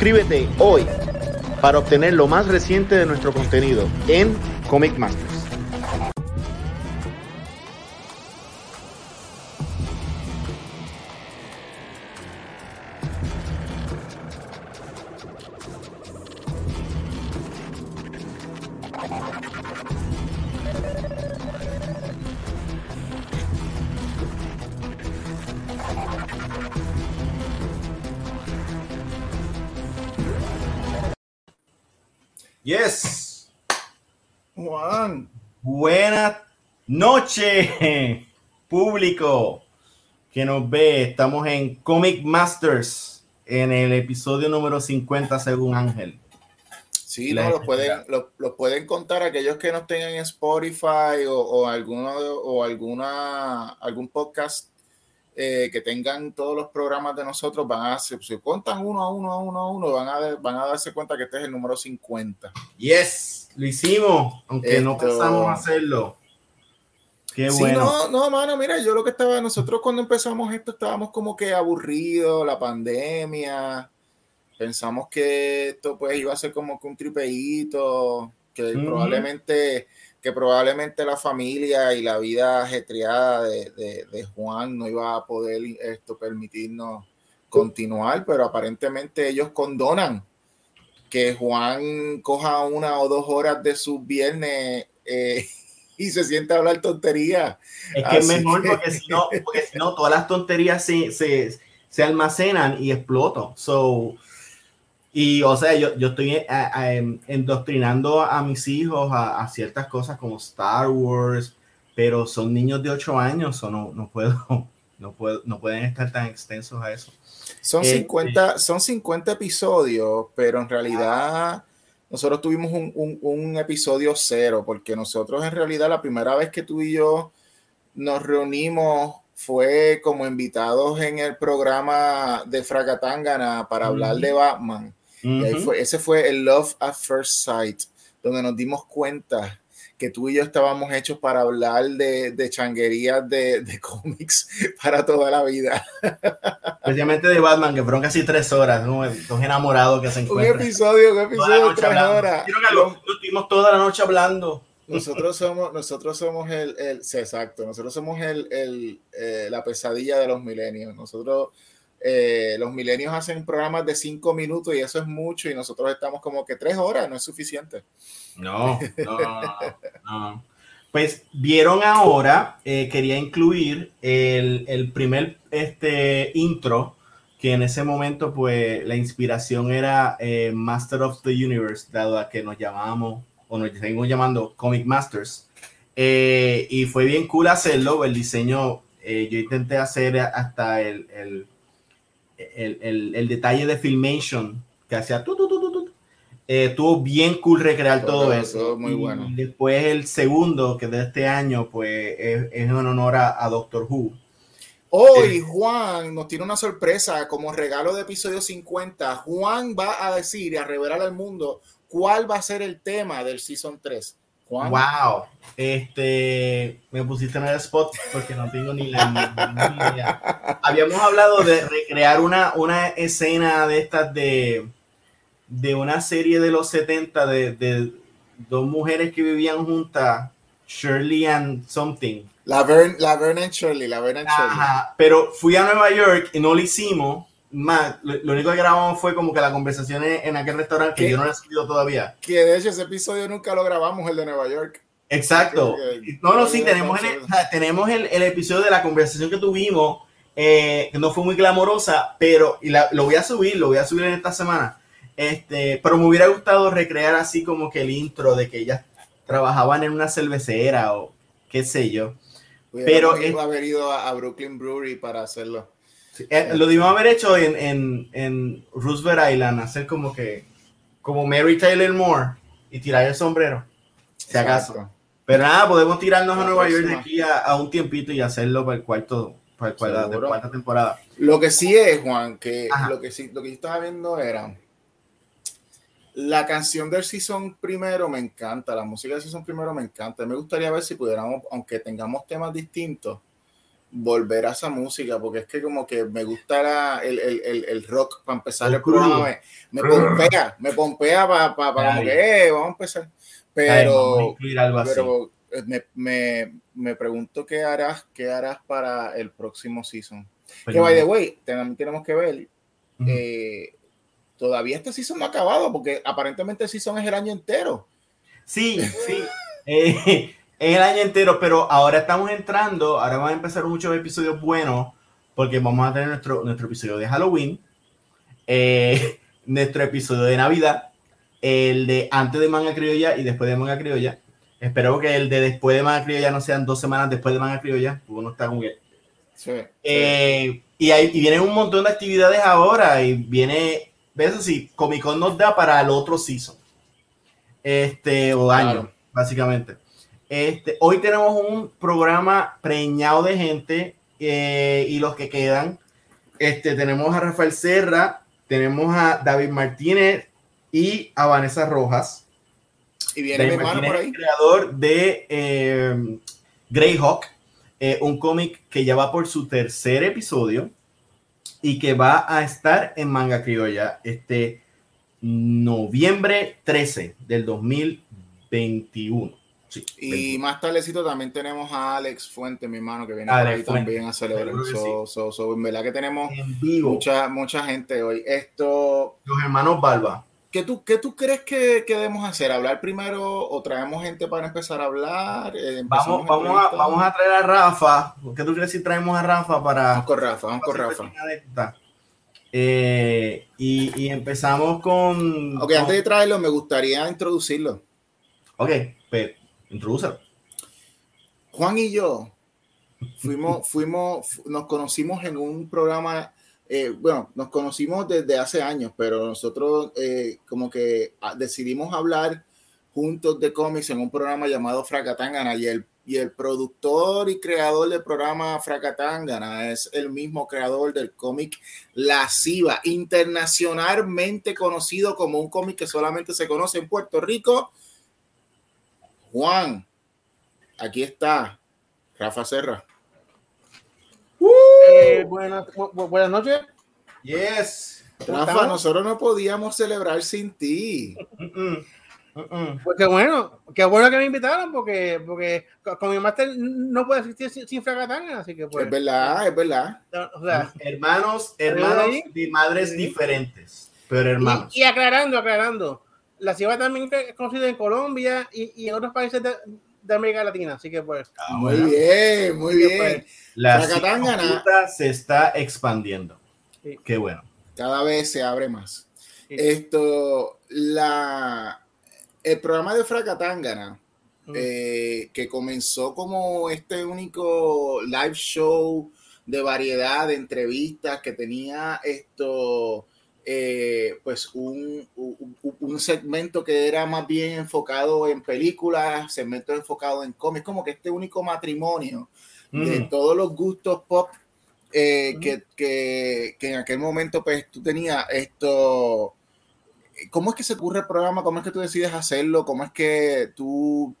Suscríbete hoy para obtener lo más reciente de nuestro contenido en Comic noches, público que nos ve. Estamos en Comic Masters en el episodio número 50 según Ángel. Sí, no, lo pueden, lo, lo, pueden contar aquellos que no tengan Spotify o, o, alguno, o alguna, algún podcast eh, que tengan todos los programas de nosotros, van a, si, si cuentan uno a uno a uno a uno, van a, van a darse cuenta que este es el número 50. Yes, lo hicimos, aunque Esto- no pensamos hacerlo. Qué Sí, bueno. no, no, mano, mira, yo lo que estaba, nosotros cuando empezamos esto estábamos como que aburridos, la pandemia, pensamos que esto pues iba a ser como que un tripeíto, que probablemente, que probablemente la familia y la vida ajetreada de, de- de Juan no iba a poder esto permitirnos continuar, pero aparentemente ellos condonan que Juan coja una o dos horas de sus viernes eh, y se sienta a hablar tonterías. Es que es mejor que- porque si no, porque si no, todas las tonterías se, se, se almacenan y explotan. So, y o sea, yo, yo estoy eh, eh, endoctrinando a mis hijos a, a ciertas cosas como Star Wars, pero son niños de 8 años, o no, no puedo, no puedo, no pueden estar tan extensos a eso. Son Eh, 50, son 50 episodios, pero en realidad nosotros tuvimos un, un- un episodio cero, porque nosotros en realidad la primera vez que tú y yo nos reunimos fue como invitados en el programa de Fracatangana para hablar de Batman. Y ahí fue, ese fue el Love at First Sight, donde nos dimos cuenta que tú y yo estábamos hechos para hablar de, de changuerías de, de cómics para toda la vida. Especialmente de Batman, que fueron casi tres horas, ¿no? dos enamorados que se Un encuentran. episodio, un toda la episodio de tres hablando. horas. Quiero que lo, lo estuvimos toda la noche hablando. Nosotros somos, nosotros somos el, el sí, exacto, nosotros somos el, el, eh, la pesadilla de los milenios. Nosotros, eh, los milenios hacen programas de cinco minutos y eso es mucho y nosotros estamos como que tres horas, no es suficiente. No, no, no, no. Pues vieron ahora, eh, quería incluir el, el primer este, intro, que en ese momento, pues la inspiración era eh, Master of the Universe, dado a que nos llamábamos, o nos seguimos llamando Comic Masters. Eh, y fue bien cool hacerlo, el diseño, eh, yo intenté hacer hasta el, el, el, el- el detalle de Filmation, que hacía tu, tu, tu, tu, tu. Eh, estuvo bien cool recrear todo, Todo, eso. todo muy y bueno. después el segundo, que de este año, pues es, es en honor a, a Doctor Who. Hoy Juan nos tiene una sorpresa como regalo de episodio 50. Juan va a decir y a revelar al mundo cuál va a ser el tema del Season 3. Juan. Wow, este me pusiste en el spot porque no tengo ni la ni idea. Habíamos hablado de recrear una, una escena de estas de, de una serie de los 70 de, de dos mujeres que vivían juntas, Shirley and something. La Vern, la Vernon Shirley, la Vernon Shirley. Ajá, pero fui a Nueva York y no lo hicimos. Más, lo, lo único que grabamos fue como que la conversación en, aquel restaurante que yo no he subido todavía. Que de hecho ese episodio nunca lo grabamos, el de Nueva York. Exacto. No, no, sí, tenemos el, tenemos el, el episodio de la conversación que tuvimos, eh, que no fue muy glamorosa, pero y la- lo voy a subir, lo voy a subir en esta semana. Este, pero me hubiera gustado recrear así como que el intro de que ellas trabajaban en una cervecera o qué sé yo. Pero Pero es- iba a haber ido a, a Brooklyn Brewery para hacerlo. Sí, eh, lo debimos haber hecho en, en, en Roosevelt Island, hacer como que, como Mary Tyler Moore y tirar el sombrero, si acaso. Exacto. Pero nada, podemos tirarnos a Nueva York de aquí a, a un tiempito y hacerlo para el cuarto, para el cuarta, de cuarta temporada. Lo que sí es, Juan, que Ajá. lo que sí, lo que yo estaba viendo era la canción del season primero me encanta, la música del season primero me encanta. Me gustaría ver si pudiéramos, aunque tengamos temas distintos, volver a esa música, porque es que como que me gusta el, el, el, rock para empezar el, programa, me, me, pompea, me pompea para pa, pa, como que, eh, vamos a empezar. Pero, pero eh, me, me, me, pregunto qué harás, qué harás para el próximo season. Pues que, by the way, tenemos, tenemos que ver, eh, todavía este season no ha acabado, porque aparentemente el season es el año entero. Sí, sí. eh, es el año entero, pero ahora estamos entrando, ahora van a empezar muchos episodios buenos, porque vamos a tener nuestro, nuestro episodio de Halloween, eh, nuestro episodio de Navidad, el de antes de Manga Criolla y después de Manga Criolla. Espero que el de después de Manga Criolla no sean dos semanas después de Manga Criolla, porque uno está con que... Sí, eh, y, hay, y vienen un montón de actividades ahora y viene, ves así, Comic Con nos da para el otro season. Este, o año, básicamente. Este, hoy tenemos un programa preñado de gente eh, y los que quedan, este, tenemos a Rafael Serra, tenemos a David Martínez y a Vanessa Rojas. Y viene mi hermano por ahí. El creador de eh, Greyhawk, eh, un cómic que ya va por su tercer episodio y que va a estar en Manga Criolla este noviembre 13 del 2021 y más tardecito también tenemos a Alex Fuente, mi hermano, que viene ahí también a celebrar. So, en verdad que tenemos mucha, mucha gente hoy. Esto. Los hermanos Balba. ¿Qué tú, qué tú crees que, que, debemos hacer? ¿Hablar primero o traemos gente para empezar a hablar? Eh, vamos, vamos, a, vamos a traer a Rafa. ¿Qué tú crees si traemos a Rafa para. Vamos con Rafa, vamos con Rafa. Eh, y, y, empezamos con. Ok, antes de traerlo, me gustaría introducirlo. Ok, pero Introducir. Juan y yo fuimos, fuimos, nos conocimos en un programa, eh, bueno, nos conocimos desde hace años, pero nosotros eh, como que ah, decidimos hablar juntos de cómics en un programa llamado Fracatangana y el, y el productor y creador del programa Fracatangana es el mismo creador del cómic La Siva, internacionalmente conocido como un cómic que solamente se conoce en Puerto Rico Juan, aquí está Rafa Serra. Eh, buenas, buenas noches. Yes. Rafa, nosotros no podíamos celebrar sin ti. Pues qué bueno, qué bueno que me invitaron porque, porque con mi máster no puede existir sin, sin así que pues. Es verdad, es verdad. O sea, hermanos, hermanos y madres diferentes, pero hermanos. y aclarando, aclarando la ciudad también es conocida en Colombia y, en otros países de, América Latina, así que pues. Ah, muy bien, muy bien. Pues, la ciudad se está expandiendo. Qué bueno. Cada vez se abre más. Esto, la, el programa de Fracatangana, eh, que comenzó como este único live show de variedad de entrevistas que tenía esto eh, pues un, un, segmento que era más bien enfocado en películas, segmento enfocado en cómics, como que este único matrimonio de mm. todos los gustos pop eh, mm. que, que, que, en aquel momento pues tú tenías esto, ¿cómo es que se ocurre el programa? ¿Cómo es que tú decides hacerlo? ¿Cómo es que tú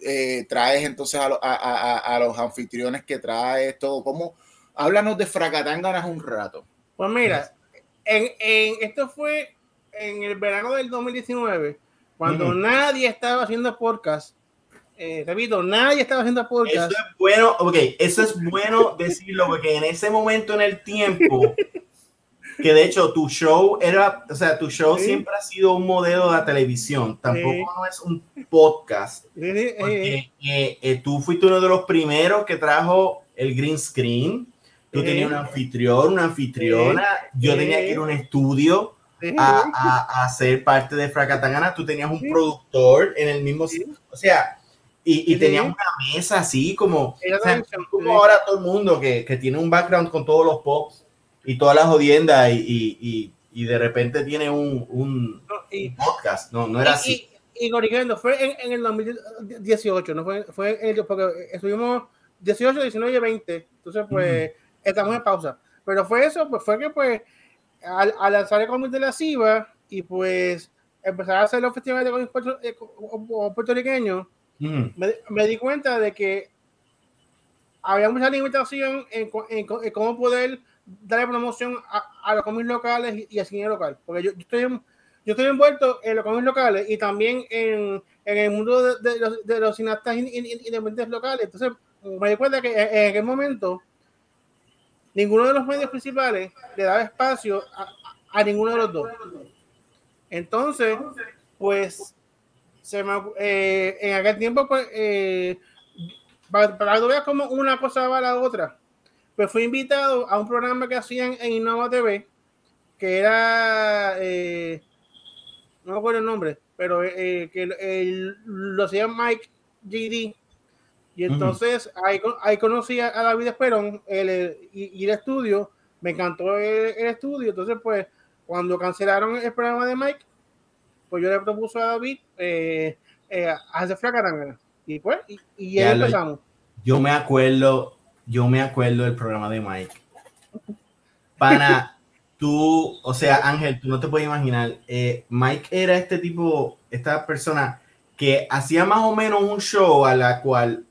eh, traes entonces a, a, a, los anfitriones que traes todo? ¿Cómo? Háblanos de Fracatánganas un rato. Pues mira, en, en, esto fue en el verano del 2019, cuando nadie estaba haciendo podcast. Eh, repito, nadie estaba haciendo podcast. Eso es bueno, ok, eso es bueno decirlo, porque en ese momento en el tiempo, que de hecho tu show era, o sea, tu show siempre ha sido un modelo de televisión, tampoco no es un podcast. Porque, eh, eh, tú fuiste uno de los primeros que trajo el green screen Tú tenías un anfitrión, una anfitriona, yo tenía que ir a un estudio a, a, ser parte de Fracatangana, tú tenías un productor en el mismo, o sea, y, y tenías una mesa así como, como ahora todo el mundo que, que, tiene un background con todos los pops y todas las jodiendas y, y, y de repente tiene un, un, podcast, no, no era así. Y, corrigiendo, fue en, en, el 2018, no fue, fue el, porque estuvimos 18, 19 y 20, entonces pues estamos en pausa. Pero fue eso, pues fue que pues al, lanzar el cómic de la CIBA y pues empezar a hacer los festivales de cómics eh, puertorriqueños, me, di cuenta de que había mucha limitación en, en, cómo poder darle promoción a, a los cómics locales y, al cine local. Porque yo, yo, estoy, yo estoy envuelto en los cómics locales y también en, en el mundo de, de, los, de los cineastas independientes locales. Entonces, me di cuenta que en aquel momento ninguno de los medios principales le daba espacio a, ninguno de los dos. Entonces, pues, se me, eh, en aquel tiempo, pues, para, que veas como una cosa va a la otra, pues fui invitado a un programa que hacían en Innova TV, que era, eh, no me acuerdo el nombre, pero eh, que el, lo hacía Mike GD. Y entonces ahí, ahí conocí a David Esperón el, y, y, el estudio, me encantó el, el, estudio, entonces pues cuando cancelaron el programa de Mike, pues yo le propuse a David eh, eh, hacer Fracatangana. Y pues, y, y ahí empezamos. Yo me acuerdo, yo me acuerdo del programa de Mike. Para tú, o sea, Ángel, tú no te puedes imaginar. Eh, Mike era este tipo, esta persona que hacía más o menos un show a la cual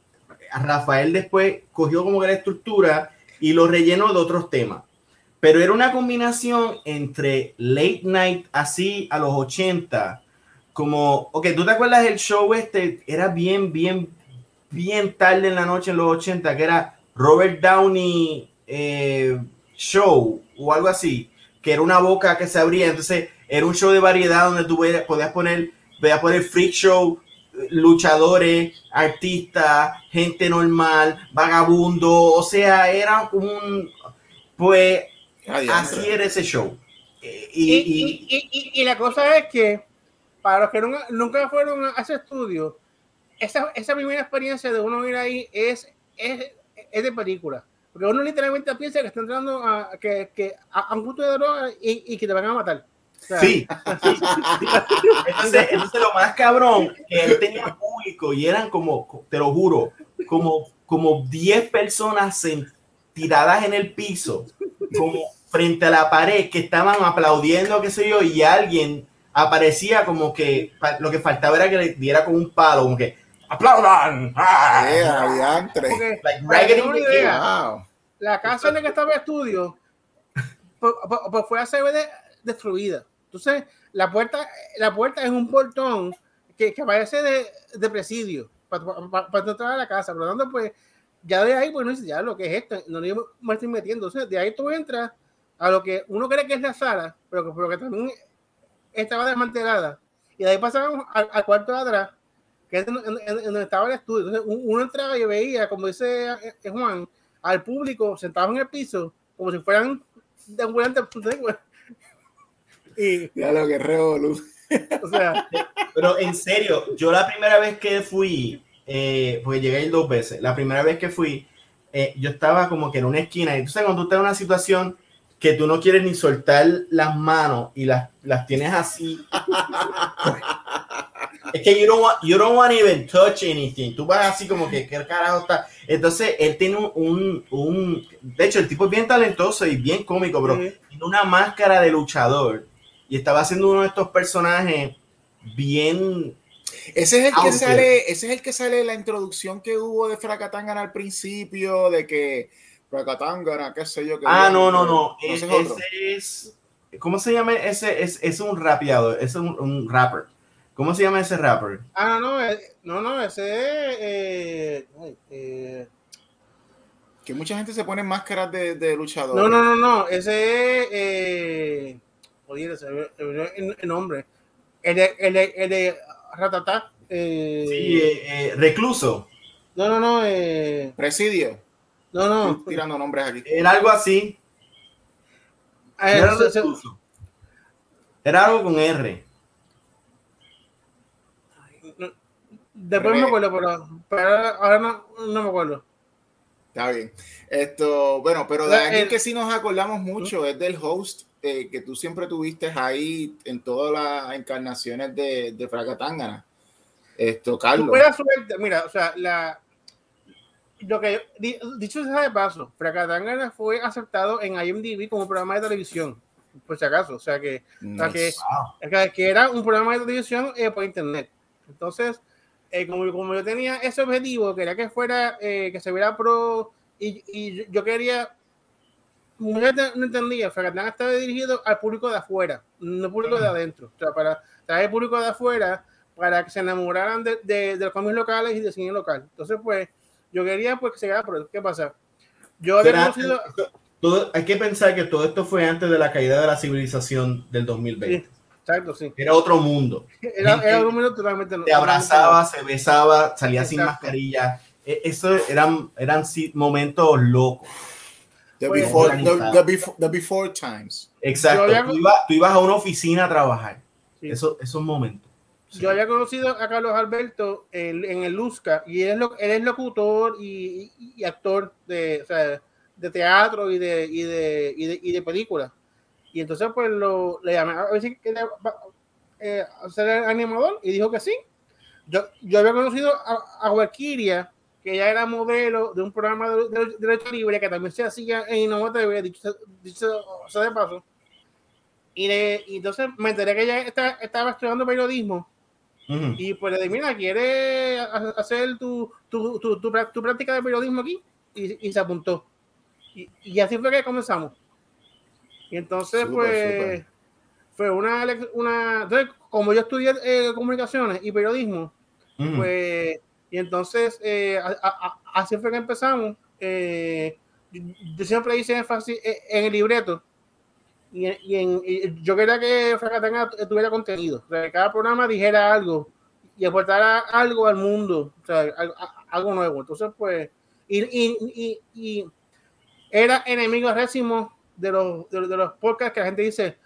Rafael después cogió como que la estructura y lo rellenó de otros temas. Pero era una combinación entre late night, así a los 80, como, ok, ¿tú te acuerdas del show este? Era bien, bien, bien tarde en la noche en los 80, que era Robert Downey eh, Show o algo así, que era una boca que se abría, entonces era un show de variedad donde tú podías poner, podías poner freak show, luchadores, artistas, gente normal, vagabundo, o sea, era un, pues, Ay, así era ese show. Y, y, y, y, la cosa es que, para los que nunca, nunca fueron a ese estudio, esa, esa primera experiencia de uno ir ahí es, es, es de película. Porque uno literalmente piensa que está entrando a, que, que a, a, un punto de droga y, y, que te van a matar. Sea, sí. entonces, entonces, lo más cabrón, que él tenía público y eran como, te lo juro, como, como 10 personas tiradas en el piso, como frente a la pared, que estaban aplaudiendo, qué sé yo, y alguien aparecía como que lo que faltaba era que le diera con un palo, como que aplaudan. ¡Ah! Yeah, Porque, like, wow. La casa en la que estaba el estudio pues, pues, pues fue a ser destruida. Entonces, la puerta, la puerta es un portón que, que parece de, de presidio para, para, entrar a la casa. Por lo tanto, pues, ya de ahí, pues, no ya lo que es esto, no me estoy metiendo. Entonces, de ahí tú entras a lo que uno cree que es la sala, pero que, pero que también estaba desmantelada. Y de ahí pasamos al, al cuarto de atrás, que es donde estaba el estudio. Entonces, uno entraba y veía, como dice eh, Juan, al público sentado en el piso, como si fueran de ambulantes. Y, ya lo que revolú. O sea, pero en serio, yo la primera vez que fui, eh, porque llegué ahí dos veces, la primera vez que fui, eh, yo estaba como que en una esquina. Y tú sabes, cuando tú estás en una situación que tú no quieres ni soltar las manos y las, las tienes así. es que you don't, want, you don't want even touch anything. Tú vas así como que, ¿qué carajo está? Entonces, él tiene un, un, un, De hecho, el tipo es bien talentoso y bien cómico, bro. Sí. Tiene una máscara de luchador y estaba haciendo uno de estos personajes bien. Ese es el que sale, ese es el que sale la introducción que hubo de Fracatangan al principio, de que Fracatangana, qué sé yo. ah, no, no, no. Ese, ese es. ¿Cómo se llama? Ese es, es un rapeado, es un, un rapper. ¿Cómo se llama ese rapper? Ah, no, no, no, ese es. Eh, eh, que mucha gente se pone máscaras de, de luchador. No, no, no, no, ese es. Eh, oye, ese el, el, nombre. El de, el el de Ratatá. Eh, sí, eh, recluso. No, no, no. Eh, Presidio. No, no. Estoy tirando nombres aquí. Era algo así. Era, se, era algo con R. Después me acuerdo, pero, pero ahora no, no, me acuerdo. Está bien. Esto, bueno, pero de alguien que sí nos acordamos mucho es del host eh, que tú siempre tuviste ahí en todas las encarnaciones de, de Fracatangana. Esto, Carlos. Buena suerte. Mira, o sea, la, lo que dicho sea de paso, Fracatangana fue aceptado en IMDb como programa de televisión, por si acaso. O sea que, nice. o sea que, que, era un programa de televisión eh, por internet. Entonces, eh, como, como, yo tenía ese objetivo, quería que fuera, eh, que se viera pro y, y yo quería, gente no entendía, Fracatán estaba dirigido al público de afuera, no al público de adentro, o sea, para traer el público de afuera para que se enamoraran de, de, de los cómics locales y de cine local. Entonces, pues, yo quería pues que se quedara por ¿Qué pasa? Yo había conocido... todo- hay que pensar que todo esto fue antes de la caída de la civilización del 2020. Sí, exacto, sí. Era otro mundo. Era, Gente era un minuto totalmente... Te abrazaba, se besaba, salía sin mascarilla. E- Eso eran, eran sí, momentos locos. The before, the, organizado. the before, the before times. Exacto. Yo había- Tú, ibas, tú ibas a una oficina a trabajar. Sí. Eso, esos momentos. Yo había conocido a Carlos Alberto en, en el Luzca y él es, lo, él es locutor y, y- y actor de, o sea, de teatro y de, y de, y de, y de películas. Y entonces pues lo, le llamé a ver si quería eh, ser animador y dijo que sí. Yo, yo había conocido a, a Valkyria, que ella era modelo de un programa de, de, de derecho libre que también se hacía en Innova TV, dicho, dicho sea de paso. Y, le- y entonces me enteré que ella está- estaba estudiando periodismo Ujú. y pues le dije, mira, ¿quieres ha- hacer tu, tu, tu, tu práctica de periodismo aquí? Y, y se apuntó. Y, y así fue que comenzamos. Y entonces, pues, fue una, una... Entonces, como yo estudié eh, comunicaciones y periodismo, Ujú. pues, y entonces, eh, a- a- a- así fue que empezamos. Eh, yo, siempre hice énfasis e- en el libreto. Y, en- y en, y yo quería que Fracatanga tuviera contenido. O sea, que cada programa dijera algo y aportara algo al mundo. O sea, algo, nuevo. Entonces, pues, y, y, y, y era enemigo récimo de los, de, de los podcasts que la gente dice,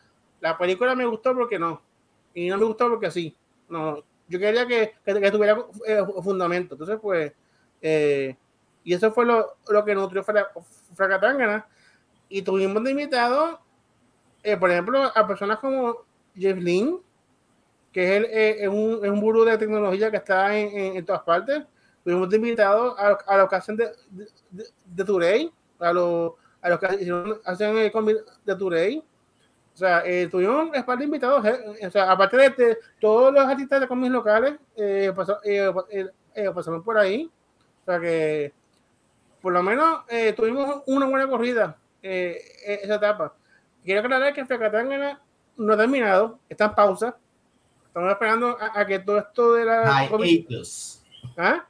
la película me gustó porque no. Y no me gustó porque sí. No, yo quería que, que, tuviera eh, fundamento. Entonces, pues, eh, y eso fue lo, lo que nutrió Fra- Fracatangana. Y tuvimos de invitados, eh, por ejemplo, a personas como Jeff Lynn, que es, el, eh, es un, es un de tecnología que está en, en, todas partes. Tuvimos de invitados a, a los que hacen de, de, de, a los, a los que hicieron- hacen el cómic de Touré. O sea, eh, tuvimos un par de invitados, eh, o sea, aparte de, todos los artistas de cómics locales, eh, pasó- eh, eh, eh, pasaron por ahí. O sea que, por lo menos, eh, tuvimos una buena corrida eh, eh, esa etapa. Quiero aclarar que Fracatangana no ha terminado, está en pausa. Estamos esperando a, a que todo esto de la. Hiatus. ¿Ah?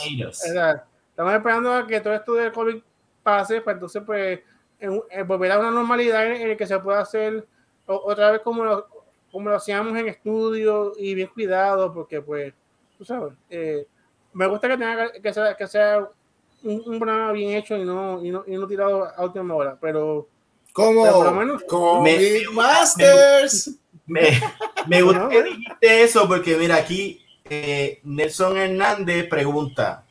Hiatus. Estamos esperando a que todo esto del COVID pase, para entonces, pues, en- en volver a una normalidad en, en el que se pueda hacer o- otra vez como lo, como lo hacíamos en estudio y bien cuidado, porque, pues, tú sabes, eh, me gusta que tenga que sea, que sea un, un programa bien hecho y no, y no, y no tirado a última hora, pero Como Comic Me- Masters. Me, me gusta Ajá, que dijiste eso porque mira aquí eh, Nelson Hernández pregunta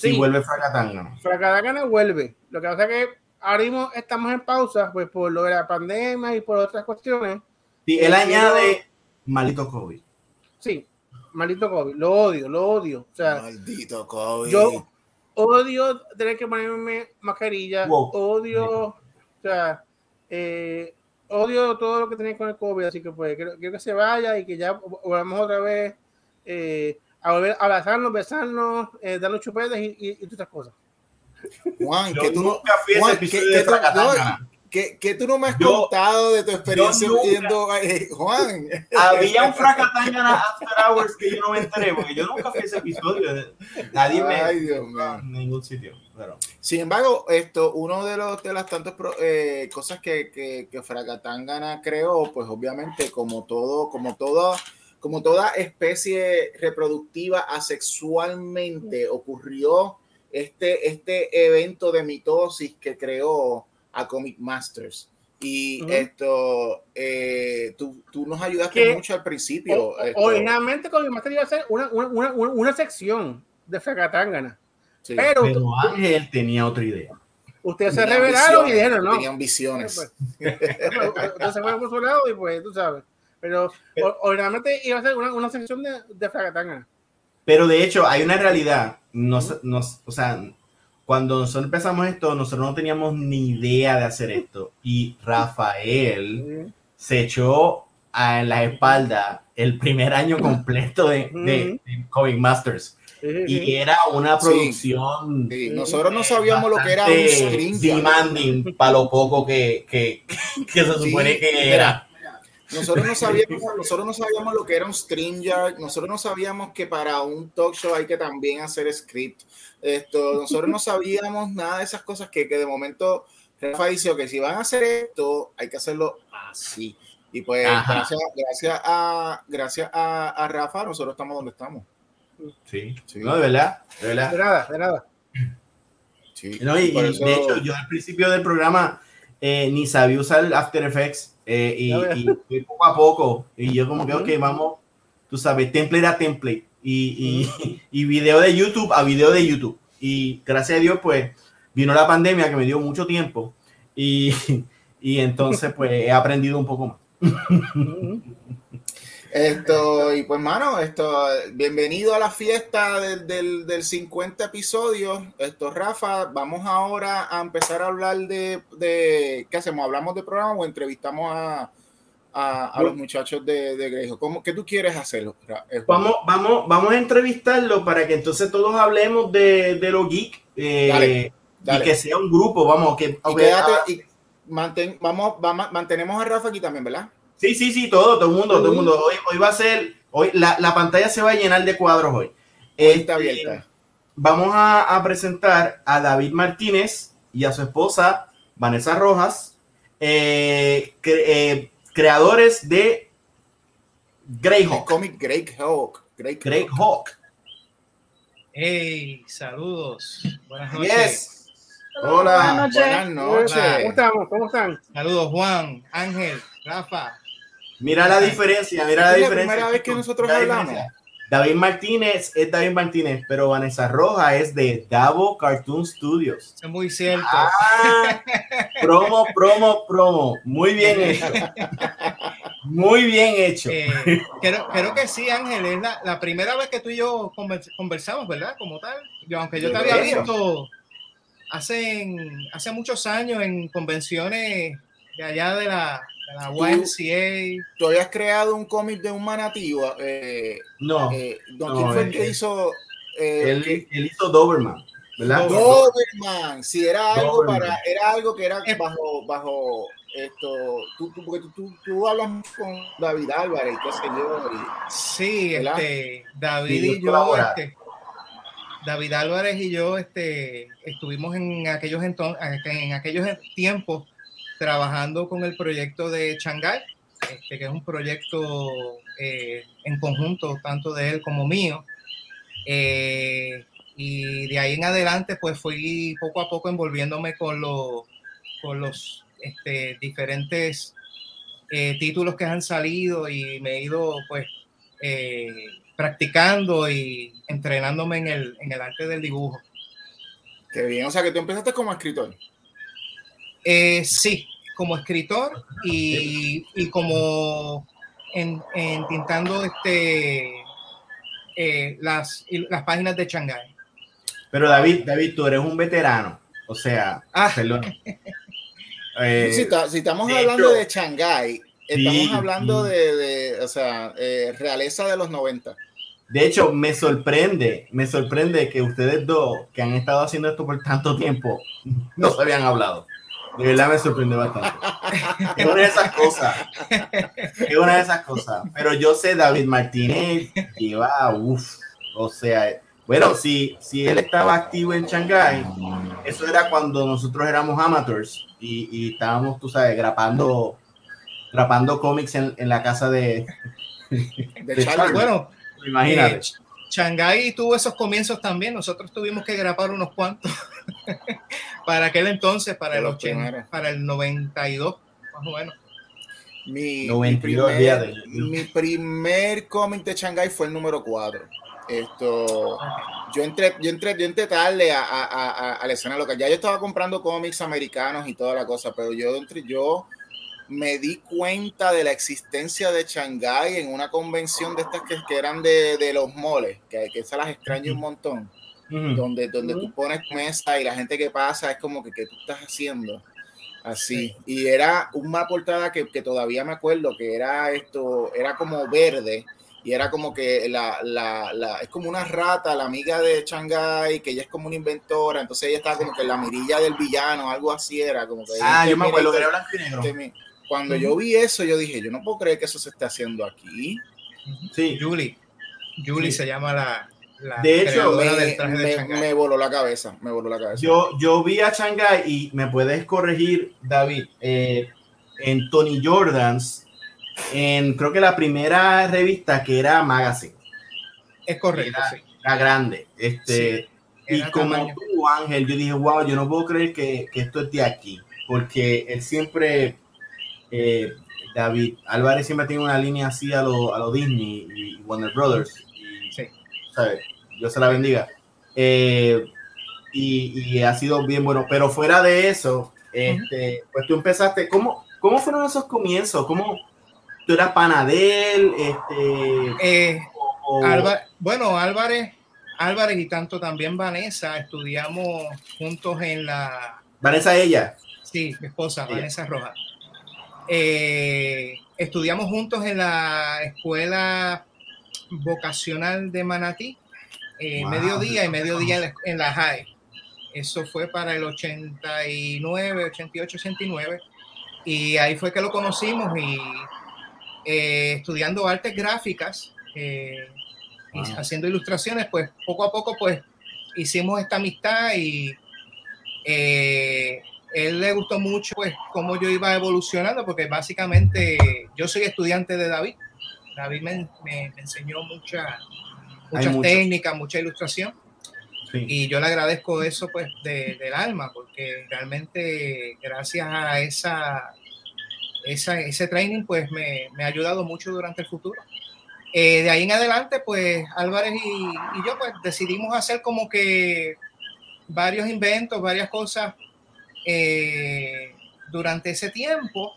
si sí, vuelve Fracatanga. Fracatangana vuelve. Lo que pasa es que ahora mismo estamos en pausa, pues, por lo de la pandemia y por otras cuestiones. Si él añade maldito COVID. Sí, maldito COVID, lo odio, lo odio. O sea, Maldito COVID. yo odio tener que ponerme mascarilla, Wow. odio, o sea, eh, odio todo lo que tenía con el COVID, así que pues quiero, quiero que se vaya y que ya volvamos otra vez eh, a volver a abrazarnos, besarnos, eh, darnos chupetes y, y, y todas cosas. Juan, que tú no, Juan, que- que tú- Fracatanga. que, que tú no me has Yo- contado de tu experiencia nunca- viendo eh, Juan. Había un Fracatanga After Hours que yo no me enteré porque yo nunca fui a ese episodio. Nadie me. Ay, Dios mío. en ningún sitio. Pero, Sin embargo, esto, uno de los de las tantas eh, cosas que, que, que Fracatangana creó, pues obviamente, como todo, como toda, como toda especie reproductiva asexualmente, ocurrió este, este evento de mitosis que creó a Comic Masters. Y esto, eh, tú, tú nos ayudaste Que- mucho al principio. O- Originalmente con mi máster iba a ser una, una, una, una- una sección de Fracatangana, sí. pero pero Ángel tenía otra idea. ustedes se revelaron y dijeron, no, Tenían visiones. Pues, Entonces se fue por su lado y pues tú sabes. Pero o- originalmente iba a ser una, una sección de, de Fracatanga. Pero de hecho, hay una realidad. Nos, nos, o sea, cuando nosotros empezamos esto, nosotros no teníamos ni idea de hacer esto. Y Rafael se echó a la espalda el primer año completo de, de, de Comic Masters. y era una producción. Nosotros no sabíamos lo que era un string demanding para lo poco que, que, que se supone que era. Nosotros no, sabíamos, nosotros no sabíamos lo que era un StreamYard, nosotros no sabíamos que para un talk show hay que también hacer script. Esto, nosotros no sabíamos nada de esas cosas que, que de momento Rafa dice que si van a hacer esto, hay que hacerlo así. Y pues gracias, gracias, a, gracias a, Rafa, nosotros estamos donde estamos. Sí, no, de verdad, de verdad. De nada, de nada. Sí, no, y, de hecho, yo al principio del programa eh, ni sabía usar After Effects eh, y, poco a poco, y yo como que, ok, vamos, tú sabes, template a template y, y, y, video de YouTube a video de YouTube. Y gracias a Dios, pues vino la pandemia que me dio mucho tiempo y, y entonces pues he aprendido un poco más. Esto, y pues, mano, esto, bienvenido a la fiesta del, del, del, 50 episodios. Esto, Rafa, vamos ahora a empezar a hablar de, de ¿qué hacemos? ¿Hablamos de programa o entrevistamos a, a, a los muchachos de, de Grejo? ¿Cómo, ¿Qué tú quieres hacer? Vamos, vamos, vamos a entrevistarlo para que entonces todos hablemos de, de lo geek eh, y que sea un grupo, vamos, que... Y quédate, ah, y mantén, vamos, vamos, mantenemos a Rafa aquí también, ¿verdad? Sí, sí, sí, todo, todo el mundo, todo el mundo. Hoy, hoy va a ser, hoy la, la, pantalla se va a llenar de cuadros hoy. está este, abierta. Vamos a, a, presentar a David Martínez y a su esposa Vanessa Rojas, eh, cre, eh, creadores de Greyhawk. Comic Greyhawk. Greyhawk. Greyhawk. Hey, saludos. Buenas noches. Yes. Hola. Buenas noches. Buenas noches. ¿Cómo estamos? ¿Cómo están? Saludos, Juan, Ángel, Rafa. Mira la diferencia, mira la diferencia. Es la primera vez que nosotros hablamos. David Martínez es David Martínez, pero Vanessa Roja es de Davo Cartoon Studios. Es muy cierto. Ah, promo, promo, promo. Muy bien hecho. Muy bien hecho. Eh, creo, creo, que sí, Ángel. Es la, la, primera vez que tú y yo conversamos, ¿verdad? Como tal. Yo, aunque yo te había visto hace, hace muchos años en convenciones de allá de la, la YMCA. ¿Tú habías creado un cómic de un manativo? Eh, no, eh, no. ¿Quién fue el que hizo? Eh, él, él, hizo Doberman. ¿verdad? Doberman, si era algo Doberman. para, era algo que era bajo, bajo esto, tú, tú, porque tú, tú, hablas con David Álvarez, qué sé yo. Y, sí, este, David y yo, este, David Álvarez y yo, este, estuvimos en aquellos entonces, en aquellos tiempos trabajando con el proyecto de Shanghai, este, que es un proyecto eh, en conjunto, tanto de él como mío. Eh, y de ahí en adelante, pues fui poco a poco envolviéndome con, lo, con los este, diferentes eh, títulos que han salido y me he ido, pues, practicando y entrenándome en el, en el arte del dibujo. Qué bien, o sea que tú empezaste como escritor. Eh, sí, como escritor y, y como en, en, tintando este, eh, las, las páginas de Shanghai. Pero David, David, tú eres un veterano, o sea, ah. perdón. eh, si, si, estamos de hablando hecho, de Shanghai, estamos sí, hablando sí. de, de, o sea, eh, realeza de los 90. De hecho, me sorprende, me sorprende que ustedes dos, que han estado haciendo esto por tanto tiempo, no se habían hablado. De verdad me sorprende bastante. Es una de esas cosas. Es una de esas cosas. Pero yo sé, David Martínez lleva, uff, o sea, bueno, si, si él estaba activo en Shanghai, eso era cuando nosotros éramos amateurs y, y estábamos, tú sabes, grapando, grapando cómics en, en la casa de, de, de Charlie. Bueno, imagínate. Eh, Shanghai tuvo esos comienzos también. Nosotros tuvimos que grapar unos cuantos para aquel entonces, para el, 80, para el 92, más o menos. Mi, 92 mi primer, mi primer cómic de Shanghai fue el número 4. Esto, yo entré, yo entré, yo entré tarde a, a, a, a la escena local. Ya yo estaba comprando cómics americanos y toda la cosa, pero yo entré, yo me di cuenta de la existencia de Shanghai en una convención de estas que, que eran de, de, los moles, que, que esas las extraño un montón, uh -huh. donde, donde uh -huh. tú pones mesa y la gente que pasa es como que, ¿qué tú estás haciendo? Así, sí. y era una portada que, que, todavía me acuerdo que era esto, era como verde y era como que la, la, la, es como una rata, la amiga de Shanghai, que ella es como una inventora, entonces ella estaba como que en la mirilla del villano, algo así era, como que... Ah, yo me acuerdo que era blanco y negro. Cuando yo vi eso, yo dije, yo no puedo creer que eso se esté haciendo aquí. Sí. Julie. Julie se llama la, la de hecho, me, me, voló la cabeza, me voló la cabeza. Yo, yo vi a Shanghai y me puedes corregir, David, eh, en Tony Jordans, en creo que la primera revista que era Magazine. Es correcto, era, sí. Era grande. Este, y como tú, Ángel, yo dije, wow, yo no puedo creer que, que esto es de aquí, porque él siempre, eh, David Álvarez siempre tiene una línea así a lo, a lo Disney y Warner Brothers. Y, sí. ¿sabes? Dios se la bendiga. Eh, y, y, ha sido bien bueno, pero fuera de eso, este, pues tú empezaste, ¿cómo, ¿cómo fueron esos comienzos? ¿Cómo, tú eras panadel, este, eh, bueno, Álvarez, Álvarez y tanto también Vanessa estudiamos juntos en la. Vanessa ella. Sí, mi esposa, Vanessa Rojas. Eh, estudiamos juntos en la escuela vocacional de Manatí, eh, mediodía y mediodía en la, en la high. Eso fue para el 89, 88, 89. Y ahí fue que lo conocimos y eh, estudiando artes gráficas eh, y haciendo ilustraciones, pues poco a poco pues hicimos esta amistad y eh, él le gustó mucho pues cómo yo iba evolucionando porque básicamente yo soy estudiante de David. David me, enseñó mucha, muchas técnicas, mucha ilustración. Y yo le agradezco eso pues del alma, porque realmente gracias a esa ese training pues me, me, ha ayudado mucho durante el futuro. Eh, de ahí en adelante, pues Álvarez y, y, yo pues decidimos hacer como que varios inventos, varias cosas eh, durante ese tiempo,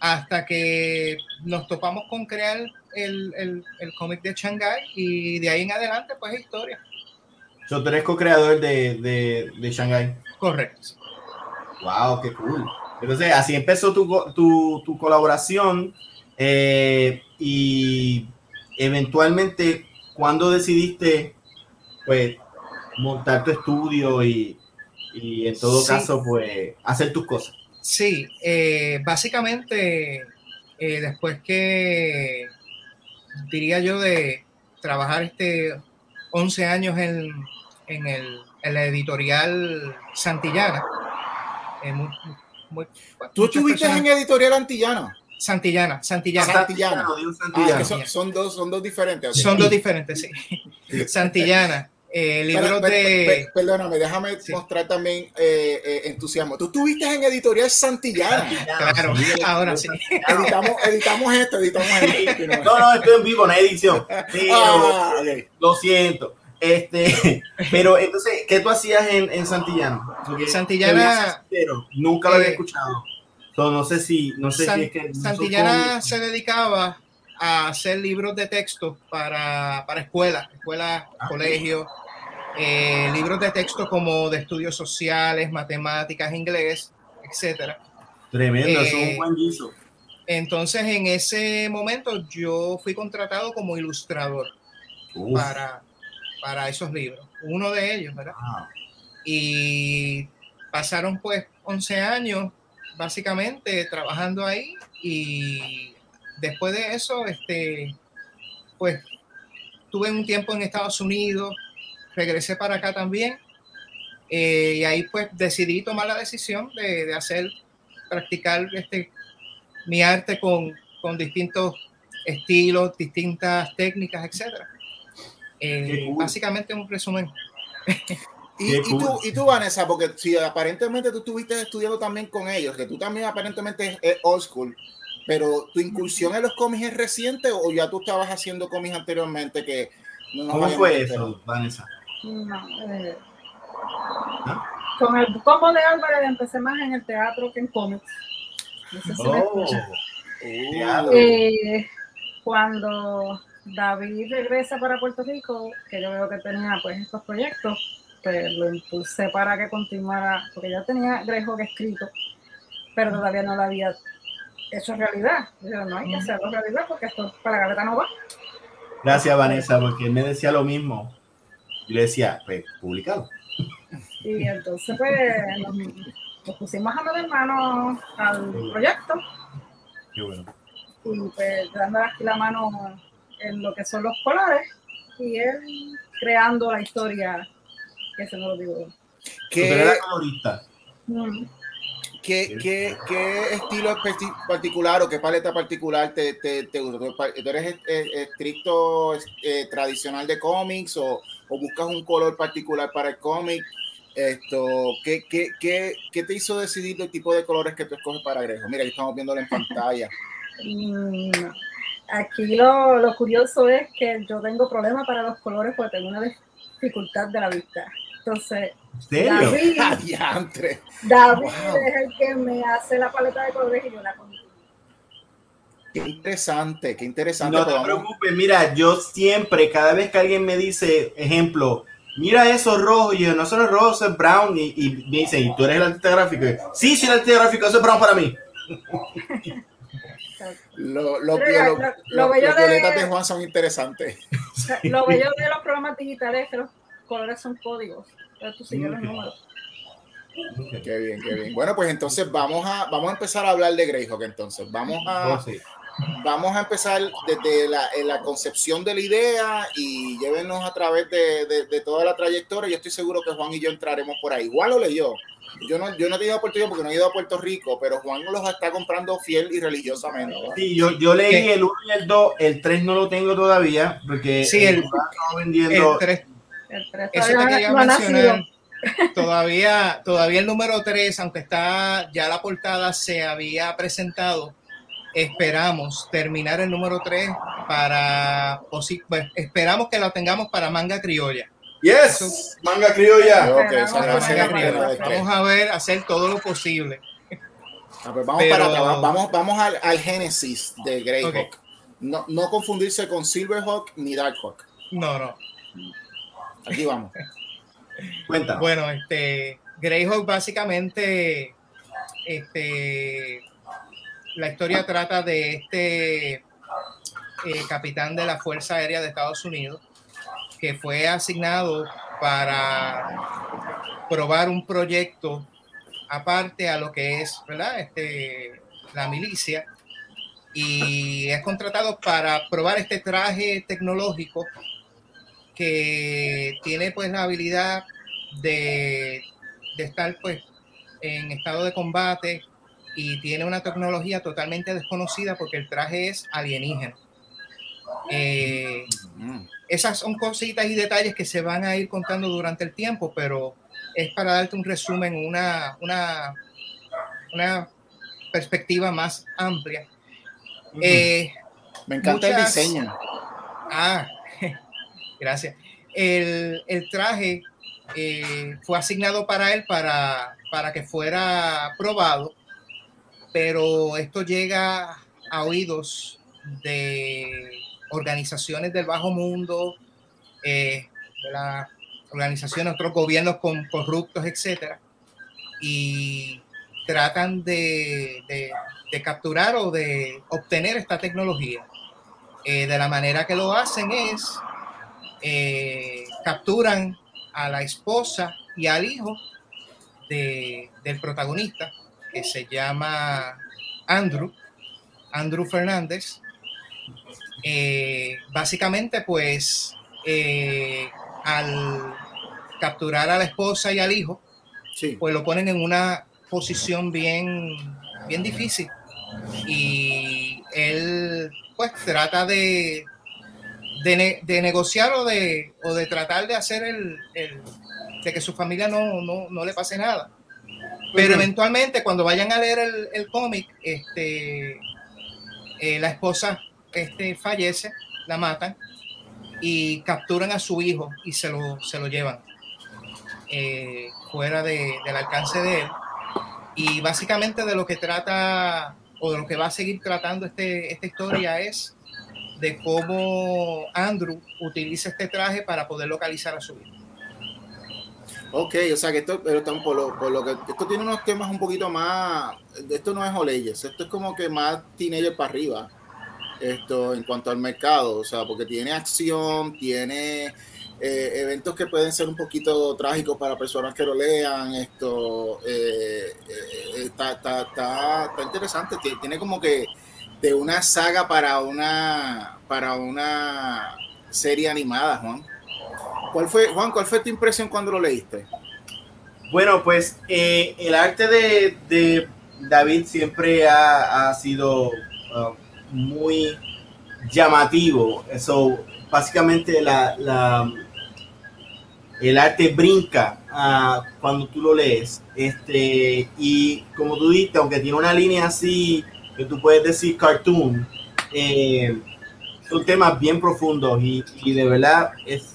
hasta que nos topamos con crear el, el, el cómic de Shanghai y de ahí en adelante pues historia. Yo tú eres co-creador de, de, de Shanghai. Correcto. Wow, qué cool. Entonces, así empezó tu, tu, tu colaboración eh, y eventualmente, cuando decidiste, pues, montar tu estudio y, y en todo caso, pues, hacer tus cosas? Sí, eh, básicamente, eh, después que, diría yo, de trabajar este 11 años en, en, el, en la editorial Santillana, ¿Tú estuviste en editorial antillana? Santillana, Santillana. Santillana. Ah, son, dos, son dos diferentes. Son dos diferentes, sí. Santillana. Eh, libros de. perdóname, déjame mostrar también eh, eh, entusiasmo. Tú estuviste en editorial Santillana. Claro, ahora sí. Editamos, editamos esto, editamos esto. No, no, estoy en vivo, no edición. Ah, lo siento. Este, pero entonces, ¿qué tú hacías en, en Santillana? Santillana. Pero nunca lo había eh, escuchado. no sé si, no sé si es que. Santillana se dedicaba a hacer libros de texto para, para escuelas, escuelas, ah, colegios, eh, libros de texto como de estudios sociales, matemáticas, inglés, etcétera. Tremendo, es un eh, buen guiso. Entonces, en ese momento, yo fui contratado como ilustrador para para esos libros, uno de ellos, ¿verdad? Y pasaron pues 11 años básicamente trabajando ahí y después de eso, este, pues tuve un tiempo en Estados Unidos, regresé para acá también eh, y ahí pues decidí tomar la decisión de, de hacer, practicar este, mi arte con, con distintos estilos, distintas técnicas, etcétera. Eh, básicamente un resumen. y, y, tú, y tú, Vanessa, porque si aparentemente tú estuviste estudiando también con ellos, que tú también aparentemente es old school, pero tu incursión en los cómics es reciente o ya tú estabas haciendo cómics anteriormente que ¿Cómo fue eso, Vanessa? No, eh, ¿Ah? Con el combo de Álvarez empecé más en el teatro que en cómics. No sé si oh, eh, cuando David regresa para Puerto Rico, que yo veo que tenía pues estos proyectos, pues lo impulsé para que continuara, porque ya tenía Grejo que escrito, pero todavía no lo había hecho realidad. Yo no hay que hacerlo realidad porque esto para la gaveta no va. Gracias, Vanessa, porque él me decía lo mismo. Y le decía, pues, publicalo. Y entonces, pues, nos, nos pusimos a meter mano al proyecto. Qué bueno. Y pues, dando aquí la mano en lo que son los colores. Y él creando la historia, que se me lo digo. Colorista. Mm. ¿Qué, qué, qué estilo particular o qué paleta particular te, te, te gusta? ¿Tú pa- tú eres eh, estricto eh, tradicional de cómics o, o buscas un color particular para el cómic? Esto, ¿qué, qué, qué, qué te hizo decidir el tipo de colores que tú escoges para Grejo? Mira, aquí estamos viéndolo en pantalla. Mm, Aquí lo, lo curioso es que yo tengo problemas para los colores porque tengo una dificultad de la vista. Entonces. David. David Wow. es el que me hace la paleta de colores y yo la consigo. Qué interesante, qué interesante. No te preocupes, mira, yo siempre, cada vez que alguien me dice, ejemplo, mira eso rojo, y yo, no, es rojo, eso es brown, y, y me dicen, ¿y tú eres el artista gráfico? Y yo, sí, soy el artista gráfico, eso es brown para mí. Lo- lo- Mira, lo- lo- lo- lo bello los violetas de Juan son interesantes. Lo bello de los programas digitales es que los colores son códigos. Pero tú sigues los Ok. números. Qué bien, qué bien. Bueno, pues entonces vamos a, vamos a empezar a hablar de Greyhawk entonces. Vamos a, Oh, sí. Vamos a empezar desde la, en la concepción de la idea y llévenos a través de, de- de toda la trayectoria. Yo estoy seguro que Juan y yo entraremos por ahí. Juan lo leyó. Yo no, yo no he tenido oportunidad porque no he ido a Puerto Rico, pero Juan los está comprando fiel y religiosamente. Sí, yo, yo leí ¿Qué? el 1 y el 2, el 3 no lo tengo todavía, porque Sí, el- vendiendo. El tres- El tres Eso te quería no mencionar. Todavía, todavía el número 3, aunque está ya la portada se había presentado, esperamos terminar el número 3 para, pues, esperamos que lo tengamos para manga criolla. Yes, manga criolla. Para Manga. Vamos a ver, hacer todo lo posible. Ah, pues vamos Pero- para atrás, vamos, vamos al, al génesis de Greyhawk. Ok. No, no confundirse con Silverhawk ni Darkhawk. No, no. Aquí vamos. Cuenta. Bueno, este Greyhawk básicamente este la historia trata de este eh, capitán de la Fuerza Aérea de Estados Unidos que fue asignado para probar un proyecto aparte a lo que es, ¿verdad? Este la milicia y es contratado para probar este traje tecnológico que tiene pues la habilidad de, de estar pues en estado de combate y tiene una tecnología totalmente desconocida porque el traje es alienígena. Eh, esas son cositas y detalles que se van a ir contando durante el tiempo, pero es para darte un resumen, una, una, una perspectiva más amplia. Eh, Me encanta Muchas- el diseño. Ah, gracias. El, el traje eh, fue asignado para él para, para que fuera probado, pero esto llega a oídos de organizaciones del bajo mundo, eh, de las organizaciones, otros gobiernos corruptos, etcétera, y tratan de, capturar o de obtener esta tecnología. Eh, de la manera que lo hacen es eh, capturan a la esposa y al hijo de- del protagonista, que se llama Andrew, Andrew Fernández. Eh, básicamente, pues, eh, al capturar a la esposa y al hijo, Sí. pues lo ponen en una posición bien, bien difícil. Y él, pues, trata de, de, ne- de negociar o de, o de tratar de hacer el, el- de que su familia no, no, no le pase nada. Pero eventualmente, cuando vayan a leer el, el cómic, este, eh, la esposa este, fallece, la matan y capturan a su hijo y se lo, se lo llevan eh, fuera de- del alcance de él. Y básicamente de lo que trata o de lo que va a seguir tratando este, esta historia es de cómo Andrew utiliza este traje para poder localizar a su hijo. Ok, o sea que esto, pero estamos por lo, por lo que esto tiene unos temas un poquito más. Esto no es Oleyes, esto es como que más teenager para arriba. esto en cuanto al mercado, o sea, porque tiene acción, tiene eh, eventos que pueden ser un poquito trágicos para personas que lo lean, esto eh, eh, está, está, está, interesante, tiene como que de una saga para una para una serie animada, Juan. ¿Cuál fue, Juan, cuál fue tu impresión cuando lo leíste? Bueno, pues el arte de, David siempre ha, sido uh, muy llamativo. Eso, básicamente la, el arte brinca uh, cuando tú lo lees. Este, y como tú dijiste, aunque tiene una línea así que tú puedes decir cartoon, eh, son temas bien profundos y, de verdad es,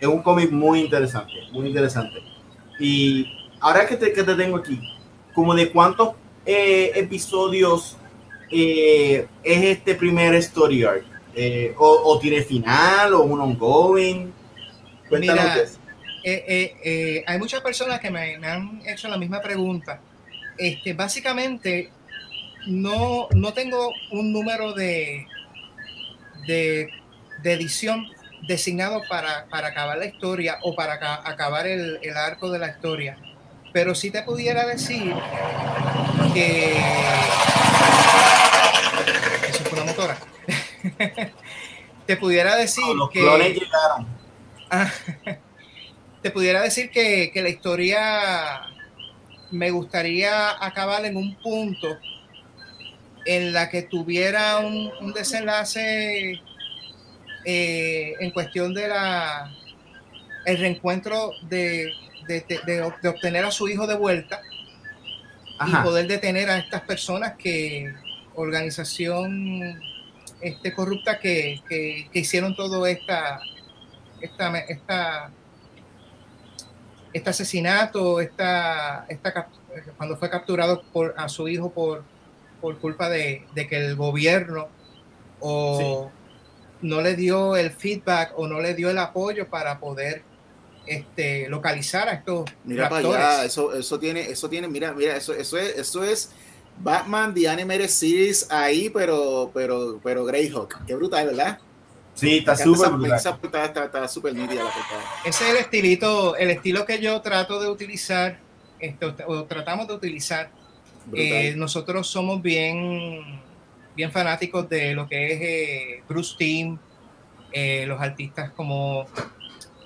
es un cómic muy interesante, muy interesante. Y ahora que te, que te tengo aquí, como de cuántos eh, episodios eh, es este primer story arc? Eh, o, tiene final o un ongoing? Mira, hay muchas personas que me, han hecho la misma pregunta. Este, básicamente, no, no tengo un número de, de, edición designado para, para, acabar la historia o para acabar el, el, arco de la historia. Pero sí te pudiera decir que te pudiera decir que. Ah, te pudiera decir que, la historia me gustaría acabar en un punto en la que tuviera un, desenlace eh, en cuestión de la el reencuentro de, obtener a su hijo de vuelta y poder detener a estas personas que organización este, corrupta que, que, hicieron todo esta, esta, esta, este asesinato, esta, esta, cuando fue capturado por, a su hijo por, por culpa de, que el gobierno o no le dio el feedback o no le dio el apoyo para poder este, localizar a estos mira para allá, eso, eso tiene, eso tiene, mira, mira, eso, eso es, eso es Batman The Animated Series ahí, pero, pero, pero Greyhawk. Qué brutal, ¿verdad? Sí, está súper esa, portada está súper nítida la portada. Ese es el estilito, el estilo que yo trato de utilizar, esto, o tratamos de utilizar. Eh, nosotros somos bien, bien fanáticos de lo que es eh, Bruce Team, eh, los artistas como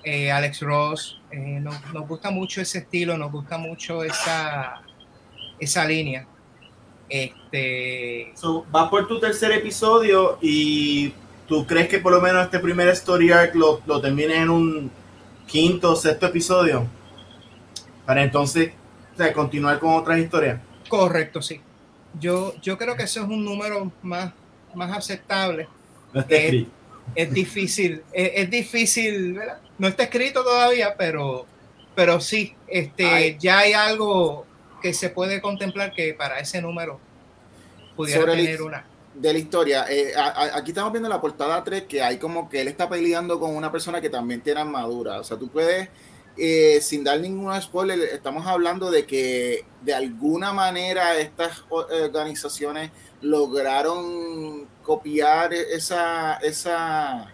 Alex Ross. Nos, nos, gusta mucho ese estilo, nos gusta mucho esa, esa línea. Este. vas por tu tercer episodio y tú crees que por lo menos este primer story arc lo, lo termines en un quinto o sexto episodio para entonces continuar con otras historias. Correcto, sí. Yo, yo creo que eso es un número más, más aceptable. No está escrito. Es, difícil, es, difícil, No está escrito todavía, pero, pero sí, este, ya hay algo que se puede contemplar que para ese número pudiera tener una. De la historia, eh, aquí estamos viendo la portada 3 que hay como que él está peleando con una persona que también tiene armadura. O sea, tú puedes, eh, sin dar ningún spoiler, estamos hablando de que de alguna manera estas organizaciones lograron copiar esa, esa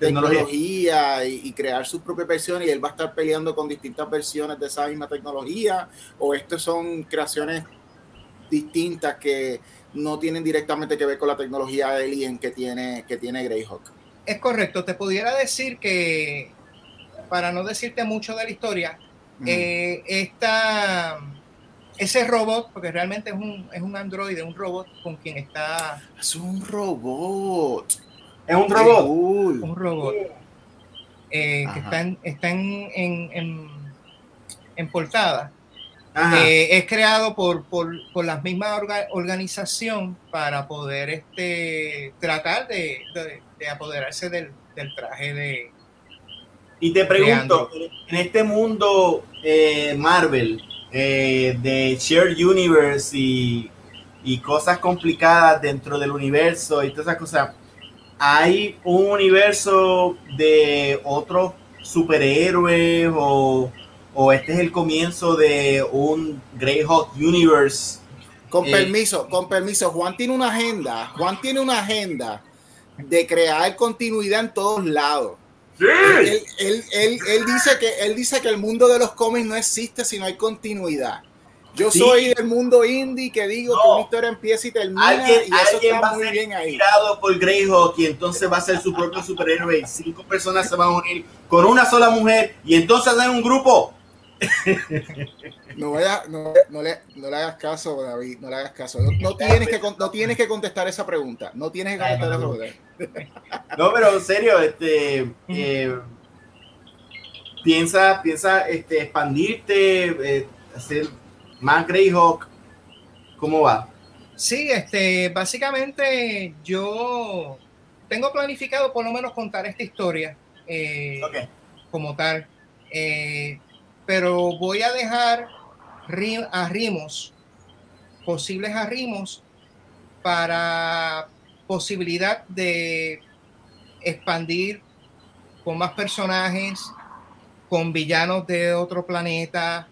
tecnología y, crear sus propias versiones y él va a estar peleando con distintas versiones de esa misma tecnología o estas son creaciones distintas que no tienen directamente que ver con la tecnología Alien que tiene, que tiene Greyhawk. Es correcto, te pudiera decir que, para no decirte mucho de la historia, eh, ese robot, porque realmente es un, es un androide, un robot con quien está... Es un robot es un robot. Un robot. Eh, que está, en, está en, portada. Eh, es creado por, por, por la misma organización para poder este, tratar de, apoderarse del, traje de. Y te pregunto, en este mundo eh, Marvel, de Shared Universe y, y cosas complicadas dentro del universo y todas esas cosas, hay un universo de otros superhéroes o, este es el comienzo de un Greyhawk Universe. Con eh, permiso, con permiso, Juan tiene una agenda, Juan tiene una agenda de crear continuidad en todos lados. Él, él, él, él, dice que, él dice que el mundo de los cómics no existe si no hay continuidad. Yo sí. soy del mundo indie que digo no. que una historia empieza y termina alguien, y eso alguien está va muy a ser bien ahí. inspirado por Greyhawk y entonces va a ser su propio superhéroe y cinco personas se van a unir con una sola mujer y entonces hacen un grupo. No, vaya, no, no, le, no le hagas caso, David, no le hagas caso. No, no tienes, que, no tienes que contestar esa pregunta. No tienes que contestar esa pregunta. No, pero en serio, este, eh, piensa, piensa este, expandirte, eh, hacer más Greyhawk. ¿Cómo va? Sí, este, básicamente yo tengo planificado por lo menos contar esta historia eh, Okay. como tal, eh, pero voy a dejar ri- arrimos, posibles arrimos para posibilidad de expandir con más personajes, con villanos de otro planeta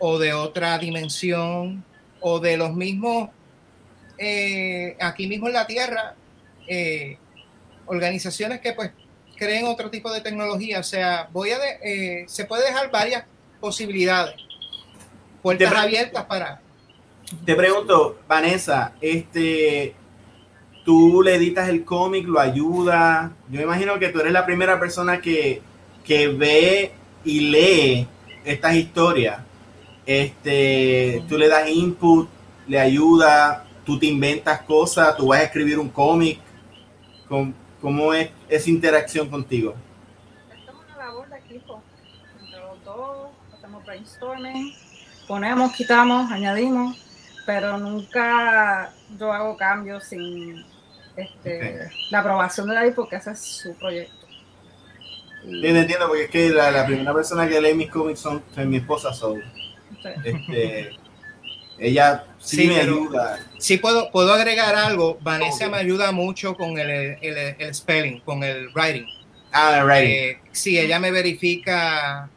o de otra dimensión o de los mismos eh, aquí mismo en la Tierra eh, organizaciones que pues creen otro tipo de tecnología o sea voy a de- eh, se puede dejar varias posibilidades puertas abiertas para Te pregunto, Vanessa, este, tú le editas el cómic, lo ayudas. Yo me imagino que tú eres la primera persona que, que ve y lee estas historias. Este, tú le das input, le ayudas, tú te inventas cosas, tú vas a escribir un cómic. ¿Cómo, es esa interacción contigo? Esto es una labor de equipo. Entre los dos, hacemos brainstorming, ponemos, quitamos, añadimos, pero nunca yo hago cambios sin este, la aprobación de David porque ese es su proyecto. Y- te entiendo, porque es que la, la primera persona que lee mis cómics son, mi esposa, sí. este, ella sí, Sí, me ayuda. Sí, puedo, puedo agregar algo. Vanessa me ayuda mucho con el, el, el spelling, con el writing. Ah, right. Eh, sí, ella me verifica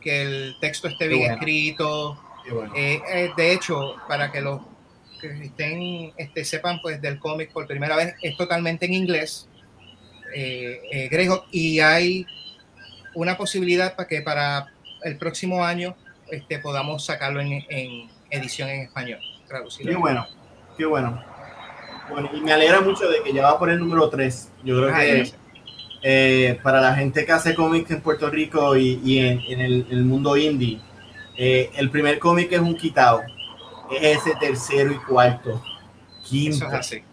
que el texto esté bien bueno. escrito. Bueno. Eh, eh, de hecho, para que los que estén, este, sepan pues del cómic por primera vez, es totalmente en inglés. Eh, eh, Greyhawk, y hay una posibilidad para que para el próximo año este, podamos sacarlo en, en edición en español, traducido. Qué bueno, qué bueno. Bueno, y me alegra mucho de que ya va por el número 3. Yo creo Ah, que eh, para la gente que hace cómics en Puerto Rico y, y en, en el, el mundo indie, eh, el primer cómic es un quitado. Es ese tercero y cuarto. Quinto. Eso es así.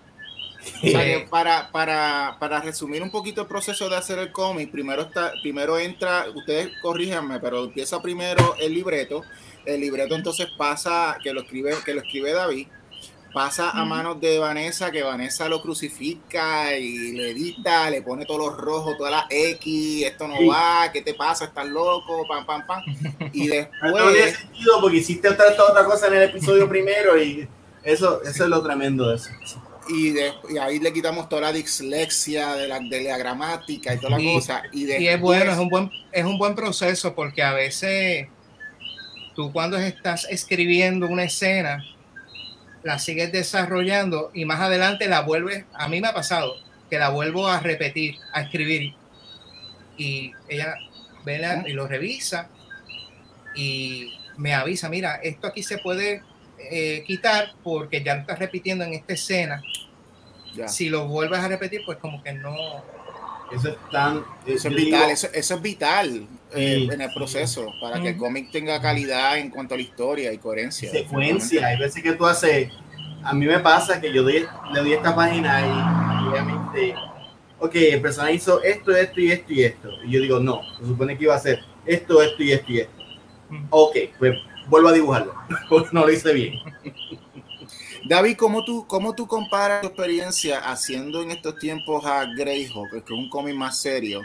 O sea que para, para, para resumir un poquito el proceso de hacer el cómic, primero está, primero entra, ustedes corríjanme, pero empieza primero el libreto. El libreto entonces pasa, que lo escribe, que lo escribe David, pasa a manos de Vanessa, que Vanessa lo crucifica y le edita, le pone todos los rojos, todas las X, esto no Sí. va, ¿qué te pasa? ¿Estás loco? Pam, pam, pam. Y Pero no tiene después, sentido porque hiciste otra, otra cosa en el episodio primero y eso, eso es lo tremendo de eso. y, de- y ahí le quitamos toda la dislexia de la, de la gramática y toda la Sí. cosa. Y, Y es después- bueno, es un buen, es un buen proceso porque a veces tú cuando estás escribiendo una escena, la sigues desarrollando y más adelante la vuelves, a mí me ha pasado, que la vuelvo a repetir, a escribir y ella ve la- y lo revisa y me avisa, mira, esto aquí se puede eh, quitar porque ya lo estás repitiendo en esta escena. Ya. Si lo vuelves a repetir, pues como que no, Eso es tan. Eso es vital, digo- eso, eso es vital eh, en el sí. proceso para que el cómic tenga calidad en cuanto a la historia y coherencia. secuencia. Hay veces que tú haces. A mí me pasa que yo doy, le doy esta página y obviamente. Ok, el personaje hizo esto, esto y esto y esto. Y yo digo, no, se supone que iba a hacer esto, esto y esto y esto. Mm. Ok, pues vuelvo a dibujarlo. Porque no lo hice bien. David, ¿cómo tú, ¿cómo tú comparas tu experiencia haciendo en estos tiempos a Greyhawk, que es un cómic más serio,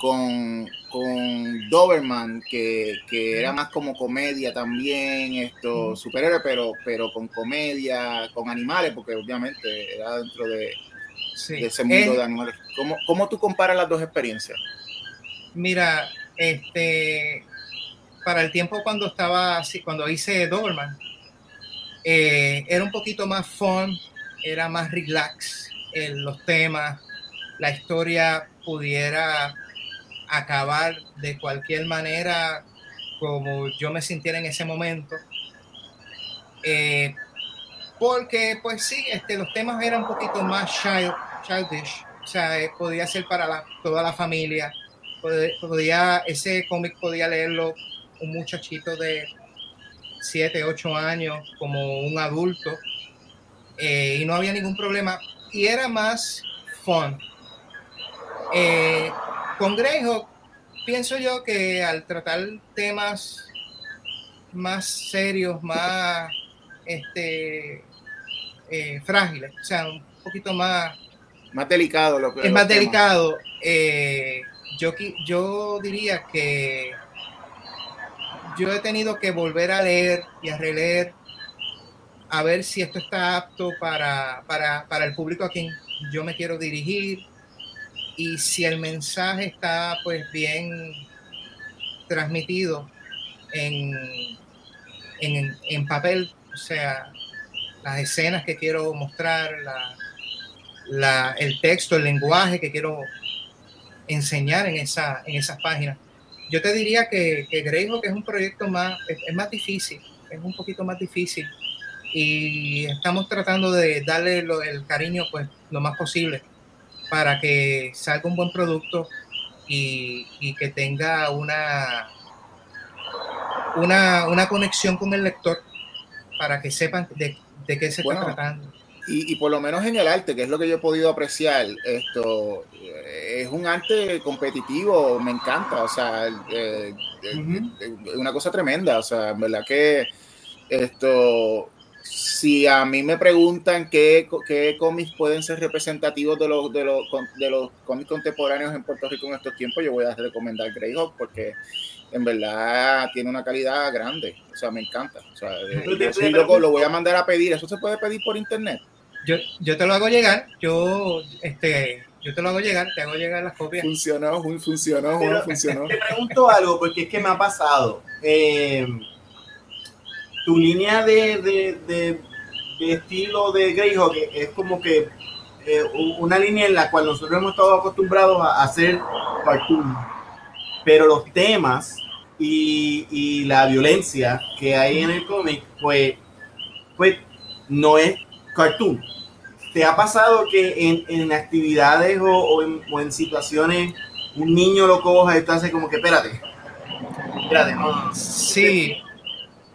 con, con Doberman, que, que era más como comedia también, esto, superhéroe, pero, pero con comedia, con animales, porque obviamente era dentro de, sí. de ese mundo Es- de animales. ¿Cómo, ¿Cómo tú comparas las dos experiencias? Mira, este, para el tiempo cuando estaba así, cuando hice Doberman, eh, era un poquito más fun, era más relax en los temas. la historia pudiera acabar de cualquier manera como yo me sintiera en ese momento. Eh, porque, pues sí, este, los temas eran un poquito más childish, o sea, eh, podía ser para toda la familia, podía, ese cómic podía leerlo un muchachito de 7, 8 años como un adulto eh, y no había ningún problema y era más fun. Con Greyhawk pienso yo que al tratar temas más serios, más este, eh, frágiles, o sea, un poquito más... Más delicado lo que... Es más delicado. Eh, yo, yo diría que yo he tenido que volver a leer y a releer a ver si esto está apto para, para, para el público a quien yo me quiero dirigir, y si el mensaje está pues bien transmitido en, en, papel, o sea, las escenas que quiero mostrar, la, el texto, el lenguaje que quiero enseñar en, esa, en esas páginas. Yo te diría que, que Greyhawk es un proyecto más, es, más difícil, es un poquito más difícil y estamos tratando de darle el cariño pues lo más posible para que salga un buen producto y, que tenga una, una, una, conexión con el lector para que sepan de, de qué se está tratando. Y, por lo menos en el arte, que es lo que yo he podido apreciar, esto es un arte competitivo, me encanta, o sea, eh, eh, una cosa tremenda, o sea, en verdad que esto si a mí me preguntan qué, qué cómics pueden ser representativos de los, de, los, de los cómics contemporáneos en Puerto Rico en estos tiempos, yo voy a recomendar Greyhawk porque en verdad tiene una calidad grande. O sea, me encanta. O sea, lo, voy a mandar a pedir. ¿Eso se puede pedir por internet? Yo, yo te lo hago llegar. Yo, este, yo te lo hago llegar, te hago llegar las copias. Funcionó, funcionó, funcionó. Te pregunto algo, porque es que me ha pasado. Eh, tu línea de, de, estilo de Greyhawk es como que eh, una línea en la cual nosotros hemos estado acostumbrados a hacer cartoon, pero los temas y, la violencia que hay en el cómic, pues, pues no es cartoon. ¿Te ha pasado que en, actividades o, en, situaciones un niño lo coja y te hace como que espérate? Espérate, Sí,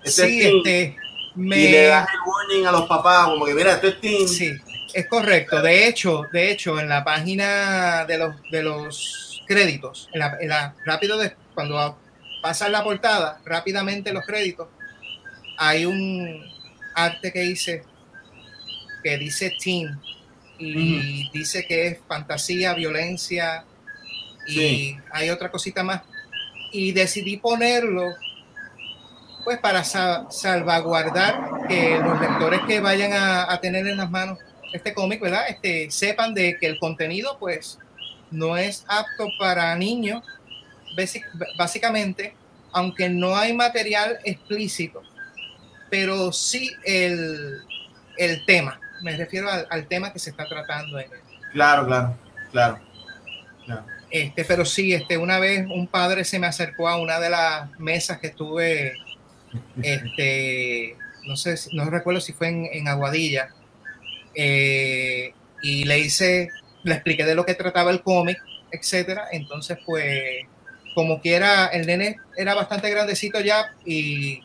sí, este, me... Y le das el warning a los papás, como que mira, esto es teen. Sí, es correcto. De hecho, de hecho, en la página de los, de los créditos, en la, rápido de, cuando pasa la portada, rápidamente los créditos, hay un arte que hice que dice teen y dice que es fantasía, violencia y hay otra cosita más. Y decidí ponerlo pues para salvaguardar que los lectores que vayan a, tener en las manos este cómic, ¿verdad? Este, sepan de que el contenido, pues, no es apto para niños, básicamente, aunque no hay material explícito, pero sí el, tema, me refiero al, tema que se está tratando. En Claro, claro, claro. Este, pero sí, este, una vez un padre se me acercó a una de las mesas que estuve este, no sé, no recuerdo si fue en, Aguadilla, eh, y le hice, le expliqué de lo que trataba el cómic, etcétera. Entonces, pues, como quiera, el nene era bastante grandecito ya y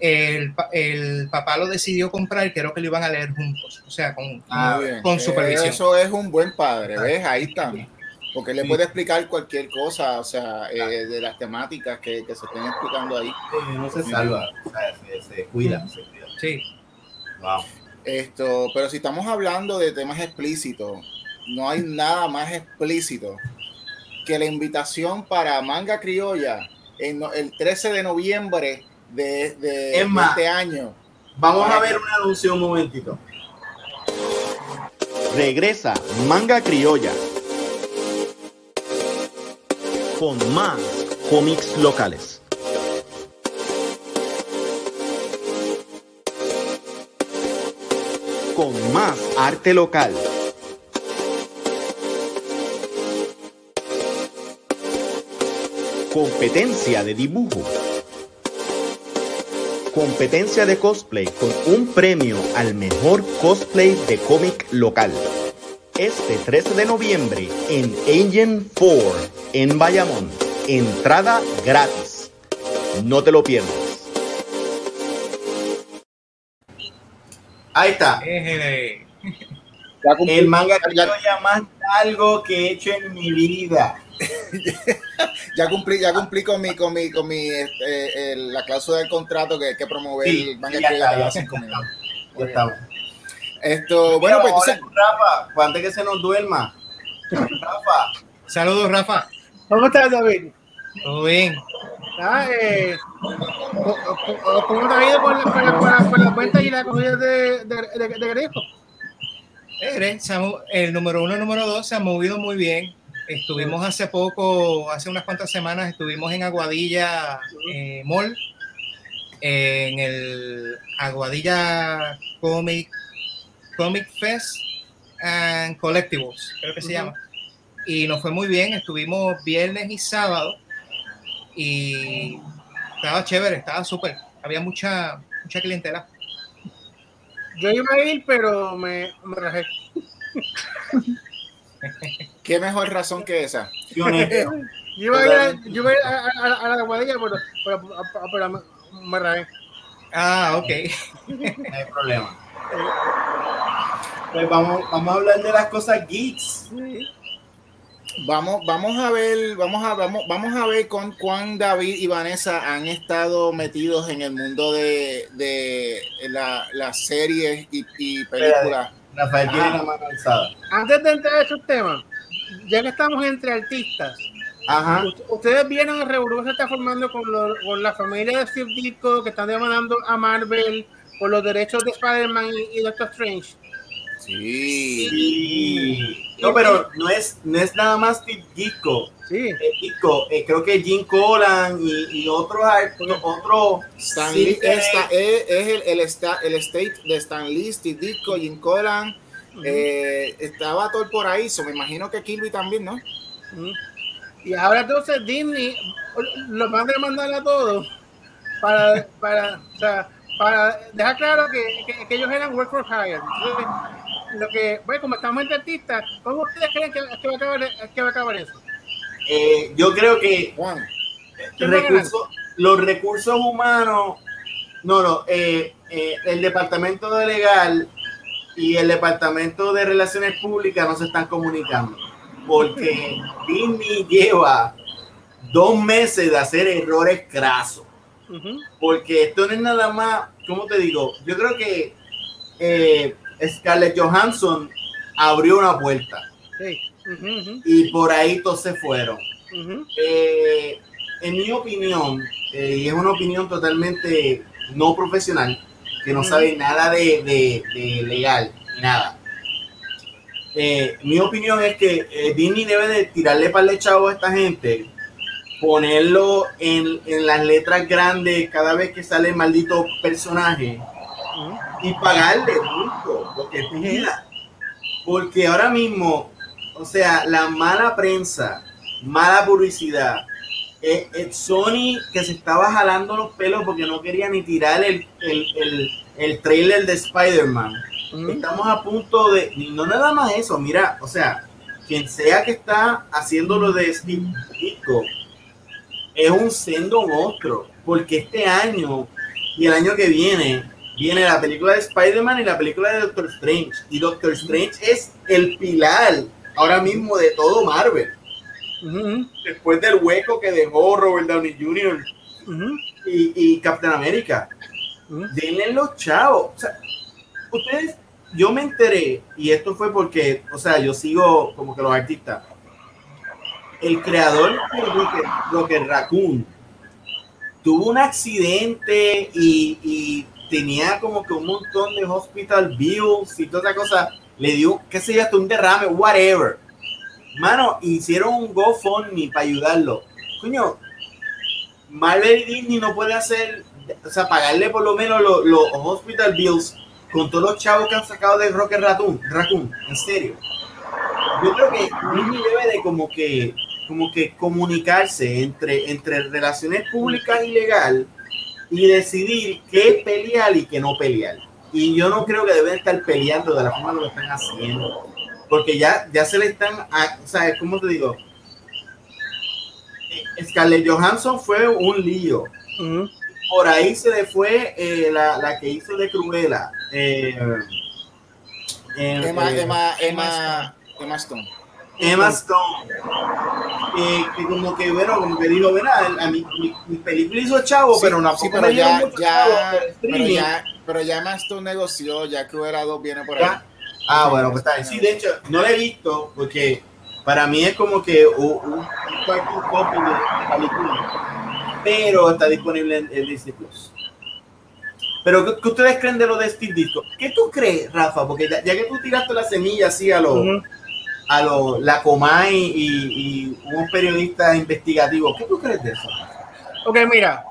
el, el, papá lo decidió comprar y creo que lo iban a leer juntos, o sea, con, ah, con supervisión. Eso es un buen padre, ¿ves? Ahí está porque le puede explicar cualquier cosa, o sea, eh, de las temáticas que, que, se estén explicando ahí. no se salva, o sea, se, cuida, se cuida. Sí. Wow. Esto, pero si estamos hablando de temas explícitos, no hay nada más explícito que la invitación para Manga Criolla en el 13 de noviembre de, de, este año. Vamos a ver un anuncio un momentito. Regresa Manga Criolla con más cómics locales. Con más arte local. Competencia de dibujo. Competencia de cosplay con un premio al mejor cosplay de cómic local. Este 13 de noviembre en Agent 4 en Bayamón. Entrada gratis. No te lo pierdas. Ahí está. Ya El manga ya- ya más largo que he hecho en mi vida. ya cumplí, ya cumplí con mi, con mi, con mi, este, el- la cláusula del contrato que hay que promover Sí, el manga ya que está, ya minutos. Ya estamos. Esto, bueno, pues entonces, Rafa, antes que se nos duerma. Rafa, Saludos, Rafa. ¿Cómo estás, David? Todo bien. Ah, eh, ¿cómo- cómo- ¿Cómo te ha ido con la, con la, con la, con la cuenta y la cogida de, de, de, de Greco? El número uno y el número dos se han movido muy bien. Estuvimos hace poco, hace unas cuantas semanas, estuvimos en Aguadilla eh, Mall, en el Aguadilla Comic, Comic Fest and Collectibles, creo que se llama. Y nos fue muy bien, estuvimos viernes y sábado y estaba chévere, estaba súper. Había mucha, mucha clientela. Yo iba a ir, pero me, me rajé. ¿qué mejor razón que esa? Yo iba a ir a, yo iba a, ir a, a- a la guadilla, pero, pero, pero me, me rajé. Ah, ok. no hay problema. Pues vamos, vamos a hablar de las cosas geeks. Vamos, vamos a ver, vamos a, vamos, vamos a ver con cuán David y Vanessa han estado metidos en el mundo de, de la- las series y, y películas. Rafael tiene la mano alzada. Antes de entrar a esos temas, ya que estamos entre artistas, Ajá. Ustedes vieron el revolú que se está formando con, lo- con la familia de Steve Ditko que están demandando a Marvel por los derechos de Spider-Man y, y Doctor Strange. Sí. Sí. No, pero no es, no es nada más Ditko. Sí, Eh, Ditko, eh, creo que Jim Collan y, y otros otro Stan Lee esta- es, es el, el, esta- el state de Stan Lee, Steve Ditko, Jim Collan. eh, estaba todo por ahí, so me imagino que Kirby también, ¿no? Y ahora entonces Disney los van a demandar a todos para, para, o sea, para dejar claro que, que- que ellos eran work for hire. Entonces, lo que, bueno, como estamos entre artistas, ¿cómo ustedes creen que, que va, a acabar, que va a acabar eso? eh, yo creo que Juan. ¿Quién va a recursos, los recursos humanos, no, no, eh, eh, el departamento de legal y el departamento de relaciones públicas no se están comunicando porque Disney lleva dos meses de hacer errores crasos. Porque esto no es nada más, ¿cómo te digo? Yo creo que eh, Scarlett Johansson abrió una puerta Sí. Y por ahí todos se fueron. Eh, en mi opinión, eh, y es una opinión totalmente no profesional, que no sabe nada de, de- de legal, ni nada. Eh, mi opinión es que eh, Disney debe de tirarle para el chavo a esta gente, ponerlo en, en las letras grandes cada vez que sale el maldito personaje y pagarle punto, lo que pida. Porque ahora mismo, o sea, la mala prensa, mala publicidad, eh, eh, Sony que se estaba jalando los pelos porque no quería ni tirar el, el, el, el trailer de Spider-Man. Estamos a punto de, no nada más eso, mira, o sea, quien sea que está haciendo lo de Steve Ditko es un sendo monstruo, porque este año y el año que viene viene la película de Spider-Man y la película de Doctor Strange. Y Doctor Strange es el pilar ahora mismo de todo Marvel. Después del hueco que dejó Robert Downey Jr. y, y Captain America. ujú. Denle los chavos. O sea, ustedes, yo me enteré, y esto fue porque, o sea, yo sigo como que los artistas. El creador de Rocket, Rocket Raccoon tuvo un accidente y, tenía como que un montón de hospital bills y toda esa cosa. Le dio, qué sé yo, hasta un derrame, whatever. Mano, hicieron un GoFundMe para ayudarlo. Coño, Marvel y Disney no puede hacer, o sea, pagarle por lo menos los, los hospital bills con todos los chavos que han sacado de Rocket Raccoon, Raccoon, en serio. Yo creo que Disney debe de como que como que comunicarse entre, entre relaciones públicas y legal y decidir qué pelear y qué no pelear. Y yo no creo que deben estar peleando de la forma que lo están haciendo, porque ya, ya se le están, a, o sea, ¿cómo te digo? Eh, Scarlett Johansson fue un lío. Por ahí se le fue eh, la, la, que hizo de Cruella. Eh, Emma, Emma, Emma, Emma Stone. Emma Stone, eh, que como que, bueno, como que ¿verdad? A mi, mi, mi, película hizo chavo, sí, pero no sí, pero ya, ya, pero ya, pero ya Emma Stone negoció, ya que hubiera dos viene por ahí. ¿Ya? Ah, bueno, pues está bien. Sí, de hecho, no la he visto porque para mí es como que un, un cualquier copy de la película, pero está disponible en, en Disney Plus. Pero, ¿qué, ¿qué, ustedes creen de lo de Steve Disco? ¿Qué tú crees, Rafa? Porque ya, ya que tú tiraste la semilla así a los... Uh -huh a lo, la Comay y, y un periodista investigativo. ¿Qué tú crees de eso? Ok, mira.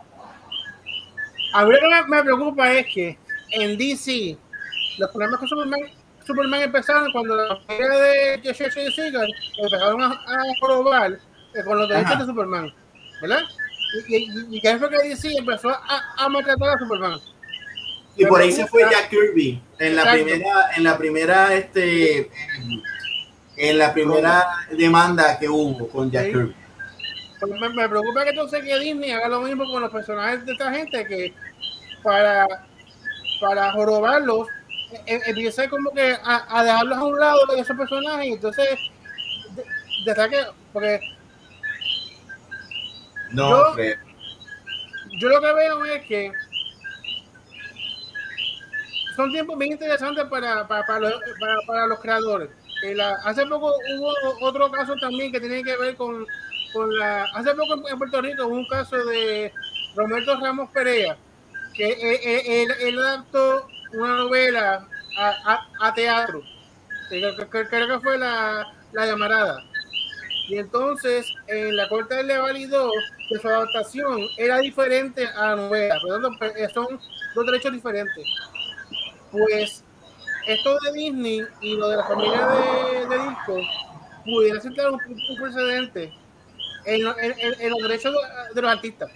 A mí lo que me, preocupa es que en DC los problemas con Superman, Superman empezaron cuando la familia de Joshua Seagal empezaron a, a probar eh, con los derechos Ajá. de Superman, ¿verdad? Y, y, y que fue que DC empezó a, a maltratar a Superman. Y por ahí se fue Jack Kirby en la Exacto. primera, en la primera, este, en la primera demanda que hubo con Jack. Kirby. Pues me, me, preocupa que entonces que Disney haga lo mismo con los personajes de esta gente que para, para jorobarlos e, empieza como que a, a, dejarlos a un lado de esos personajes y entonces de, de que porque no yo, creo. yo lo que veo es que son tiempos bien interesantes para, para, para, los, para, para los creadores hace poco hubo otro caso también que tiene que ver con, con la. Hace poco en Puerto Rico hubo un caso de Roberto Ramos Perea, que él, él adaptó una novela a, a, a teatro. Creo que, fue la, la llamarada. Y entonces en la corte le validó que su adaptación era diferente a la novela, pero son dos derechos diferentes. Pues esto de Disney y lo de la familia de, de Disco pudiera sentar un, precedente en, en, en, los derechos de, los artistas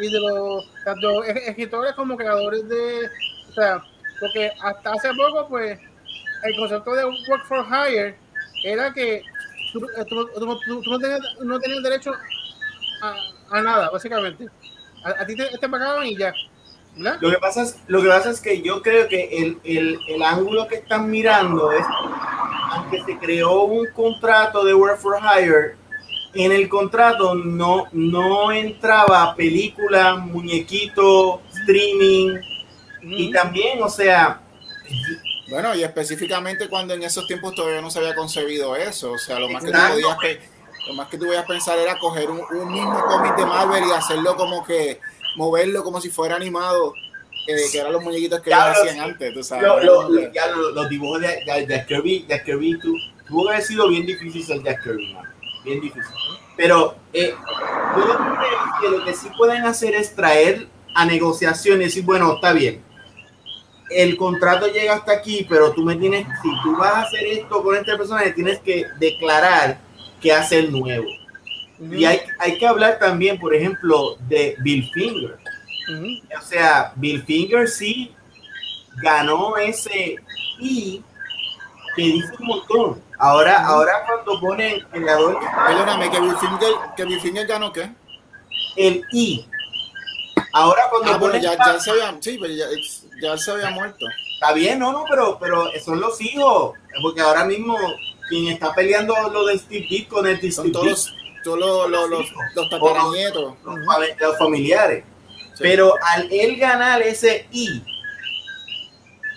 y de los tanto escritores como creadores de o sea porque hasta hace poco pues el concepto de work for hire era que tú, tú, tú, no, tenías, no, tenías, derecho a, nada básicamente. A, a ti te, te pagaban y ya ¿No? Lo que, pasa es, lo que pasa es que yo creo que el, el, el, ángulo que están mirando es, aunque se creó un contrato de Work for Hire, en el contrato no, no entraba película, muñequito, streaming, mm. y también, o sea... Bueno, y específicamente cuando en esos tiempos todavía no se había concebido eso, o sea, lo más Exacto. que tú podías, lo más que tú podías pensar era coger un, un mismo cómic de Marvel y hacerlo como que moverlo como si fuera animado, eh, que eran los muñequitos que ya ellos hacían antes, tú sabes. Lo, lo, lo, ya los dibujos de, de, de Kirby, de Kirby tú, tuvo que haber sido bien difícil ser Jack Kirby, man. bien difícil. Pero eh, yo creo que lo que sí pueden hacer es traer a negociación y decir, bueno, está bien, el contrato llega hasta aquí, pero tú me tienes, si tú vas a hacer esto con este personaje, tienes que declarar que hace el nuevo. -huh. Y hay, hay, que hablar también, por ejemplo, de Bill Finger. Uh -huh. O sea, Bill Finger sí ganó ese I que dice un montón. Ahora, uh -huh. ahora cuando ponen el adulto. Perdóname, que Bill Finger, que Bill Finger ganó qué? El I. Ahora cuando ah, ponen. ya, ya, se había, sí, pero ya, ya se había muerto. Está bien, no, no, pero, pero son los hijos. Porque ahora mismo quien está peleando lo de Steve Dick con el Son todos los, los, los, los tataranietos. Los, los familiares. Sí. Pero al él ganar ese I,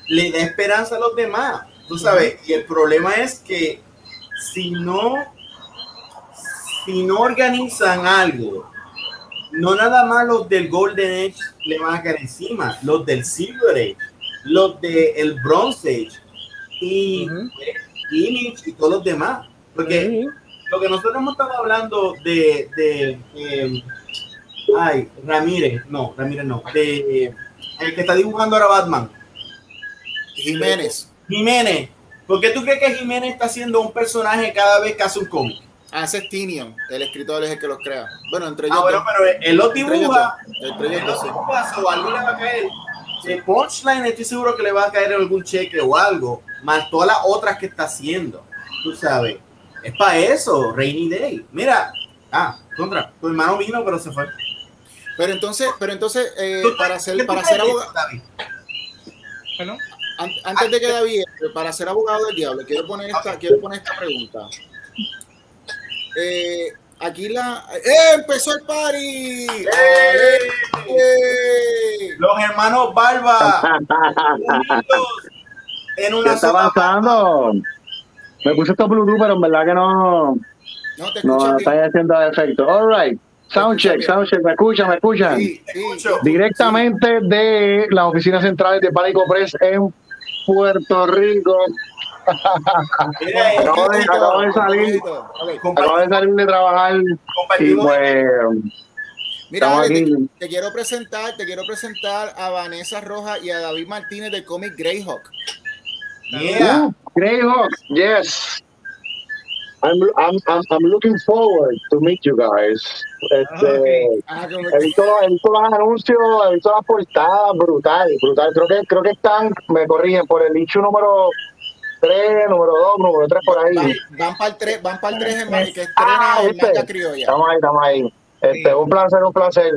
le da esperanza a los demás. Tú sabes, -huh. y el problema es que si no, si no organizan algo, no nada más los del Golden Age le van a caer encima, los del Silver Age, los del el Bronze Age y uh -huh. Image y todos los demás. Porque uh -huh lo que nosotros hemos estado hablando de, de eh, ay, Ramírez, no, Ramírez no, de eh, el que está dibujando ahora Batman. Jiménez. Jiménez. ¿Por qué tú crees que Jiménez está haciendo un personaje cada vez que hace un cómic? Ah, Tinion, el escritor es el que los crea. Bueno, entre ah, ellos. Ah, bueno, pero él los dibuja. Entre ellos, los dibuja, o algo le va a caer. El punchline estoy seguro que le va a caer algún cheque o algo, más todas las otras que está haciendo. Tú sabes. Es para eso, Rainy Day. Mira, ah, contra, tu hermano vino, pero se fue. Pero entonces, pero entonces, eh, para ser, para ser abogado. Antes de que David, para ser abogado del diablo, quiero poner esta, quiero poner esta pregunta. Eh, aquí la. ¡Eh! ¡Empezó el party! ¡Eh! ¡Eh! Los hermanos Barba. en una ¿Qué está pasando? Me puse esto Bluetooth, pero en verdad que no. No, te no está haciendo efecto. All right. Soundcheck, soundcheck, me escuchan, me escuchan. Sí, sí, Directamente sí. de las oficinas centrales de Pánico Press en Puerto Rico. acabo, de, acabo, de, salir, acabo de salir de trabajar y pues Mira, Ale, te, te, quiero presentar, te quiero presentar a Vanessa Rojas y a David Martínez del cómic Greyhawk. Yeah. Uh, Greyhawk, yes. I'm, I'm, I'm, I'm looking forward to meet you guys. Este, okay. ah, he, visto, he visto los anuncios, he visto las portadas, brutal, brutal. Creo que, creo que están, me corrigen, por el nicho número 3, número 2, número 3 por ahí. Van, van para el 3, van para el 3 en que estrena ah, este. Criolla. Estamos ahí, estamos ahí. Este, un placer, un placer.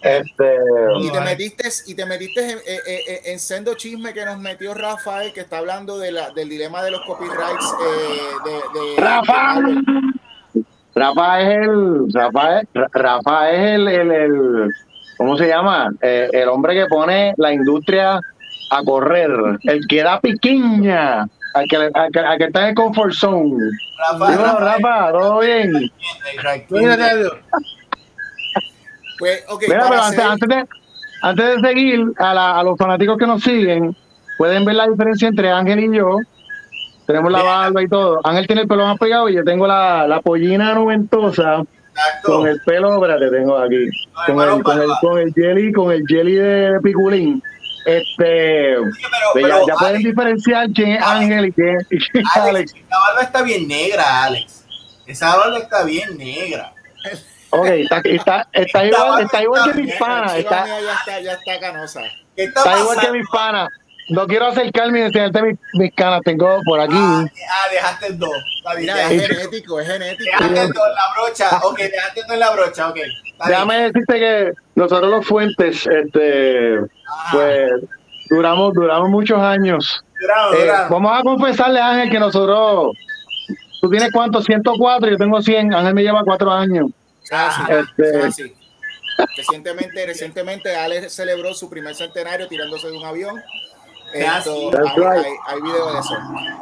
Este, y te metiste, y te metiste en, en, en, sendo chisme que nos metió Rafael, que está hablando de la, del dilema de los copyrights eh, de, de, Rafa. Rafa es el Rafa es, Rafa es el, el, el, ¿cómo se llama? Eh, el hombre que pone la industria a correr, el que da piquiña, al que, al que, al que está en el comfort zone. Rafa, Rafa, Rafa, todo bien. Pues, okay, Mira, pero antes, antes, de, antes de seguir, a, la, a, los fanáticos que nos siguen, pueden ver la diferencia entre Ángel y yo. Tenemos la barba y todo. Ángel tiene el pelo más pegado y yo tengo la, la pollina noventosa. Exacto. Con el pelo, espérate, tengo aquí. con, el, con, el, con el jelly, con el jelly de piculín. Este, sí, pero, ya, ya pueden diferenciar quién es Ángel y quién, y quién es Alex. Esa barba está bien negra, Alex. Esa barba está bien negra. Ok, está, está, está, igual, está igual que mis panas. Está, ya está, ya está canosa. Está, está igual que mis panas. No quiero acercarme y enseñarte mis, mis canas, tengo por aquí. Ah, ah dejaste dos. Mira, es genético, es genético. Dejaste dos en la brocha. Ok, dejaste dos en la brocha, ok. Déjame decirte que nosotros los fuentes, este, pues, duramos, duramos muchos años. Duramos, eh, duramos. Vamos a confesarle a Ángel que nosotros, tú tienes cuántos, 104, yo tengo 100, Ángel me lleva cuatro años. Ah, este... Recientemente, recientemente Alex celebró su primer centenario tirándose de un avión. Esto, hay, hay, video de eso.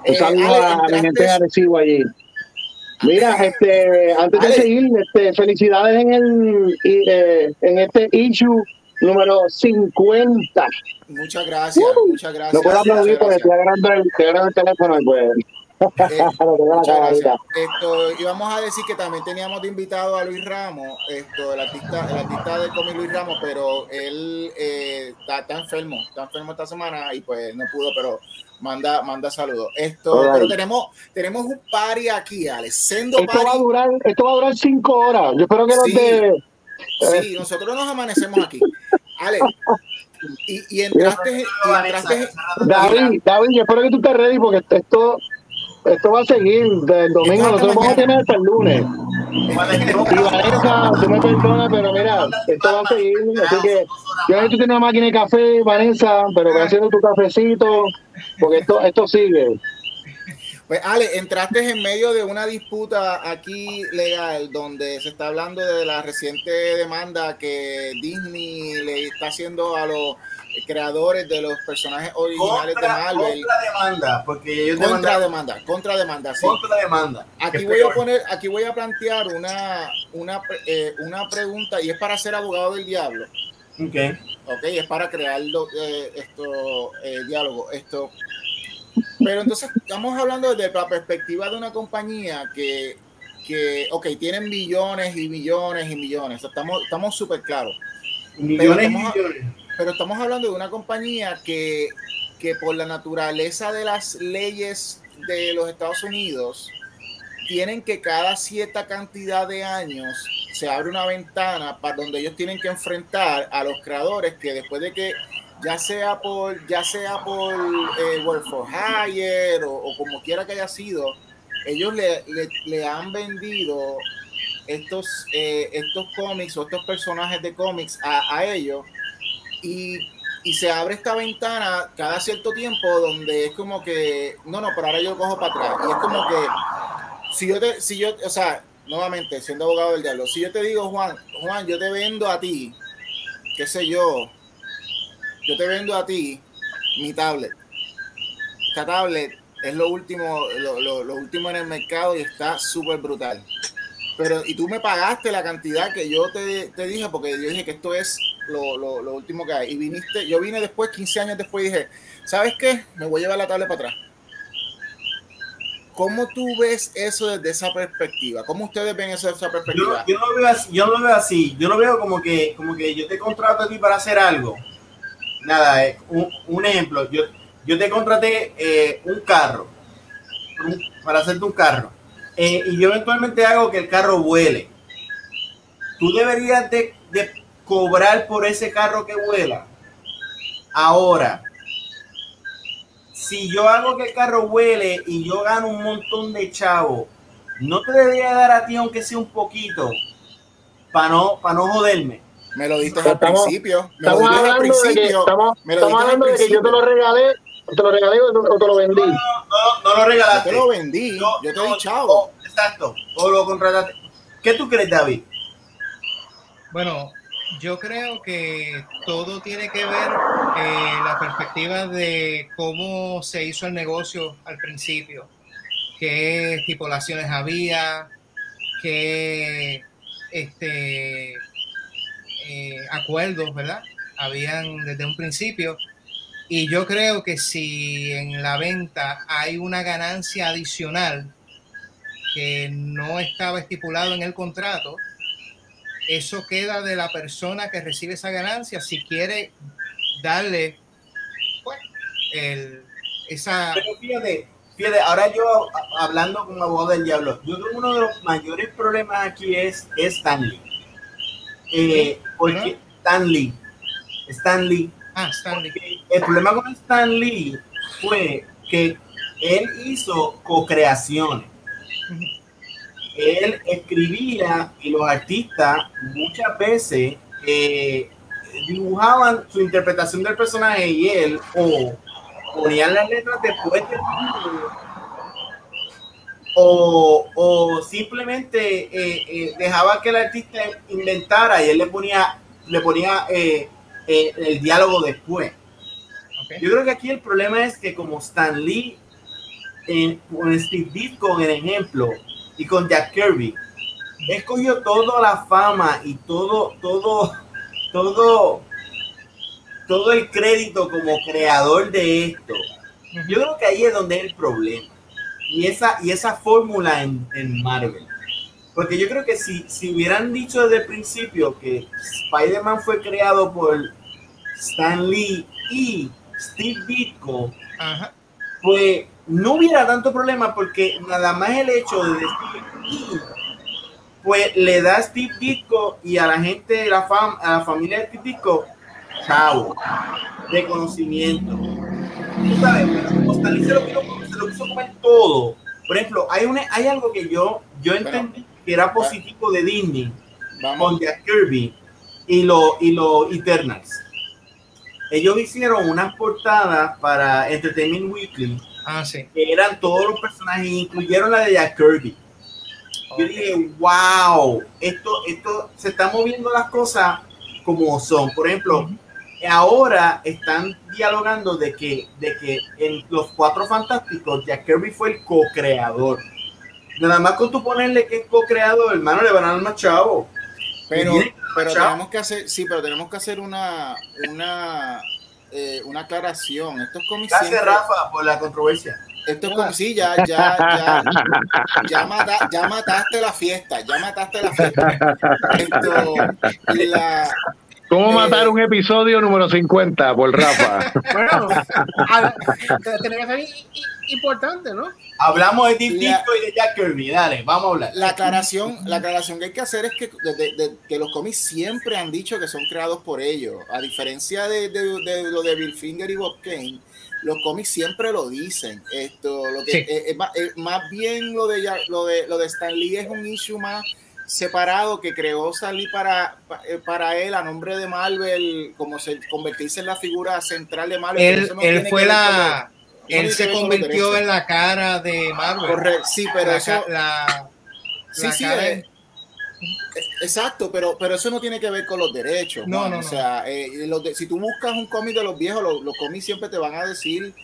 Un saludo eh, a la gente de Arecibo allí. Mira, este, antes de seguir, este, felicidades en el eh, en este issue número 50. Muchas gracias, uh, muchas gracias. No puedo aplaudir porque estoy agarrando el, el teléfono y pues eh, esto, y vamos a decir que también teníamos de invitado a Luis Ramos, esto, el artista, el artista del cómic Luis Ramos, pero él eh, está, enfermo, está enfermo esta semana y pues no pudo, pero manda, manda saludos. Esto, pero tenemos, tenemos un party aquí, Alex. esto va a durar, esto va a durar cinco horas. Yo espero que sí, nos Sí, nosotros nos amanecemos aquí. Alex, y, y entraste, y entraste David, David, yo espero que tú estés ready porque esto esto va a seguir del domingo, nosotros vamos a tener hasta el lunes. Y Vanessa, tú me perdonas, pero mira, esto va a seguir. Así que yo necesito tener una máquina de café, Vanessa, pero voy haciendo tu cafecito, porque esto, esto sigue. Pues Ale, entraste en medio de una disputa aquí legal donde se está hablando de la reciente demanda que Disney le está haciendo a los creadores de los personajes originales contra, de Marvel. Contra demanda, porque ellos contra demanda, contra demanda, sí. Contra demanda. Aquí voy a poner, aquí voy a plantear una, una, eh, una pregunta y es para ser abogado del diablo. Ok. Ok, es para crear eh, esto, eh, diálogo. Esto. Pero entonces estamos hablando desde la perspectiva de una compañía que, que ok, tienen millones y millones y millones. Estamos estamos súper claros. Millones y millones pero estamos hablando de una compañía que, que por la naturaleza de las leyes de los Estados Unidos tienen que cada cierta cantidad de años se abre una ventana para donde ellos tienen que enfrentar a los creadores que después de que ya sea por ya sea por eh, Work for Hire o, como quiera que haya sido ellos le, le, han vendido estos eh, estos cómics o estos personajes de cómics a ellos y se abre esta ventana cada cierto tiempo donde es como que, no, no, pero ahora yo cojo para atrás. Y es como que, si yo te, si yo, o sea, nuevamente, siendo abogado del diablo, si yo te digo, Juan, Juan, yo te vendo a ti, qué sé yo, yo te vendo a ti mi tablet. Esta tablet es lo último, lo, lo, lo último en el mercado y está súper brutal. Pero, y tú me pagaste la cantidad que yo te, te dije, porque yo dije que esto es lo, lo, lo, último que hay. Y viniste, yo vine después, 15 años después, y dije, ¿sabes qué? Me voy a llevar la tablet para atrás. ¿Cómo tú ves eso desde esa perspectiva? ¿Cómo ustedes ven eso desde esa perspectiva? Yo, yo, no, veo así, yo no lo veo así. Yo lo veo como que, como que yo te contrato a ti para hacer algo. Nada, eh, un, un, ejemplo. Yo, yo te contraté eh, un carro un, para hacerte un carro. Eh, y yo eventualmente hago que el carro vuele. Tú deberías de, de cobrar por ese carro que vuela. Ahora, si yo hago que el carro vuele y yo gano un montón de chavo, no te debería dar a ti aunque sea un poquito para no, para no joderme. Me lo diste al principio. Me estamos hablando al principio. de que, estamos, estamos hablando de que yo te lo regalé, te lo regalé o te lo vendí. No, no, no, no lo regalaste. Yo te lo vendí. No, yo te no, di chavo. exacto. O lo contrataste. ¿Qué tú crees, David? Bueno, yo creo que todo tiene que ver eh, la perspectiva de cómo se hizo el negocio al principio, qué estipulaciones había, qué este, eh, acuerdos, ¿verdad? Habían desde un principio. Y yo creo que si en la venta hay una ganancia adicional que no estaba estipulado en el contrato, eso queda de la persona que recibe esa ganancia si quiere darle pues, el, esa... Pero fíjate, fíjate, ahora yo hablando con abogado del diablo, yo creo que uno de los mayores problemas aquí es, es Stanley. Eh, porque Stanley, Stanley, ah, Stanley. el problema con Stanley fue que él hizo co-creaciones. Uh -huh él escribía y los artistas muchas veces eh, dibujaban su interpretación del personaje y él o ponían las letras después del o, o simplemente eh, eh, dejaba que el artista inventara y él le ponía le ponía el diálogo después. Okay. Yo creo que aquí el problema es que como Stan Lee en, con Steve Ditko en el ejemplo y con Jack Kirby. Escogió toda la fama y todo, todo, todo, todo el crédito como creador de esto. Yo creo que ahí es donde es el problema. Y esa, y esa fórmula en, en Marvel. Porque yo creo que si, si hubieran dicho desde el principio que Spider-Man fue creado por Stan Lee y Steve Ditko, Ajá. pues no hubiera tanto problema porque nada más el hecho de decir pues le da a Steve Ditko y a la gente de la fam a la familia de Steve Ditko chao de conocimiento. Tú sabes Stanley se lo quiso, se lo quiso comer todo. Por ejemplo hay una hay algo que yo yo entendí que era positivo de Disney Vamos. con Jack Kirby y los y los Eternals. Ellos hicieron unas portadas para Entertainment Weekly Ah, sí. Que eran todos los personajes, incluyeron la de Jack Kirby. Okay. Yo dije, wow, esto, esto se están moviendo las cosas como son. Por ejemplo, uh -huh. ahora están dialogando de que, de que en los cuatro fantásticos, Jack Kirby fue el co-creador. Nada más con tú ponerle que es co-creador, hermano, le van a dar más chavo. Pero, pero tenemos que hacer, sí, pero tenemos que hacer una, una, eh, una aclaración. Estos cómics Gracias, siempre, Rafa, por la controversia. Estos cómics, sí, ya, ya, ya, ya, mata, ya, mataste la fiesta, ya mataste la fiesta. Esto, la, ¿Cómo Eh, matar un episodio número 50 por Rafa? Bueno, a- tiene que ser importante, ¿no? Hablamos de Deep Disco y de Jack Kirby. Dale, vamos a hablar. La aclaración, la aclaración que hay que hacer es que, de- de- de- que los cómics siempre han dicho que son creados por ellos. A diferencia de, de- de lo de Bill Finger y Bob Kane, los cómics siempre lo dicen. Esto, lo que Sí. eh, es más, eh, más bien lo de, lo de lo de Stan Lee es un issue más separado que creó Lee para, pa- eh, para él a nombre de Marvel, como se convertirse en la figura central de Marvel. Él, no fue con la. Él se convirtió en la cara de Marvel. Correcto, sí, pero la, eso, la, Sí, la sí, cara eh, eh, exacto, pero, pero eso no tiene que ver con los derechos. No, Juan. no, O no. sea, eh, los de- si tú buscas un cómic de los viejos, los, los cómics siempre te van a decir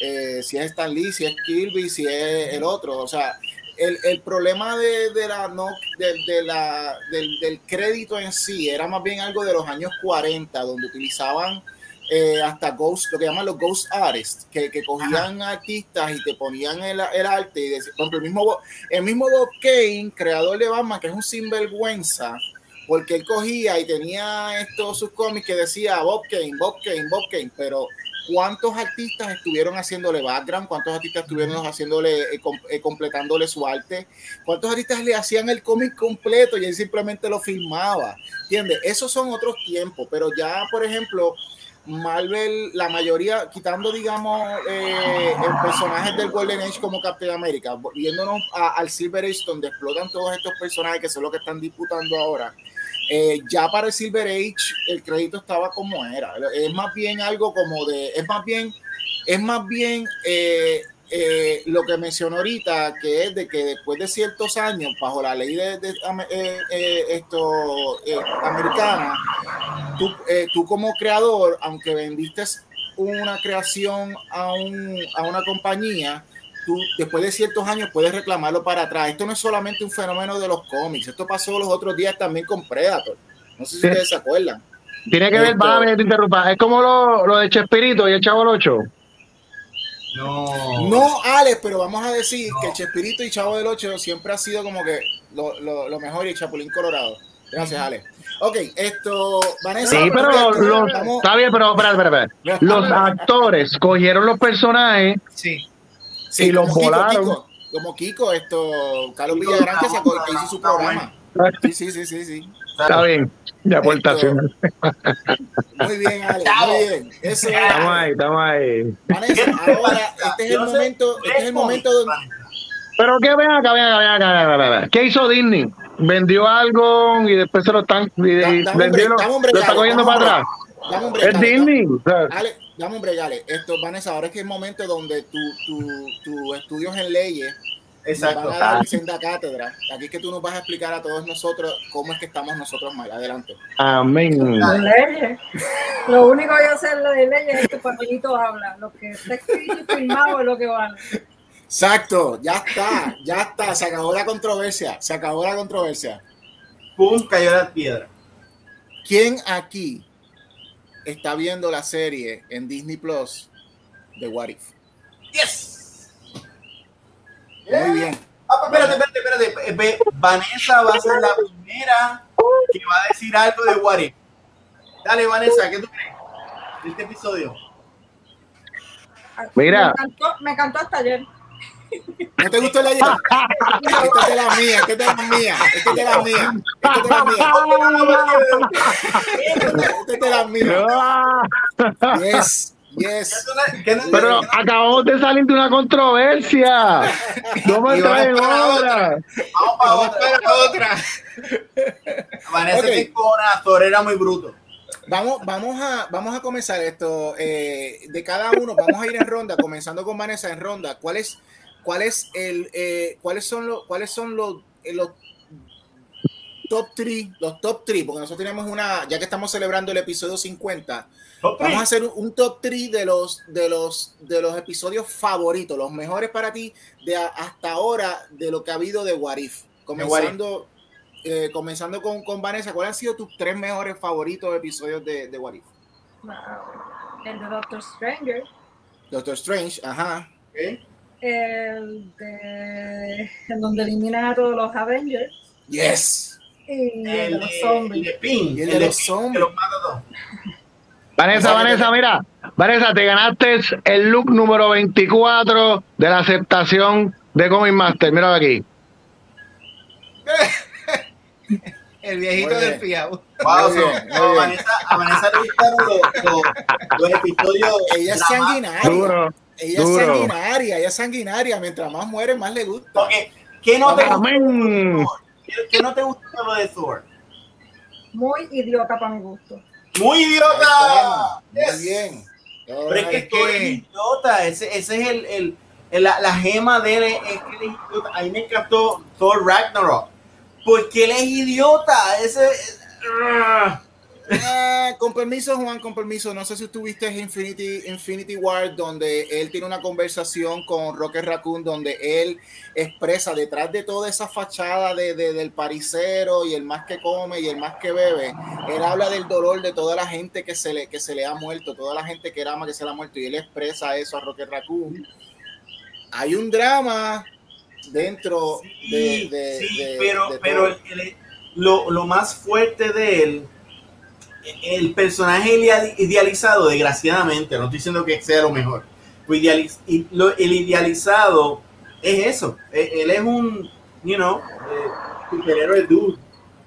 eh, si es Stan Lee, si es Kirby, si es el otro. O sea, el, el problema de, de la no de, de la del, del crédito en sí era más bien algo de los años 40, donde utilizaban eh, hasta ghost, lo que llaman los ghost artists, que, que cogían artistas y te ponían el, el arte. Y decían, por ejemplo, el mismo, el mismo Bob Kane, creador de Batman, que es un sinvergüenza, porque él cogía y tenía estos sus cómics que decía Bob Kane, Bob Kane, Bob Kane, pero ¿cuántos artistas estuvieron haciéndole background? ¿Cuántos artistas estuvieron haciéndole, eh, eh, completándole su arte? ¿Cuántos artistas le hacían el cómic completo y él simplemente lo filmaba? ¿Entiendes? Esos son otros tiempos, pero ya, por ejemplo, Marvel, la mayoría, quitando, digamos, eh, personajes del Golden Age como Captain America, viéndonos al Silver Age, donde explotan todos estos personajes que son los que están disputando ahora. Eh, ya para el Silver Age el crédito estaba como era. Es más bien algo como de, es más bien, es más bien eh, eh, lo que mencionó ahorita, que es de que después de ciertos años, bajo la ley de, de, eh, esto americana, tú, tú como creador, aunque vendiste una creación a, un, a una compañía, tú después de ciertos años puedes reclamarlo para atrás. Esto no es solamente un fenómeno de los cómics, esto pasó los otros días también con Predator. No sé si Sí. ustedes se acuerdan. Tiene que ver, va te interrumpa. Es como lo, lo de Chespirito y el Chavo el Ocho. No. No, Alex, pero vamos a decir que Chespirito y Chavo del Ocho siempre ha sido como que lo, lo, lo mejor y el Chapulín Colorado. Gracias, Alex. Ok, esto, Vanessa. Sí, pero los, está bien, pero espera, espera, espera. Los actores cogieron los personajes Sí. Sí, y los Kiko, volaron. Kiko, como Kiko, esto, Carlos Kiko Villagrán que sacó, que hizo su programa. Sí, sí, sí, sí, sí. Está bien, de aportación. Muy bien, Alex, muy bien. Eso es. Estamos ahí, estamos ahí. Vanessa, ahora este es el momento, este es el momento donde Pero que ven acá, ven acá, ven acá, ven acá. ¿Qué hizo Disney? Vendió algo y después se lo están y, vendió, lo, está cogiendo para atrás. Es Alex, Disney. Dame un break, Ale. Esto, Vanessa, ahora es que es el momento donde tu, tu, tu estudios en leyes Exacto. van a dar senda cátedra. Aquí es que tú nos vas a explicar a todos nosotros cómo es que estamos nosotros mal. Adelante. Amén. Las leyes. Lo único que yo sé de leyes es que papelito habla. Lo que está escrito y firmado es lo que vale. Exacto, ya está, ya está. Se acabó la controversia. Se acabó la controversia. Pum, cayó la piedra. ¿Quién aquí está viendo la serie en Disney Plus de What If? Yes. Muy bien. Ah, pero espérate, espérate, espérate. Eh, ve, Vanessa va a ser la primera que va a decir algo de What If. Dale, Vanessa, ¿qué tú crees de este episodio? Mira. Me encantó, me encantó hasta ayer. ¿No te gustó la idea? Esta es de la mía, esta es de la mía, esta es de la mía, esta es de la mía, esta es de la mía. Yes, yes. ¿Qué no- Pero acabamos de salir de una controversia. No me traen otra. Vamos para otra. otra. Vanessa Ok. que con actor era muy bruto. Vamos, vamos, a, vamos a comenzar esto. eh, de cada uno, vamos a ir en ronda, comenzando con Vanessa en ronda. ¿Cuál es, cuál es el, eh, ¿Cuáles son los, cuáles son los, eh, los top 3? Los top 3, porque nosotros tenemos una, ya que estamos celebrando el episodio 50, vamos a hacer un, un top 3 de los, de, los, de los episodios favoritos, los mejores para ti de a- hasta ahora de lo que ha habido de What If. Comenzando, eh, comenzando con, con Vanessa, ¿cuáles han sido tus tres mejores favoritos episodios de, de What If? El de Doctor Stranger. Doctor Strange, ajá. El de. En donde eliminan a todos los Avengers. Yes. Y el, de los zombies. el de Pin, Y el el de de los zombies. los. Vanessa, Vanessa, mira. Vanessa, te ganaste el look número 24 de la aceptación de Comic Master. Míralo aquí. El viejito del fiado. Wow, so- bien. Vanessa, a Vanessa le gustaron los, los, los episodios. Ella es sanguinaria. Duro. Ella es sanguinaria, ella es sanguinaria. Mientras más muere, más le gusta. ¿qué no te gusta? ¿Qué, qué no te gusta lo de Thor? Muy idiota para mi gusto. ¡Muy idiota! Muy Yes. bien. Pero es que Es Thor es idiota. Ese, ese es el, el, el- la, la gema de él. Es, es que él es idiota. A mí me encantó Thor Ragnarok. Porque él es idiota. Ese. es- Ah, con permiso, Juan, con permiso. No sé si tuviste Infinity, Infinity War, donde él tiene una conversación con Rocket Raccoon, donde él expresa detrás de toda esa fachada de, de- del paricero y el más que come y el más que bebe, él habla del dolor de toda la gente que se le, que se le ha muerto, toda la gente que ama que se le ha muerto, y él expresa eso a Rocket Raccoon. Hay un drama dentro de, Sí, de- sí, de- pero, pero todo. el- el- lo, lo más fuerte de él, el personaje idea- idealizado, desgraciadamente, no estoy diciendo que sea lo mejor, idealiz- y lo- el idealizado es eso. Él, él es un, you know, eh, superhéroe dude.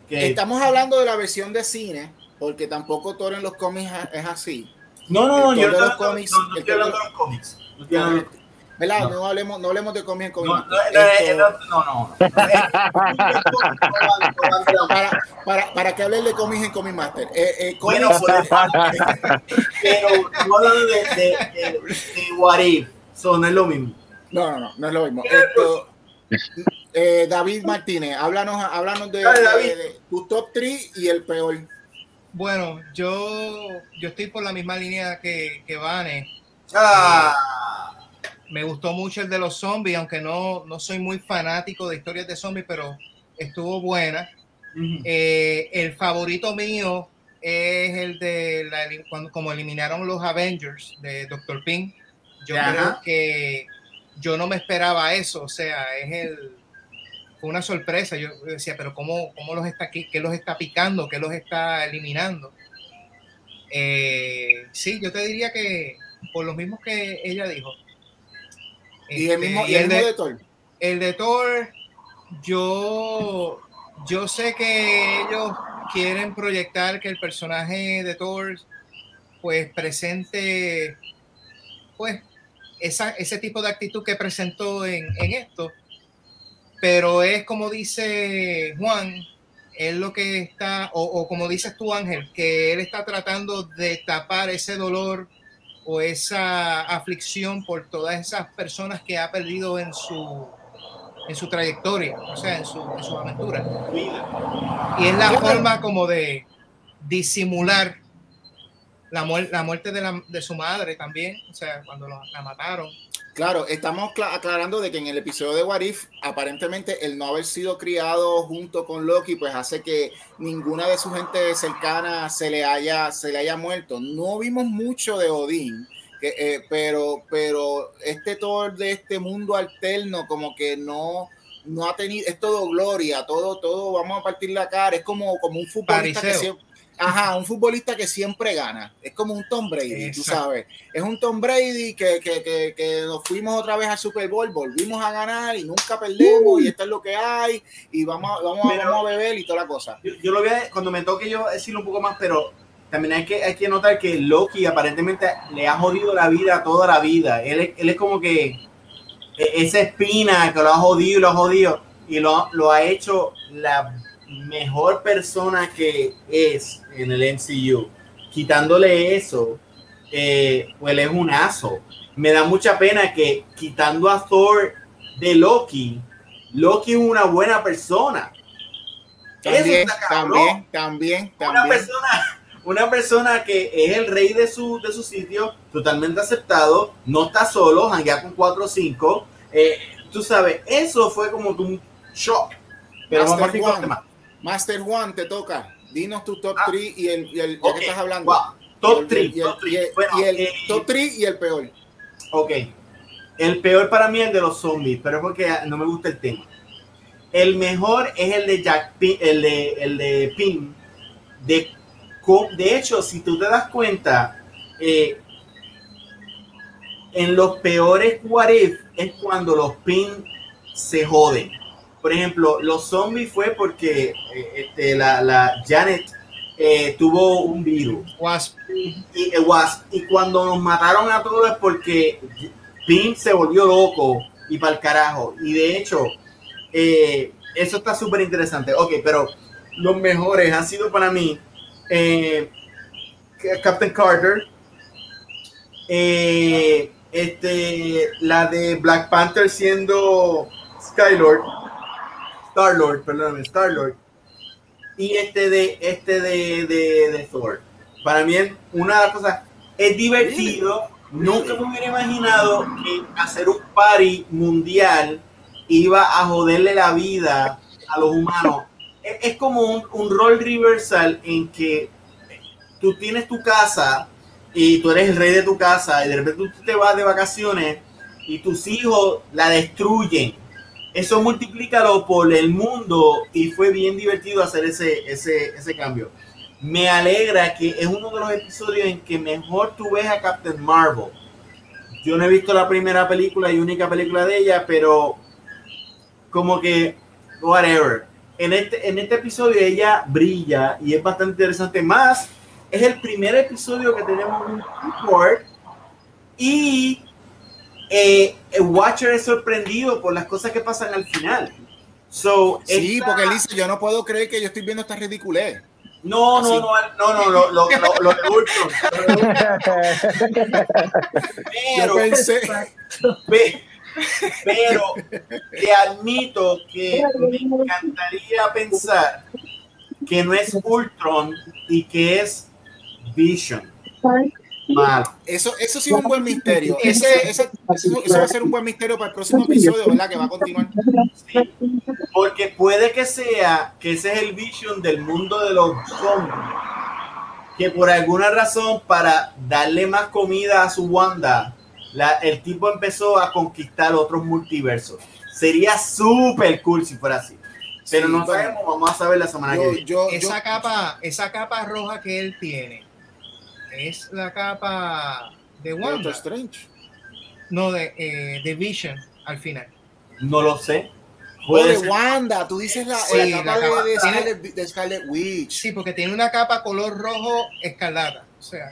Que, Estamos hablando de la versión de cine, porque tampoco Thor en los cómics es así. no, no, no, yo no de estoy los hablando- cómics, no, no el estoy de- hablando de los cómics. No estoy hablando de- ¿Verdad? No. No, hablemos, no hablemos de en cómics. no, no, no, Esto- no, no, no, no. para, para, para que hables de cómics en Comic Master. Eh, eh, Bueno, pero estamos hablando de, de, de, de What If, so no es lo mismo. no, no, no, no es lo mismo. Esto, eh, David Martínez, háblanos, háblanos de, Dale, de- de tu top 3 y el peor. Bueno, yo, yo estoy por la misma línea que, que Vane. Ah, Me gustó mucho el de los zombies, aunque no, no soy muy fanático de historias de zombies, pero estuvo buena. Eh, el favorito mío es el de la, cuando, como eliminaron los Avengers de Doctor Ping. Yo Ajá. creo que yo no me esperaba eso, o sea, es el fue una sorpresa. Yo decía, pero cómo, cómo los está aquí, qué los está picando, qué los está eliminando. Eh, sí, yo te diría que por los mismos que ella dijo. Y el Este, mismo, y y el el mismo de- de Thor. el de Thor, yo, yo sé que ellos quieren proyectar que el personaje de Thor pues presente pues esa, ese tipo de actitud que presentó en, en esto, pero es como dice Juan, es lo que está, o, o como dices tú Ángel, que él está tratando de tapar ese dolor o esa aflicción por todas esas personas que ha perdido en su en su trayectoria, o sea, en su, en su aventura. Y es la forma como de disimular la, muer- la muerte de, la- de su madre también, o sea, cuando lo- la mataron. Claro, estamos cla- aclarando de que en el episodio de What If, aparentemente el no haber sido criado junto con Loki, pues hace que ninguna de su gente cercana se le haya, se le haya muerto. No vimos mucho de Odín, que, eh, pero, pero este Thor de este mundo alterno, como que no, no ha tenido, es todo gloria, todo, todo, vamos a partir la cara, es como, como un futbolista que siempre. Ajá, un futbolista que siempre gana. Es como un Tom Brady, tú Exacto. sabes es un Tom Brady que, que, que, que nos fuimos otra vez al Super Bowl, volvimos a ganar y nunca perdemos y esto es lo que hay y vamos, a- vamos, vamos a beber y toda la cosa. yo, yo lo voy a, cuando me toque yo decirlo un poco más, pero también hay que, hay que notar que Loki aparentemente le ha jodido la vida toda la vida. Él, es- él es como que e- esa espina que lo ha jodido y lo ha jodido y lo, lo ha hecho la mejor persona que es en el MCU. Quitándole eso, eh, pues él es un aso. Me da mucha pena que quitando a Thor de Loki, Loki es una buena persona. Eso También, cabrón. también, también, Una también. persona, una persona que es el rey de su, de su sitio, totalmente aceptado, no está solo, janguea con 4 o 5. tú sabes, eso fue como un shock. Pero vamos a Juan. el tema. Master Juan, te toca. Dinos tu top Ah. 3 y el, y el que estás hablando. wow. Top Y el- 3. y el, y el- y el top 3 y el peor. Ok. El peor para mí es el de los zombies, pero es porque no me gusta el tema. El mejor es el de Jack Pin, el de, el de Pin. De, de hecho, si tú te das cuenta, eh, en los peores what if es cuando los Pin se joden. Por ejemplo, los zombies fue porque eh, este, la, la Janet eh, tuvo un virus. Wasp. Y, eh, Wasp. y cuando nos mataron a todos es porque Pin se volvió loco y para el carajo. Y de hecho, eh, eso está súper interesante. Ok, pero los mejores han sido para mí eh, Captain Carter, eh, este, la de Black Panther siendo Skylord, Star-Lord, perdóname, Star-Lord, y este de, este de, de, de Thor. Para mí, es una de las cosas, es divertido. Nunca me hubiera imaginado que hacer un party mundial iba a joderle la vida a los humanos. Es, es como un, un rol reversal en que tú tienes tu casa y tú eres el rey de tu casa y de repente tú te vas de vacaciones y tus hijos la destruyen. Eso multiplícalo por el mundo y fue bien divertido hacer ese, ese, ese cambio. Me alegra que es uno de los episodios en que mejor tú ves a Captain Marvel. Yo no he visto la primera película y única película de ella, pero como que, whatever. En este, en este episodio ella brilla y es bastante interesante. Más, es el primer episodio que tenemos un report y eh, el Watcher es sorprendido por las cosas que pasan al final. So, Sí, esta- porque él dice, yo no puedo creer que yo estoy viendo esta ridiculez. No, no, no, no, no, lo, lo, lo, lo Pero, Pe- Pero te admito que me encantaría pensar que no es Ultron y que es Vision. Malo. eso, eso sí es un buen misterio. Ese, ese- eso, eso va a ser un buen misterio para el próximo episodio, ¿verdad? Que va a continuar. Sí. Porque puede que sea que ese es el Vision del mundo de los zombies. Que por alguna razón, para darle más comida a su Wanda, la- el tipo empezó a conquistar otros multiversos. Sería súper cool si fuera así. Pero Sí, no bueno. sabemos, vamos a saber la semana que viene. yo, yo- Esa capa, esa capa roja que él tiene es la capa de Wanda. Doctor Strange. No, de, eh, de Vision al final. No lo sé. O Puede de ser. Wanda, tú dices la, Sí, la capa la capa- de, Scarlet, de Scarlet Witch. Sí, porque tiene una capa color rojo escarlata. O sea,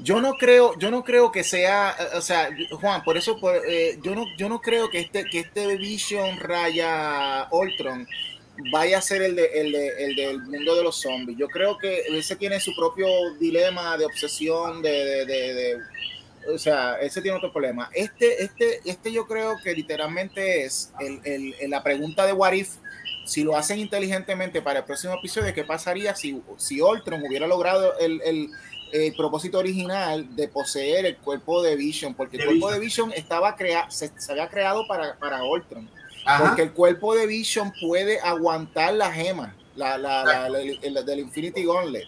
Yo no creo, yo no creo que sea, o sea, Juan, por eso, por, eh, yo no, yo no creo que este, que este Vision Raya Ultron vaya a ser el, de, el, de- el del mundo de los zombies. Yo creo que ese tiene su propio dilema de obsesión, de, de, de- de- o sea, ese tiene otro problema. Este, este, este yo creo que literalmente es el, la pregunta de What If. Si lo hacen inteligentemente para el próximo episodio, ¿qué pasaría si, si Ultron hubiera logrado el, propósito original de poseer el cuerpo de Vision? Porque el cuerpo Vision. de Vision estaba crea se, se había creado para, para Ultron. Ajá. Porque el cuerpo de Vision puede aguantar la gema la, la- la- la- el- el- del Infinity Gauntlet.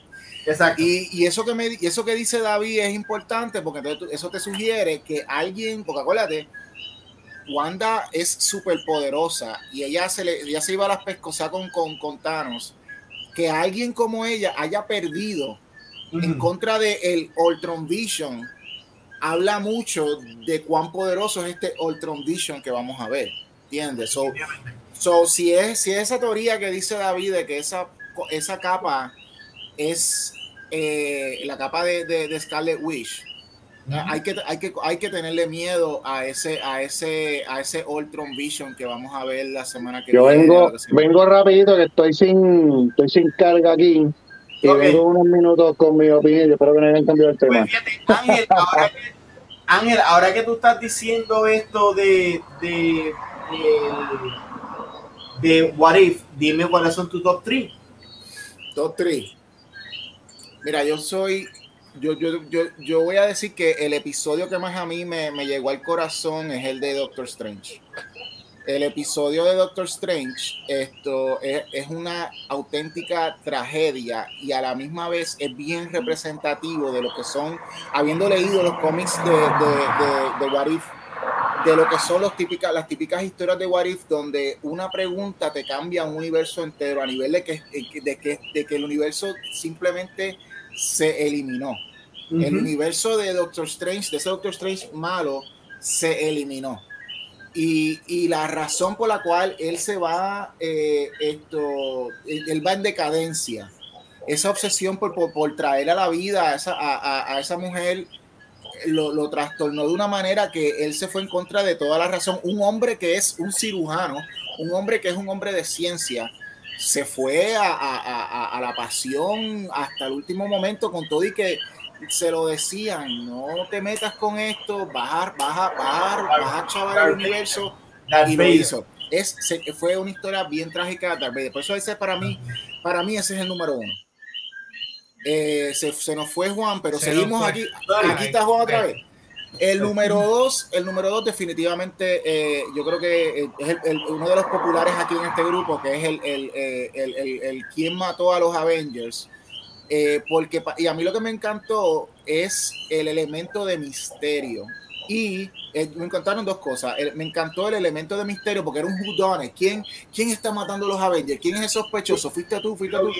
Exacto. Y, y eso que me, y eso que dice David es importante porque entonces eso te sugiere que alguien, porque acuérdate, Wanda es súper poderosa y ella se, le, ella se iba a las pescosas con, con, con Thanos. Que alguien como ella haya perdido en Ujú. contra de el Ultron Vision habla mucho de cuán poderoso es este Ultron Vision que vamos a ver. ¿Entiendes? So, so, si, es, si es esa teoría que dice David de que esa, esa capa es eh, la capa de, de, de Scarlet Witch, hay, que, hay, que, hay que tenerle miedo a ese, a ese, a ese Ultron Vision que vamos a ver la semana que Yo viene. vengo, que se- vengo rapidito que estoy sin, estoy sin carga aquí. Y Ok. vengo unos minutos con mi opinión. Yo espero que no hayan cambiado el tema. Pues fíjate, Ángel, ahora que, Ángel, ahora que tú estás diciendo esto de, de, de, What If, dime cuáles son tus top 3. Top 3. Mira, yo soy. Yo, yo, yo, yo voy a decir que el episodio que más a mí me, me llegó al corazón es el de Doctor Strange. El episodio de Doctor Strange esto es, es una auténtica tragedia y a la misma vez es bien representativo de lo que son, habiendo leído los cómics de, de, de, de What If, de lo que son los las típicas historias de What If, donde una pregunta te cambia un universo entero a nivel de que, de que, de que el universo simplemente se eliminó. El universo de Doctor Strange, de ese Doctor Strange malo, se eliminó. Y, y, la razón por la cual él se va, eh, esto, él va en decadencia, esa obsesión por, por, traer a la vida a esa, a, a esa mujer lo, lo, trastornó de una manera que él se fue en contra de toda la razón. Un hombre que es un cirujano, un hombre que es un hombre de ciencia, se fue a, a, a la pasión hasta el último momento con todo y que se lo decían, no te metas con esto, bajar, baja, bajar, bajar chaval el universo y lo hizo. Es, fue una historia bien trágica de Por eso ese para mí, para mí ese es el número uno. Eh, se, se, nos fue Juan, pero seguimos aquí. Aquí está Juan otra vez. El número dos, el número dos definitivamente, eh, yo creo que es el, uno de los populares aquí en este grupo, que es el, el, el, el quien mató a los Avengers. Eh, porque, y a mí lo que me encantó es el elemento de misterio. Y eh, me encantaron dos cosas. me encantó el elemento de misterio porque era un whodunit. ¿Quién, ¿Quién está matando a los Avengers? ¿Quién es el sospechoso? ¿Fuiste tú? ¿Fuiste tú?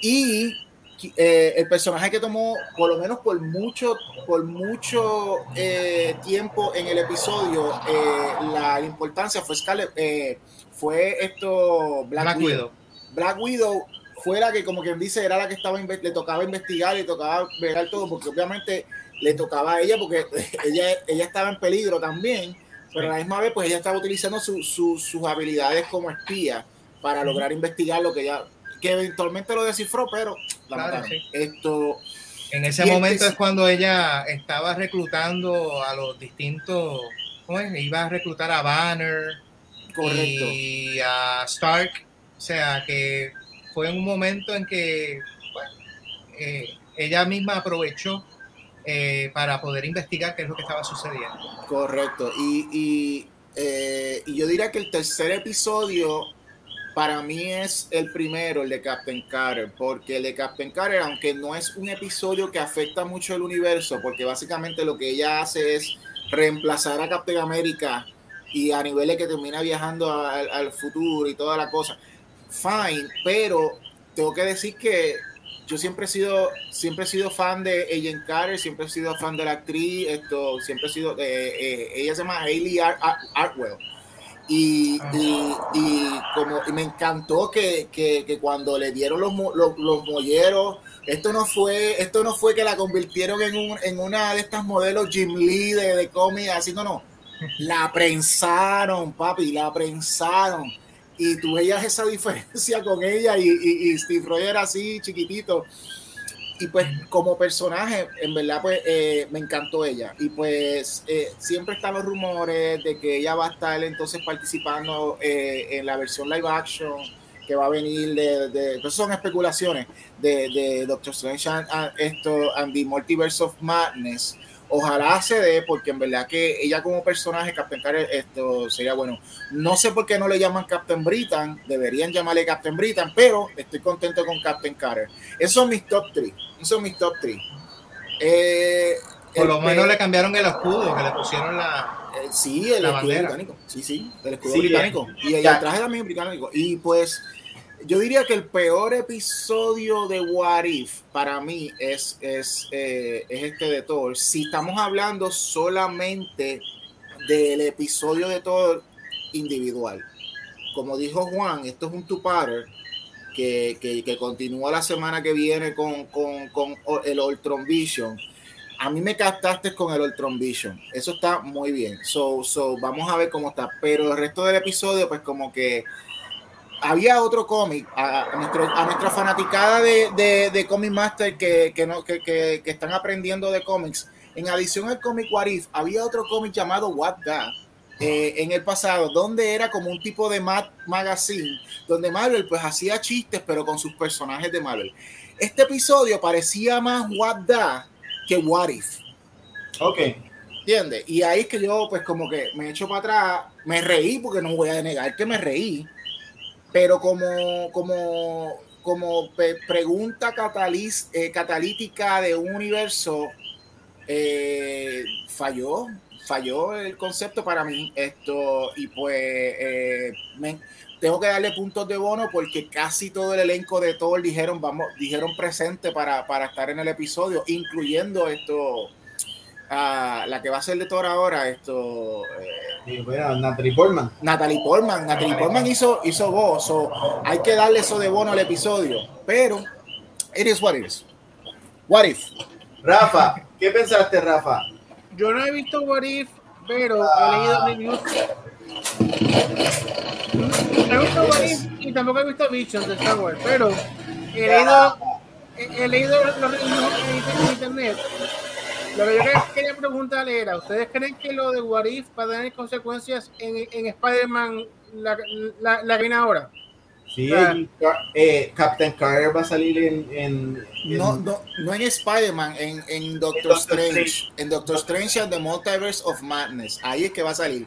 Y eh, el personaje que tomó, por lo menos por mucho, por mucho tiempo en el episodio, la, importancia fue Scarlet, fue esto Black, Widow. Black Widow fue la que, como quien dice, era la que estaba le tocaba investigar, le tocaba ver todo, porque obviamente le tocaba a ella, porque ella, ella estaba en peligro también, pero a la misma vez, pues ella estaba utilizando sus habilidades como espía para lograr investigar lo que ella, que eventualmente lo descifró, pero la Esto. En ese momento es? cuando ella estaba reclutando a los distintos, ¿cómo es? Iba a reclutar a Banner Correcto. y a Stark, o sea que fue en un momento en que eh, ella misma aprovechó eh, para poder investigar qué es lo que estaba sucediendo. Correcto. Y, eh, y, yo diría que el tercer episodio para mí es el primero, el de Captain Carter, porque el de Captain Carter, aunque no es un episodio que afecta mucho el universo, porque básicamente lo que ella hace es reemplazar a Captain America y a nivel de que termina viajando al, al futuro y toda la cosa fine, pero tengo que decir que yo siempre he sido siempre he sido fan de Agent Carter, siempre he sido fan de la actriz, esto siempre he sido eh, eh, ella se llama Hayley Artwell. Y, y, como me encantó que, que, cuando le dieron los, los, los, molleros, esto no fue, esto no fue que la convirtieron en, un, en una de estas modelos Jim Lee de, de cómic, así no, no. La prensaron, papi, la prensaron y tú veías esa diferencia con ella y, y, Steve Rogers así chiquitito. Y pues como personaje, en verdad, pues eh, me encantó ella. Y pues eh, siempre están los rumores de que ella va a estar entonces participando eh, en la versión live action que va a venir de, de entonces son especulaciones de, de Doctor Strange and the Multiverse of Madness Ojalá se dé, porque en verdad que ella como personaje, Captain Carter, esto sería bueno. No sé por qué no le llaman Captain Britain, deberían llamarle Captain Britain, pero estoy contento con Captain Carter. Esos son mis top 3. Esos son mis top 3. Eh, por lo menos le cambiaron el escudo, que le pusieron la. Eh, sí, el escudo británico. Sí, sí, el escudo británico. y el traje también británico. Y pues yo diría que el peor episodio de What If para mí es, es, eh, es este de Thor. Si estamos hablando solamente del episodio de Thor individual. Como dijo Juan, esto es un two-parter que, que, que, continúa la semana que viene con, con, con el Ultron Vision. A mí me captaste con el Ultron Vision. Eso está muy bien. So, so, vamos a ver cómo está. Pero el resto del episodio, pues como que había otro cómic, a, nuestra fanaticada de, de, de Comic Master que, que, no, que, que, están aprendiendo de cómics. En adición al cómic What If, había otro cómic llamado What The eh, en el pasado, donde era como un tipo de Mad Magazine, donde Marvel pues hacía chistes, pero con sus personajes de Marvel. Este episodio parecía más What The que What If. Ok. ¿Entiendes? Y ahí es que yo pues como que me echo para atrás, me reí porque no voy a negar que me reí pero como, como, como pregunta eh, catalítica de un universo, eh, falló. falló el concepto para mí. Esto, y pues eh, tengo que darle puntos de bono porque casi todo el elenco de Thor dijeron, vamos, dijeron presente para, para estar en el episodio, incluyendo esto. A la que va a ser de Thor ahora, esto. Eh, Natalie Portman. Natalie Portman. Natalie Portman hizo, hizo voz. hay que darle eso de bono al episodio. Pero, it is what it is. What if? Rafa, ¿qué pensaste, Rafa? Yo no he visto What If, pero he leído reviews. He visto What If y tampoco he visto Visions de Star Wars, pero he leído, he, leído los reviews en internet. Lo que yo quería preguntarle era, ¿ustedes creen que lo de What If va a tener consecuencias en, en Spider-Man la, la, la, ahora? Sí, eh, Captain Carter va a salir en. en, no, no, no en Spider-Man, en, en, Doctor, Strange. En Doctor Strange and the Multiverse of Madness. Ahí es que va a salir.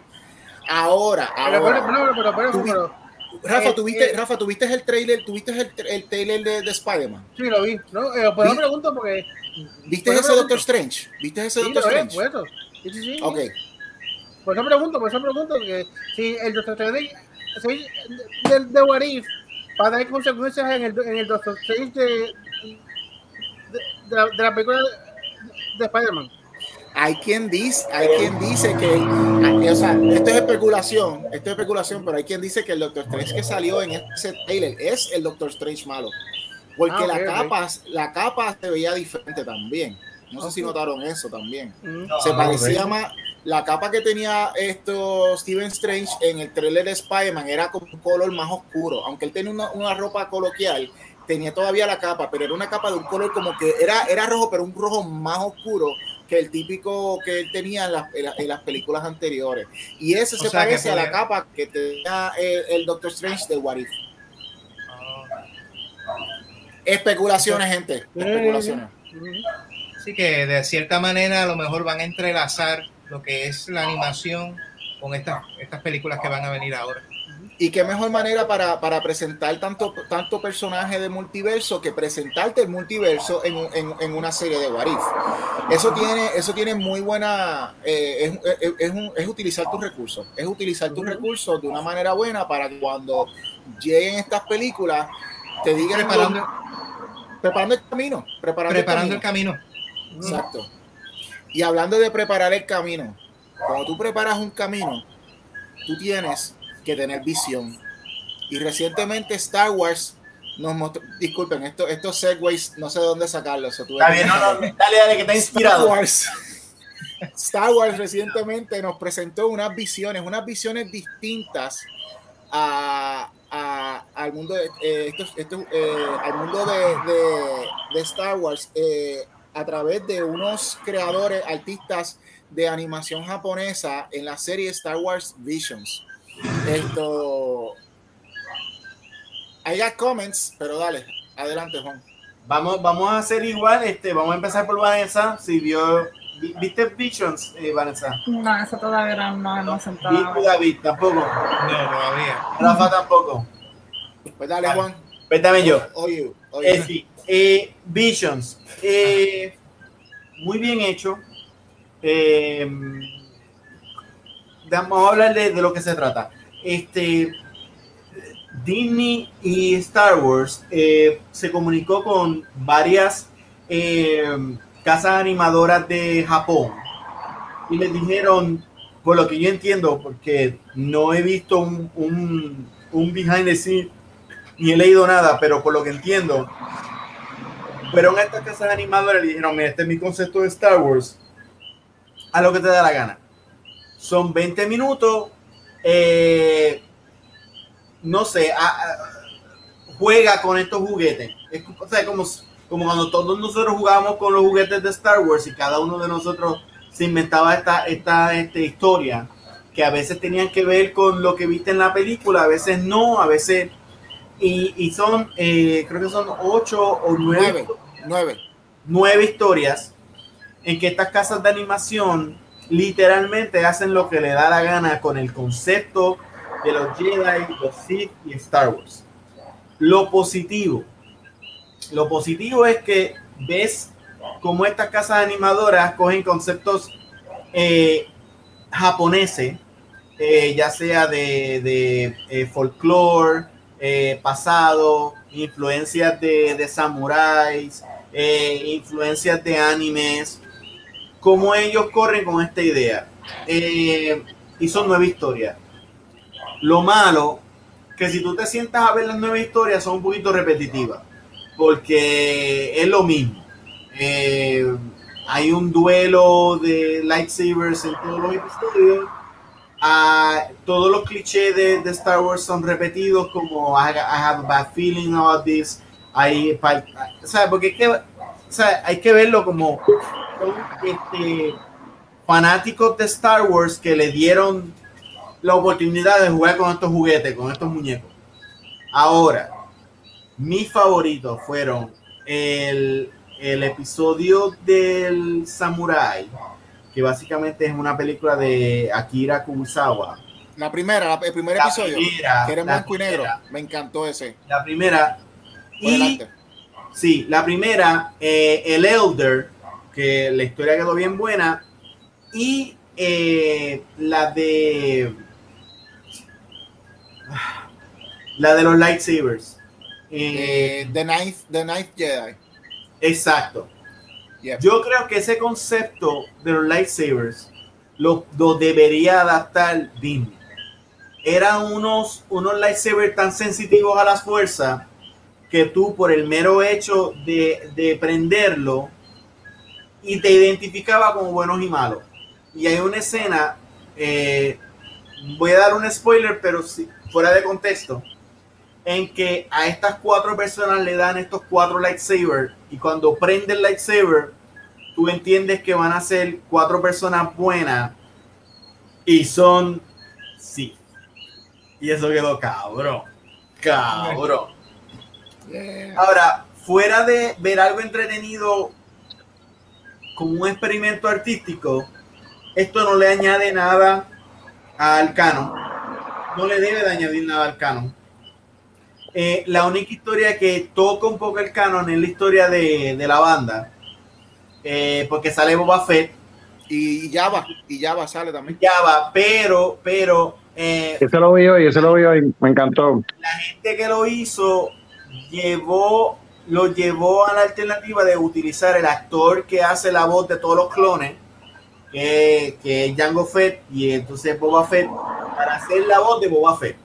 Ahora, ahora. Pero, pero, pero, Rafa, eh, ¿tuviste, eh, Rafa, ¿tuviste el trailer, ¿tuviste el, el trailer de, de Spider-Man? Sí, lo vi. No, eh, pues no pregunto porque. ¿Viste ese Doctor Strange? ¿Viste ese Doctor Strange? Bueno, sí, sí, sí. Ok. Por eso pregunto, por eso pregunto que si el Doctor Strange de, de What If va a tener consecuencias en el, en el Doctor Strange de, de, la, de la película de Spider-Man. Hay quien dice, hay quien dice que, o sea, esto es especulación, esto es especulación, pero hay quien dice que el Doctor Strange que salió en ese trailer es el Doctor Strange malo, porque ah, la capa, la capa se veía diferente también. No sé si notaron eso también. Mm. se parecía más, la capa que tenía esto Steven Strange en el trailer de Spider-Man era como un color más oscuro, aunque él tenía una, una, ropa coloquial, tenía todavía la capa, pero era una capa de un color como que era, era rojo, pero un rojo más oscuro que el típico que él tenía en, en, las películas anteriores. Y ese se parece a la capa que tenía el, Doctor Strange de What If. Especulaciones, gente. Especulaciones. Así que de cierta manera a lo mejor van a entrelazar lo que es la animación con estas, estas películas que van a venir ahora. Y qué mejor manera para, para, presentar tanto, tanto personaje de multiverso que presentarte el multiverso en, en, en una serie de Warif. Eso tiene, eso tiene muy buena, eh, es, es, es, utilizar tus recursos, es utilizar tus recursos de una manera buena para que cuando lleguen estas películas te digan preparando, preparando el camino, preparando, preparando el camino. Exacto. Y hablando de preparar el camino, cuando tú preparas un camino, tú tienes que tener visión. Y recientemente Star Wars nos mostró, disculpen, esto, estos segways, no sé dónde sacarlos. Está bien, no, no, dale, dale, que está inspirado. Star Wars, Star Wars recientemente nos presentó unas visiones, unas visiones distintas a, a, al mundo de, eh, eh, al mundo de, de, de Star Wars. Eh, a través de unos creadores, artistas de animación japonesa en la serie Star Wars Visions. Esto. Hay comments, pero dale, adelante, Juan. Vamos, vamos a hacer igual, este, vamos a empezar por Vanessa. Si vio, ¿viste Visions, eh, Vanessa? No, eso todavía no hemos sentado. ¿Y David tampoco? No, todavía. Rafa tampoco. Pues dale, Juan. Pues dame yo. Oye, oye. Eh, Visions. Eh, muy bien hecho. Eh, vamos a hablar de, lo que se trata. Este, Disney y Star Wars se comunicó con varias casas animadoras de Japón y les dijeron, por lo que yo entiendo, porque no he visto un, un, behind the scenes ni he leído nada, pero por lo que entiendo, fueron a estas casas animadoras y dijeron, mira, este es mi concepto de Star Wars, a lo que te da la gana. Son 20 minutos, eh, no sé, juega con estos juguetes. Es o sea, como, como cuando todos nosotros jugábamos con los juguetes de Star Wars y cada uno de nosotros se inventaba esta, esta, esta historia que a veces tenían que ver con lo que viste en la película, a veces no, a veces... Y, y son, eh, creo que son ocho o nueve, Nueve. Nueve historias en que estas casas de animación literalmente hacen lo que le da la gana con el concepto de los Jedi, los Sith y Star Wars. Lo positivo, lo positivo es que ves cómo estas casas animadoras cogen conceptos eh, japoneses, eh, ya sea de, de eh, folclore, pasado, influencias de, de samuráis, influencias de animes, cómo ellos corren con esta idea. Eh, y son nueve historias. Lo malo, que si tú te sientas a ver las nueve historias, son un poquito repetitivas, porque es lo mismo. Eh, hay un duelo de lightsabers en todos los episodios. Ah, todos los clichés de, Star Wars son repetidos, como I, have a bad feeling about this. Hay, o porque es que, o sea, hay que verlo como este, fanáticos de Star Wars que le dieron la oportunidad de jugar con estos juguetes, con estos muñecos. Ahora, mis favoritos fueron el, el episodio del Samurai, que básicamente es una película de Akira Kurosawa. La primera, el primer La episodio, primera, que era blanco y negro. Me encantó ese. La primera. Por Y delante. Sí, la primera, eh, el Elder, que la historia quedó bien buena, y eh, la de la de los lightsabers. Eh, The Ninth, The Ninth Jedi. exacto. Yo creo que ese concepto de los lightsabers lo, lo debería adaptar Disney. Eran unos, unos lightsabers tan sensitivos a las fuerzas que tú por el mero hecho de, de prenderlo y te identificaba como buenos y malos. Y hay una escena, eh, voy a dar un spoiler, pero si, fuera de contexto, en que a estas cuatro personas le dan estos cuatro lightsabers y cuando prende el lightsaber, tú entiendes que van a ser cuatro personas buenas y son sí. Y eso quedó cabrón. Cabrón. Yeah. Ahora, fuera de ver algo entretenido como un experimento artístico, esto no le añade nada al canon. No le debe de añadir nada al canon. Eh, la única historia que toca un poco el canon es la historia de, de la banda. Eh, porque sale Boba Fett, Y Java, y Java sale también. ya va, pero, pero eh, Ese lo vi hoy, ese lo vi hoy, me encantó. la gente que lo hizo llevó lo llevó a la alternativa de utilizar el actor que hace la voz de todos los clones que, que es Jango Fett y entonces Boba Fett para hacer la voz de Boba Fett.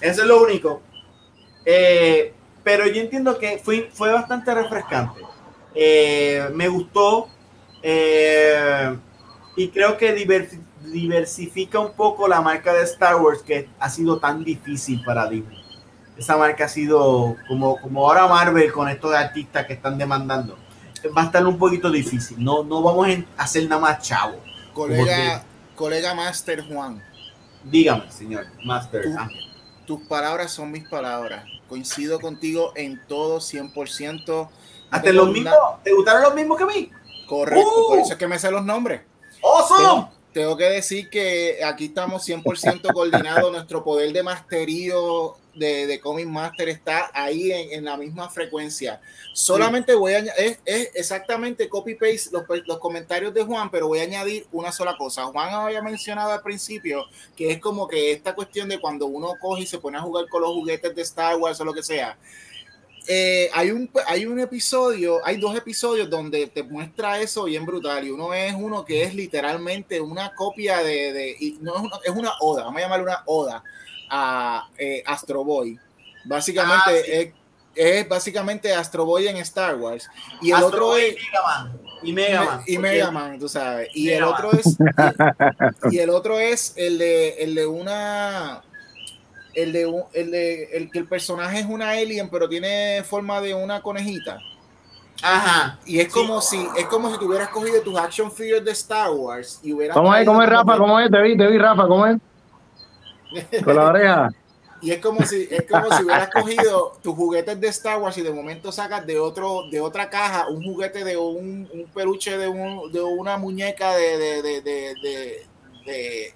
Eso es lo único. Eh, pero yo entiendo que fue, fue bastante refrescante. Eh, me gustó eh, y creo que diversi- diversifica un poco la marca de Star Wars que ha sido tan difícil para Disney. Esa marca ha sido como, como ahora Marvel con estos artistas que están demandando. Va a estar un poquito difícil. No, no vamos a hacer nada más chavo. Colega, colega Master Juan, Dígame, señor Master Tú- Ángel. tus palabras son mis palabras. Coincido contigo en todo 100%. Hasta los mismos, ¿te gustaron los mismos que a mí? Correcto, ¡Uh! por eso es que me sé los nombres. ¡Awesome! Tengo que decir que aquí estamos 100% coordinados. Nuestro poder de masterío de, de Comic Master está ahí en, en la misma frecuencia. Solamente voy a es, es exactamente copy-paste los, los comentarios de Juan, pero voy a añadir una sola cosa. Juan había mencionado al principio que es como que esta cuestión de cuando uno coge y se pone a jugar con los juguetes de Star Wars o lo que sea. Eh, hay, un, hay un episodio, hay dos episodios donde te muestra eso bien brutal. Y uno es uno que es literalmente una copia de. de- y no es, una, es una oda, vamos a llamarle una oda a eh, Astro Boy. Básicamente Ah, sí. es, es básicamente Astro Boy en Star Wars. Y el Astro otro Boy es. y Mega Man. Y Mega Man. Y porque- Mega Man, tú sabes. Y Mega el Man. otro es. Y el otro es el de, el de una. El de, un- el de el que el personaje es una alien, pero tiene forma de una conejita. Ajá. Y es Sí. como si es como si tú hubieras cogido tus action figures de Star Wars y hubieras ¿Cómo es? ¿Cómo es, Rafa? ¿Cómo es? Te vi, te vi, Rafa, ¿cómo es? Con la oreja. Y es como si es como si hubieras cogido tus juguetes de Star Wars y de momento sacas de otro de otra caja un juguete de un, un peluche de, un, de una muñeca de de, de, de, de-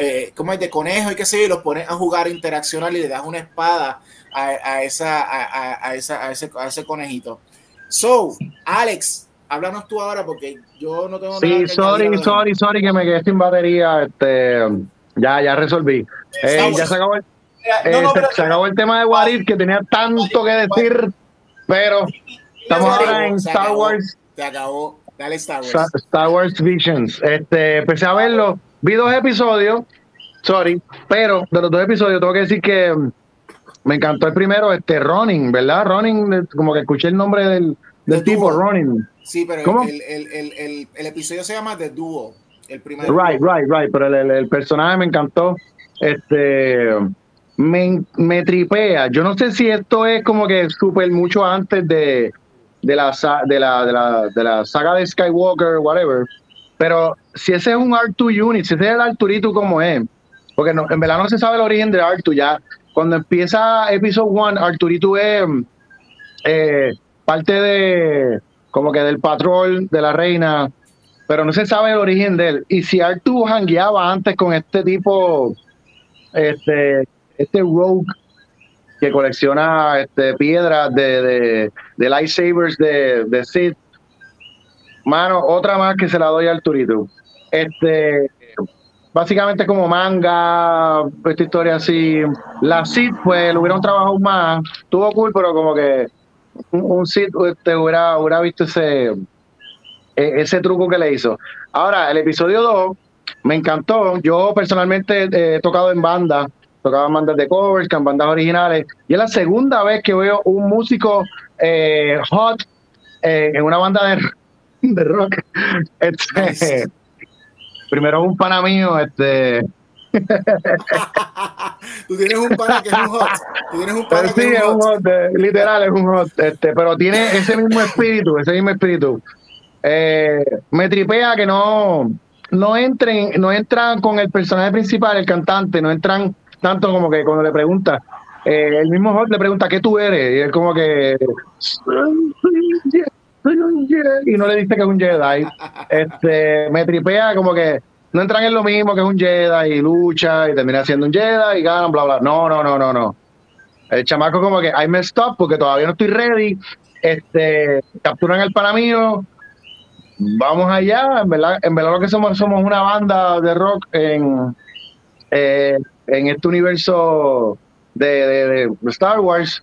eh, ¿cómo es? de conejo y qué sé yo, y los pones a jugar a interaccionar y le das una espada a, a esa, a, a- esa, ese, a ese conejito. So, Alex, háblanos tú ahora porque yo no tengo Sí, sorry, sorry, sorry que me quedé sin batería. Este, ya, ya resolví. Eh, ya se acabó, el, eh, se, acabó el tema de Warif que tenía tanto que decir, pero estamos ahora en Star Wars. Se acabó. Dale Star Wars. Star Wars Visions. Este, empecé a verlo, vi dos episodios, sorry, pero de los dos episodios tengo que decir que me encantó el primero, este Ronin, ¿verdad? Ronin, como que escuché el nombre del, del tipo, Ronin. Sí, pero el, el, el, el, episodio se llama The Duo. El primero. Right, right, right. Pero el, personaje me encantó. Este me, me, tripea. Yo no sé si esto es como que súper mucho antes de, de, la, de, la, de, la, de la saga de Skywalker, whatever. Pero si ese es un R2 unit, si ese es el Arturito como es, porque no, en verdad no se sabe el origen de Artu ya. Cuando empieza Episode 1, Arturito es eh, parte de como que del patrón de la reina, pero no se sabe el origen de él. Y si Artu hangueaba antes con este tipo, este, este rogue que colecciona este, piedras de, de, de lightsabers de, de Sith, mano, otra más que se la doy a Arturito. Este, básicamente como manga, esta historia así. La Sith, pues, lo hubieron trabajado más, tuvo cool, pero como que un, sitio este, hubiera, hubiera visto ese, e, ese truco que le hizo. Ahora, el episodio 2 me encantó. Yo personalmente he tocado en banda, tocaba en bandas de covers, en bandas originales, y es la segunda vez que veo un músico eh, hot eh, en una banda de, de rock. Este, primero un pana mío, este Tú tienes un pana que es un hot. Tú tienes un pana sí, que es un hot. Eh, literal, es un hot. Este, pero tiene ese mismo espíritu, ese mismo espíritu. Eh, me tripea que no, no entren, no entran con el personaje principal, el cantante, no entran tanto como que cuando le pregunta, eh, el mismo hot le pregunta ¿qué tú eres? Y él como que y no le dice que es un Jedi. Este, me tripea como que no entran en lo mismo que es un Jedi y lucha y termina siendo un Jedi y ganan, bla, bla. No, no, no, no, no. El chamaco como que I messed up porque todavía no estoy ready. Este, capturan el pana mío. Vamos allá. En verdad, en verdad lo que somos somos una banda de rock en, eh, en este universo de, de, Star Wars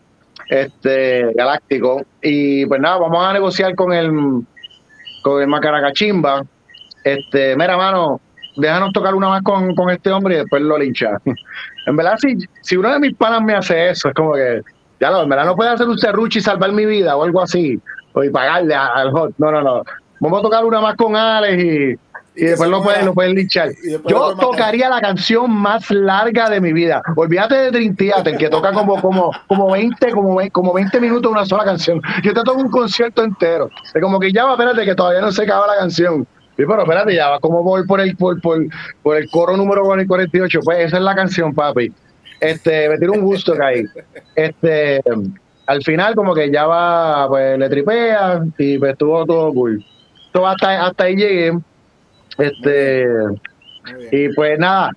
este galáctico. Y pues nada, vamos a negociar con el con el Macaracachimba. Este, mira, mano, déjanos tocar una más con, con este hombre y después lo lincha. en verdad, si, si uno de mis panas me hace eso, es como que, ya lo, en verdad no puede hacer un serrucho y salvar mi vida o algo así, o y pagarle al hot. No, no, no. Vamos a tocar una más con Alex y, y después lo pueden, lo pueden linchar. Yo tocaría la canción más larga de mi vida. Olvídate de Theater, que toca como, como, como 20, como, como 20 minutos una sola canción. Yo te toco un concierto entero. Es como que ya va, espérate, que todavía no se acaba la canción. Sí, pero espérate, ya va como voy por el, por, por, por el coro número 48. Pues esa es la canción, papi. Este, me tiro un gusto que hay. Este, al final, como que ya va, pues le tripea y pues estuvo todo cool. Todo hasta, hasta ahí llegué. Este, y pues nada,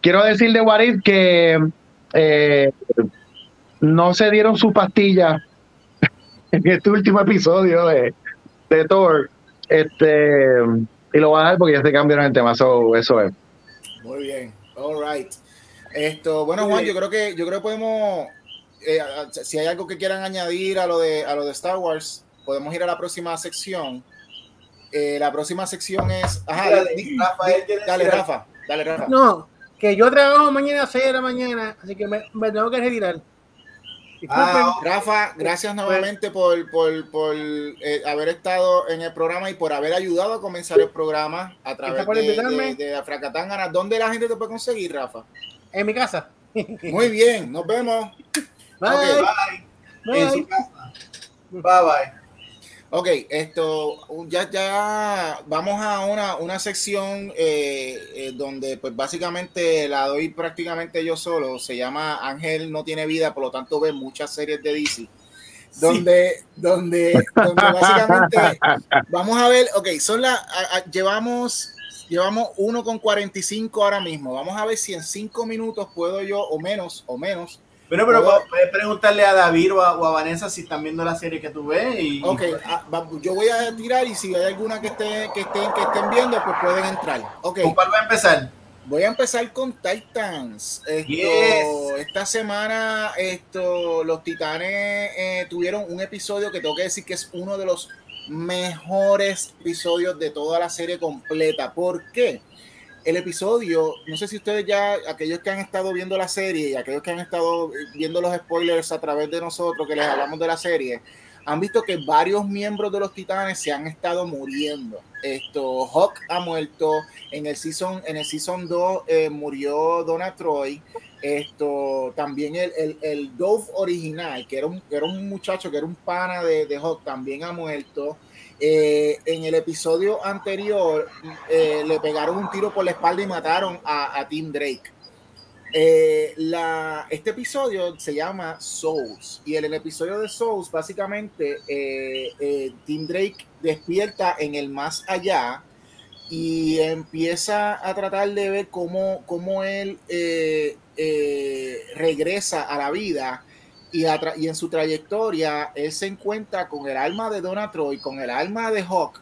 quiero decirle, Warid, que eh, no se dieron su pastilla en este último episodio de, de Thor. Este, y lo voy a dar porque ya se cambiaron el tema, eso es. Muy bien, all right. Esto, bueno, Juan, yo creo que yo creo que podemos, eh, si hay algo que quieran añadir a lo de a lo de Star Wars, podemos ir a la próxima sección. Eh, la próxima sección es, ajá, dale, Rafa, dale, Rafa. No, que yo trabajo mañana a 6 de la mañana, así que me, me tengo que retirar. Ah, Rafa, gracias nuevamente por, por, por eh, haber estado en el programa y por haber ayudado a comenzar el programa a través de, de, de ¿Dónde la gente te puede conseguir, Rafa? En mi casa. Muy bien, nos vemos. Bye. bye. En su casa. Bye bye. Ok, esto, ya, ya vamos a una, una sección eh, eh, donde pues básicamente la doy prácticamente yo solo, se llama Ángel no tiene vida, por lo tanto ve muchas series de DC, donde, donde, donde básicamente vamos a ver, ok, son las, llevamos, llevamos 1 con 45 ahora mismo, vamos a ver si en 5 minutos puedo yo, o menos, o menos, Bueno, pero puedes preguntarle a David o a, Vanessa si están viendo la serie que tú ves. Y, ok, ah, yo voy a tirar y si hay alguna que, esté, que, estén, que estén viendo, pues pueden entrar. Okay. ¿Con cuál va a empezar? Voy a empezar con Titans. Esto, Esta semana esto, los Titanes eh, tuvieron un episodio que tengo que decir que es uno de los mejores episodios de toda la serie completa. ¿Por qué? El episodio, no sé si ustedes ya, aquellos que han estado viendo la serie y aquellos que han estado viendo los spoilers a través de nosotros que les hablamos de la serie, han visto que varios miembros de los Titanes se han estado muriendo. Esto, Hawk ha muerto, en el season, en el season 2 eh, murió Donna Troy. Esto, también el, el, el Dove original, que era un, era un muchacho, que era un pana de, de Hawk, también ha muerto. Eh, en el episodio anterior eh, le pegaron un tiro por la espalda y mataron a, Tim Drake. Eh, este episodio se llama Souls y en el episodio de Souls básicamente Tim Drake despierta en el más allá y empieza a tratar de ver cómo, cómo él regresa a la vida y, en su trayectoria él se encuentra con el alma de Donna Troy, con el alma de Hawk,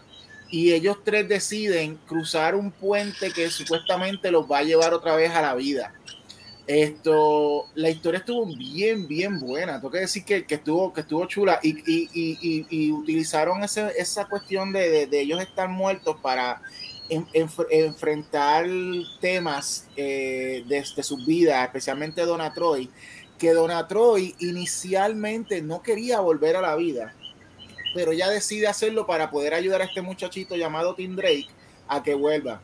y ellos tres deciden cruzar un puente que supuestamente los va a llevar otra vez a la vida. Esto, la historia estuvo bien, bien buena. Tengo que decir que, que estuvo, que estuvo chula y, y, y utilizaron ese, esa cuestión de, de, ellos estar muertos para enfrentar temas eh, de sus vidas, especialmente Donna Troy que Donna Troy inicialmente no quería volver a la vida, pero ya decide hacerlo para poder ayudar a este muchachito llamado Tim Drake a que vuelva.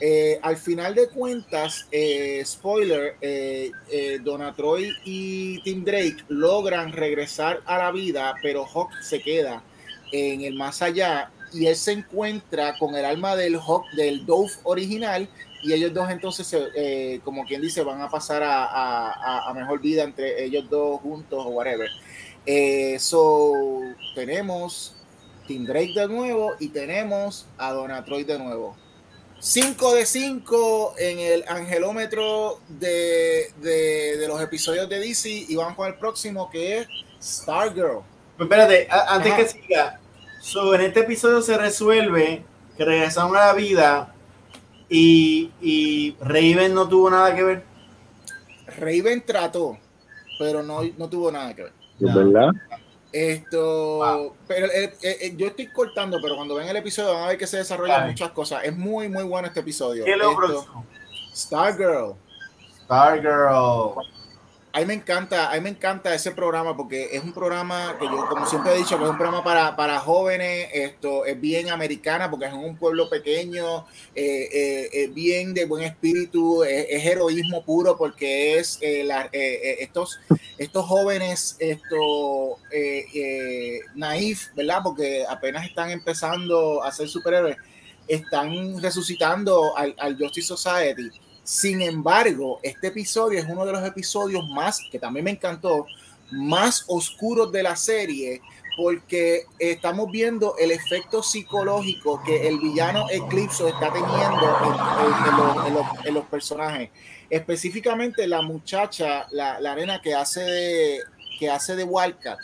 Eh, al final de cuentas, eh, spoiler, eh, eh Donna Troy y Tim Drake logran regresar a la vida, pero Hawk se queda en el más allá y él se encuentra con el alma del Hawk, del Dove original y ellos dos entonces, eh, como quien dice, van a pasar a, mejor vida entre ellos dos juntos o whatever. Eh, so, tenemos Tim Drake de nuevo y tenemos a Donatroid de nuevo. 5 de 5 en el angelómetro de, los episodios de DC y vamos con el próximo que es Stargirl. Pues espérate, antes que siga, so, en este episodio se resuelve que regresaron a la vida y, y Raven no tuvo nada que ver. Raven trató, pero no, no tuvo nada que ver. ¿Es verdad? Esto, pero eh, eh, eh, yo estoy cortando, pero cuando ven el episodio van a ver que se desarrollan muchas cosas. Es muy, muy bueno este episodio. ¿Qué Stargirl. Stargirl a me encanta, a me encanta ese programa porque es un programa que yo, como siempre he dicho, que es un programa para, para jóvenes, esto es bien americana porque es un pueblo pequeño, eh, eh, es bien de buen espíritu, es, heroísmo puro porque es eh, estos, estos jóvenes, esto naif, ¿verdad? Porque apenas están empezando a ser superhéroes, están resucitando al Justice Society sin embargo, este episodio es uno de los episodios más, que también me encantó, más oscuros de la serie, porque estamos viendo el efecto psicológico que el villano Eclipse está teniendo en, los, personajes. Específicamente la muchacha, la, la arena que hace de, que hace de Wildcat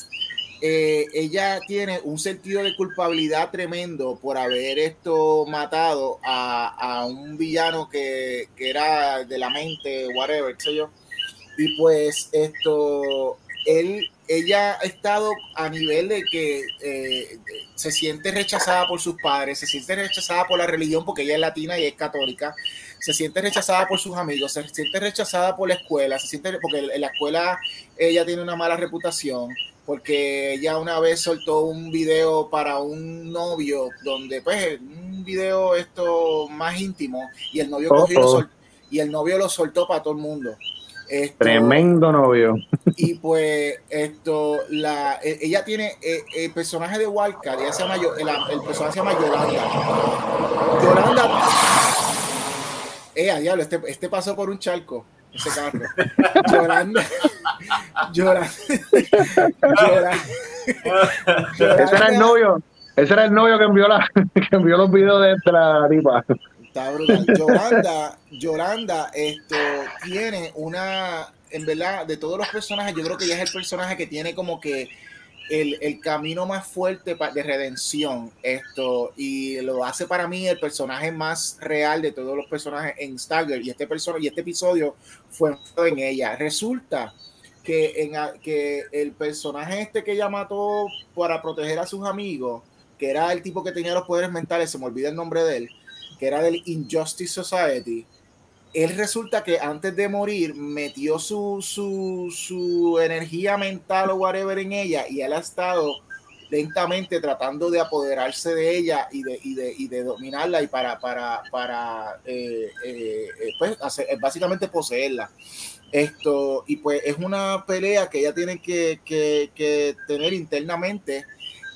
eh, ella tiene un sentido de culpabilidad tremendo por haber esto matado a, un villano que, era de la mente, whatever, qué sé yo. Y pues esto, él, ella ha estado a nivel de que eh, se siente rechazada por sus padres, se siente rechazada por la religión porque ella es latina y es católica, se siente rechazada por sus amigos, se siente rechazada por la escuela, se siente porque en la escuela ella tiene una mala reputación porque ella una vez soltó un video para un novio donde pues un video esto más íntimo y el novio cogió lo y el novio lo soltó para todo el mundo. Tremendo novio. Y pues esto, la, e, ella tiene e, el personaje de Wildcat, ella se llama, el, el personaje se llama Yolanda. Yolanda, eh, diablo, este, este pasó por un charco ese carro. llorando. Llorando. llorando. Ese era el novio. Ese era el novio que envió, la, que envió los videos de, la Está brutal. Yolanda, Yolanda esto, tiene una en verdad, de todos los personajes, yo creo que ella es el personaje que tiene como que el, el, camino más fuerte de redención esto y lo hace para mí el personaje más real de todos los personajes en Stagger y este personaje y este episodio fue en ella resulta que en que el personaje este que ella mató para proteger a sus amigos que era el tipo que tenía los poderes mentales se me olvida el nombre de él que era del Injustice Society él resulta que antes de morir metió su, su, su, energía mental o whatever en ella y él ha estado lentamente tratando de apoderarse de ella y de, y de, y de dominarla y para, para, para eh, eh, eh, pues, básicamente poseerla. Esto, y pues es una pelea que ella tiene que, que, tener internamente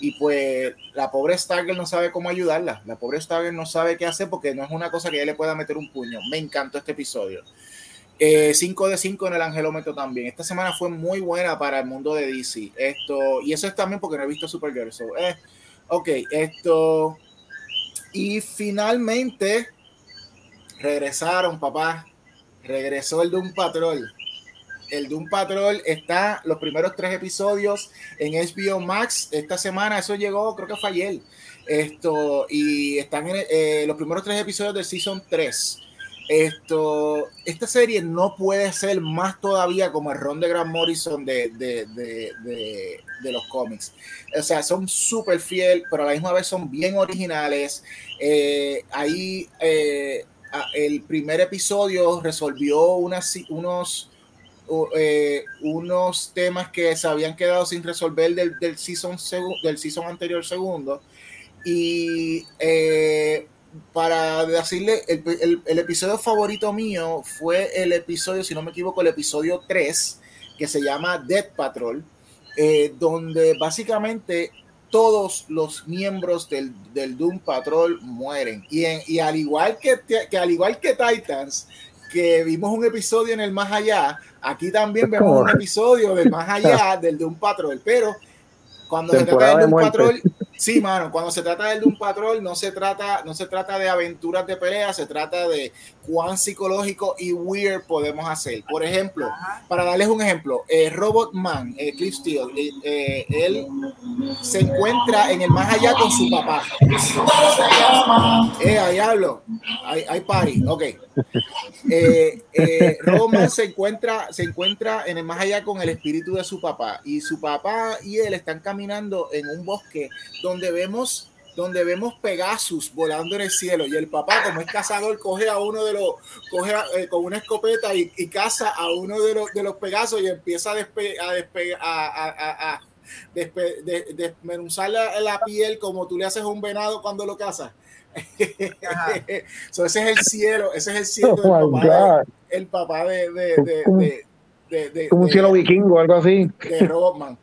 y pues la pobre Stargirl no sabe cómo ayudarla. La pobre Stargirl no sabe qué hacer porque no es una cosa que ella le pueda meter un puño. Me encantó este episodio. 5 eh, de 5 en el angelómetro también. Esta semana fue muy buena para el mundo de DC. Esto, y eso es también porque no he visto Supergirl. So, eh, ok, esto. Y finalmente regresaron, papá. Regresó el Doom Patrol el Doom Patrol está los primeros tres episodios en HBO Max. Esta semana, eso llegó, creo que fue ayer. Esto, y están en eh, los primeros tres episodios del Season 3. Esto, esta serie no puede ser más todavía como el Ron de Grant Morrison de, de, de, de los cómics. O sea, son súper fiel, pero a la misma vez son bien originales. Eh, ahí eh, el primer episodio resolvió unos eh, unos temas que se habían quedado sin resolver del, del, season, del season anterior segundo. Y eh, para decirle, el, el, episodio favorito mío fue el episodio, si no me equivoco, el episodio 3, que se llama Dead Patrol, eh, donde básicamente todos los miembros del, del Doom Patrol mueren. Y, y al igual que, que, al igual que Titans, que vimos un episodio en el más allá, aquí también vemos un episodio del más allá del de un patrón, pero cuando se trata del Doom Patrol, sí, mano, cuando se trata del Doom Patrol, no se trata, no se trata de aventuras de pelea, se trata de cuán psicológico y weird podemos hacer. Por ejemplo, para darles un ejemplo, eh, Robot Man, eh, Cliff Steele, eh, eh, él se encuentra en el más allá con su papá. Eh, ahí hablo, hay, hay party, ok. Robot Man se encuentra, se encuentra en el más allá con el espíritu de su papá y su papá y él están caminando en un bosque donde vemos donde vemos Pegasus volando en el cielo y el papá como es cazador coge a uno de los coge eh, con una escopeta y, y, caza a uno de los de los Pegasos y empieza a despe, a, despe, a, a, a despe, de, desmenuzar la, la, piel como tú le haces a un venado cuando lo cazas. So, ese es el cielo ese es el cielo oh del papá, de, el papá de, de, de como un cielo vikingo algo así. de Robotman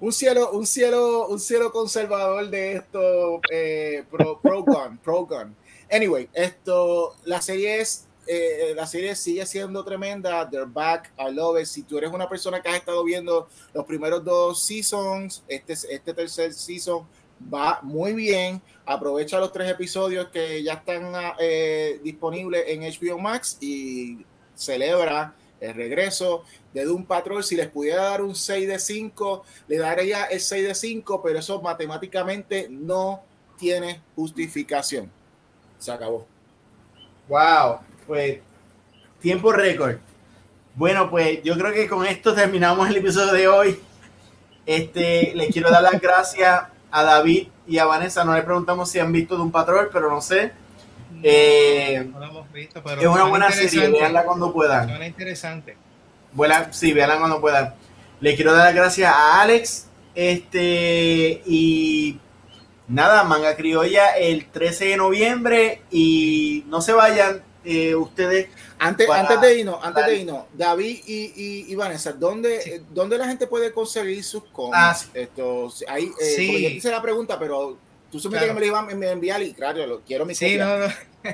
un cielo, un cielo, un cielo conservador de esto, eh, pro, pro, gun, pro gun. Anyway, esto, la serie es, eh, la serie sigue siendo tremenda. They're back, I love it. Si tú eres una persona que has estado viendo los primeros dos seasons, este, este tercer season va muy bien. Aprovecha los tres episodios que ya están eh, disponibles en HBO Max y celebra el regreso de Doom Patrol. Si les pudiera dar un 6 de 5, le daría el 6 de 5, pero eso matemáticamente no tiene justificación. Se acabó. Wow, pues tiempo récord. Bueno, pues yo creo que con esto terminamos el episodio de hoy. Este, les quiero dar las gracias a David y a Vanessa. No le preguntamos si han visto Doom Patrol, pero no sé. Eh, no lo hemos visto, pero es una buena serie, veanla cuando puedan. Suena interesante. Buena, sí, veanla cuando puedan. Le quiero dar las gracias a Alex. Este, y nada, Manga Criolla el 13 de noviembre. Y no se vayan eh, ustedes. Antes, antes de irnos, antes de irnos, David y, y, y Vanessa, ¿dónde, sí. ¿dónde la gente puede conseguir sus cómics? Ah, Esto, ahí, eh, sí. yo hice la pregunta, pero Tú supiste claro. que me lo iban a enviar y claro, lo quiero mi sí, no, no.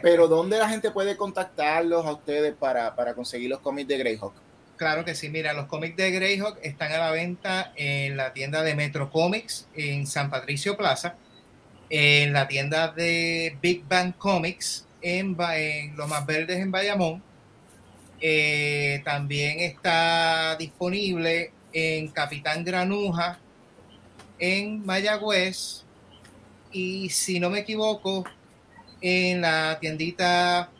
Pero ¿dónde la gente puede contactarlos a ustedes para, para conseguir los cómics de Greyhawk? Claro que sí, mira, los cómics de Greyhawk están a la venta en la tienda de Metro Comics en San Patricio Plaza, en la tienda de Big Bang Comics en, Los Más Verdes en Bayamón, Eh, también está disponible en Capitán Granuja, en Mayagüez, y si no me equivoco, en la tiendita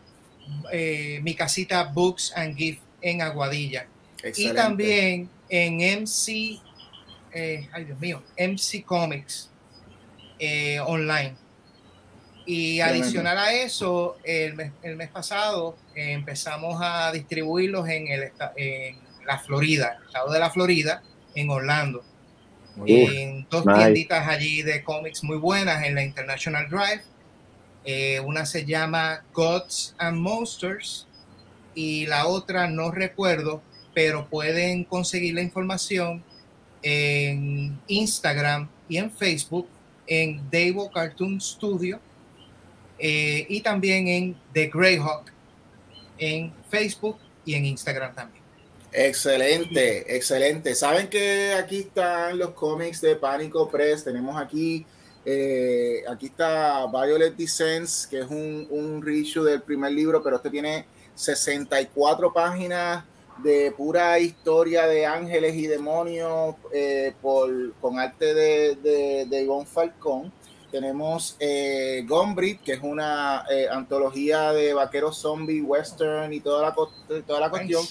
eh, Mi Casita Books and Gift en Aguadilla. Y también en MC, eh, ay Dios mío, MC Comics eh, online. Y adicional a eso, el mes, el mes pasado empezamos a distribuirlos en, el, en la Florida, el estado de la Florida, en Orlando. en dos tienditas allí de cómics muy buenas en la International Drive. Eh, una se llama Gods and Monsters y la otra no recuerdo, pero pueden conseguir la información en Instagram y en Facebook en Davo Cartoon Studio eh, y también en The Greyhawk en Facebook y en Instagram también. Excelente, excelente. Saben que aquí están los cómics de Pánico Press. Tenemos aquí, eh, aquí está Violet Descents, que es un, un reissue del primer libro, pero este tiene 64 páginas de pura historia de ángeles y demonios eh, por, con arte de, de, de Falcón. Tenemos eh, que es una eh, antología de vaqueros zombie, western y toda la, toda la cuestión.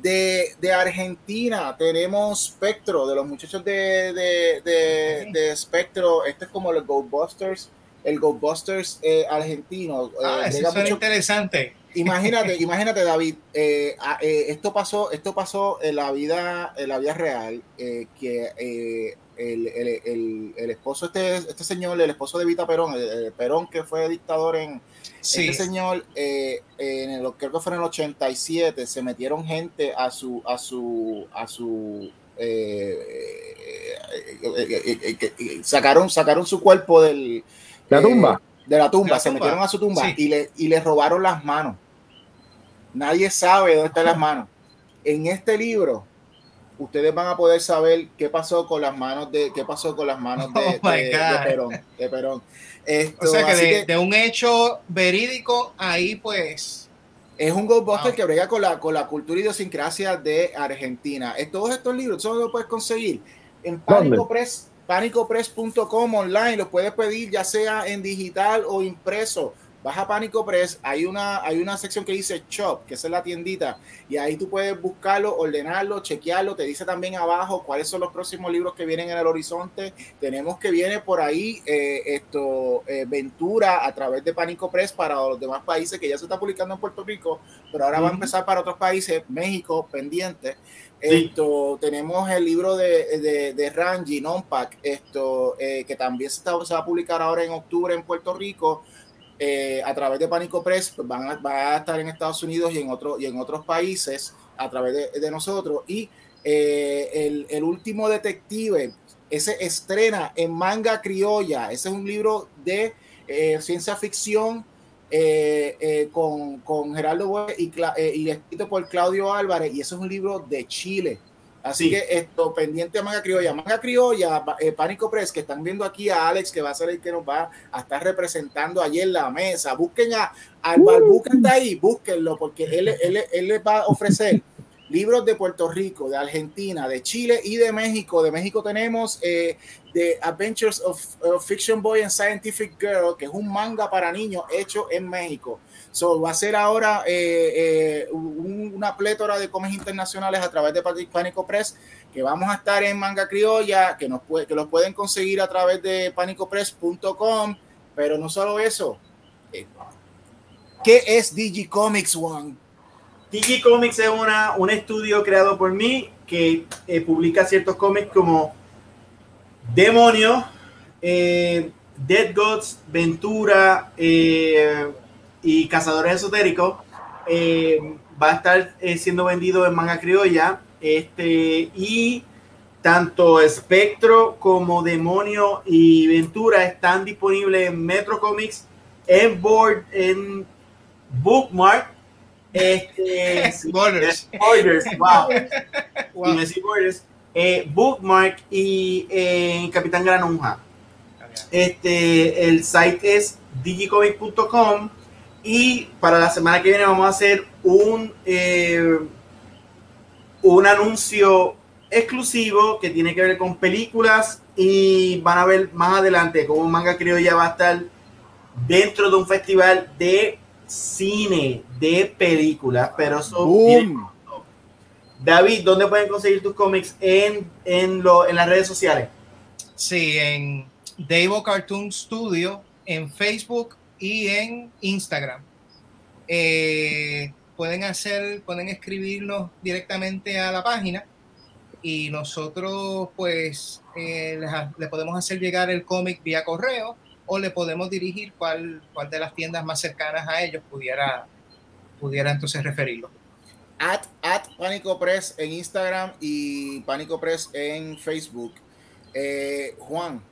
De, de, Argentina tenemos Spectro, de los muchachos de, de, de, Spectro. Este es como los Ghostbusters, el Ghostbusters eh, argentino. Ah, eso es interesante imagínate, imagínate, David, eh, eh, esto pasó, esto pasó en la vida, en la vida real, eh, que el, el, el, esposo, este, este señor, el esposo de Vita Perón, Perón que fue dictador en este señor, en el, creo que fue en el 87, se metieron gente a su, a su, a su sacaron, sacaron su cuerpo del la tumba. de la tumba, se metieron a su tumba y, le, y le robaron las manos. Nadie sabe dónde están las manos. En este libro, ustedes van a poder saber qué pasó con las manos de qué pasó con las manos de, oh Perón. De Perón. o sea que de, un hecho verídico, ahí pues. Es un Ghostbuster que brega con la, con la cultura y idiosincrasia de Argentina. todos estos libros, ¿solo lo puedes conseguir en Pánico Press panicopress.com online, lo puedes pedir ya sea en digital o impreso. Baja Pánico Press, hay una, hay una sección que dice Shop, que es la tiendita, y ahí tú puedes buscarlo, ordenarlo, chequearlo. Te dice también abajo cuáles son los próximos libros que vienen en el horizonte. Tenemos que viene por ahí eh, esto, eh, Ventura a través de Pánico Press para los demás países que ya se está publicando en Puerto Rico, pero ahora va a empezar para otros países, México pendiente. Esto, tenemos el libro de, de, de Rangi, Nonpack, esto, eh, que también se, está, se, va a publicar ahora en octubre en Puerto Rico. Eh, a través de Pánico Press, pues van a, va a estar en Estados Unidos y en, otro, y en otros países a través de, nosotros. Y eh, el, último detective, ese estrena en manga criolla. Ese es un libro de ciencia ficción eh, eh, con, con, Gerardo y, eh, y, escrito por Claudio Álvarez, y eso es un libro de Chile. Así que esto, pendiente a Manga Criolla. Manga Criolla, Pánico Press, que están viendo aquí a Alex, que va a ser el que nos va a estar representando allí en la mesa. Busquen a, al uh. de ahí, búsquenlo, porque él, él, él les va a ofrecer libros de Puerto Rico, de Argentina, de Chile y de México. De México tenemos eh, The Adventures of, Fiction Boy and Scientific Girl, que es un manga para niños hecho en México. So, va a ser ahora eh, eh, una plétora de cómics internacionales a través de Pánico Press, que vamos a estar en Manga Criolla, que, nos puede, que los pueden conseguir a través de panicopress.com, pero no solo eso. ¿Qué es Digicomics One? Tiki Comics es una, un estudio creado por mí que eh, publica ciertos cómics como Demonio, eh, Dead Gods, Ventura eh, y Cazadores Esotéricos. va a estar siendo vendido en manga criolla. Este, y tanto Espectro como Demonio y Ventura están disponibles en Metro Comics, en Board, en Bookmark este, Borders. Borders, wow. wow. Borders. Eh, Bookmark y eh, Capitán Granunja. Este, el site es digicomic.com Y para la semana que viene vamos a hacer un, eh, un anuncio exclusivo que tiene que ver con películas y van a ver más adelante cómo Manga Criolla va a estar dentro de un festival de cine, de películas, pero eso David, ¿dónde pueden conseguir tus cómics en, en, lo, en las redes sociales? Sí, en Davo Cartoon Studio, en Facebook y en Instagram. Eh, pueden hacer, pueden escribirnos directamente a la página y nosotros pues eh, les, podemos hacer llegar el cómic vía correo o le podemos dirigir cuál, cuál de las tiendas más cercanas a ellos pudiera, pudiera entonces referirlo. At, at Pánico Press en Instagram y Pánico Press en Facebook. Eh, Juan.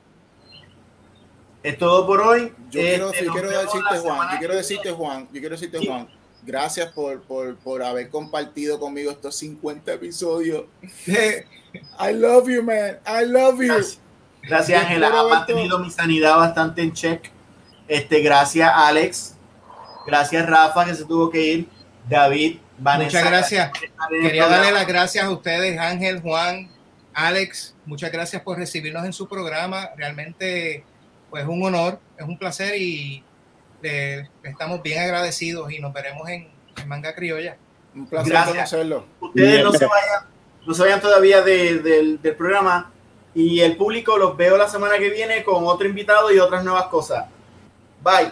Es todo por hoy. Yo quiero, este, decirte, Juan, yo quiero decirte, Juan, yo quiero decirte, Juan, gracias por, por, por, haber compartido conmigo estos 50 episodios. I love you, man. I love you. Gracias, Ángela. Ha mantenido mi sanidad bastante en check. Este, gracias, Alex. Gracias, Rafa, que se tuvo que ir. David, Vanessa. Muchas gracias. Quería darle las gracias a ustedes, Ángel, Juan, Alex. Muchas gracias por recibirnos en su programa. Realmente, pues, un honor, es un placer y le, estamos bien agradecidos y nos veremos en, Manga Criolla. Un placer conocerlo. Ustedes no se vayan, no se vayan todavía del, del programa y el público los veo la semana que viene con otro invitado y otras nuevas cosas. Bye.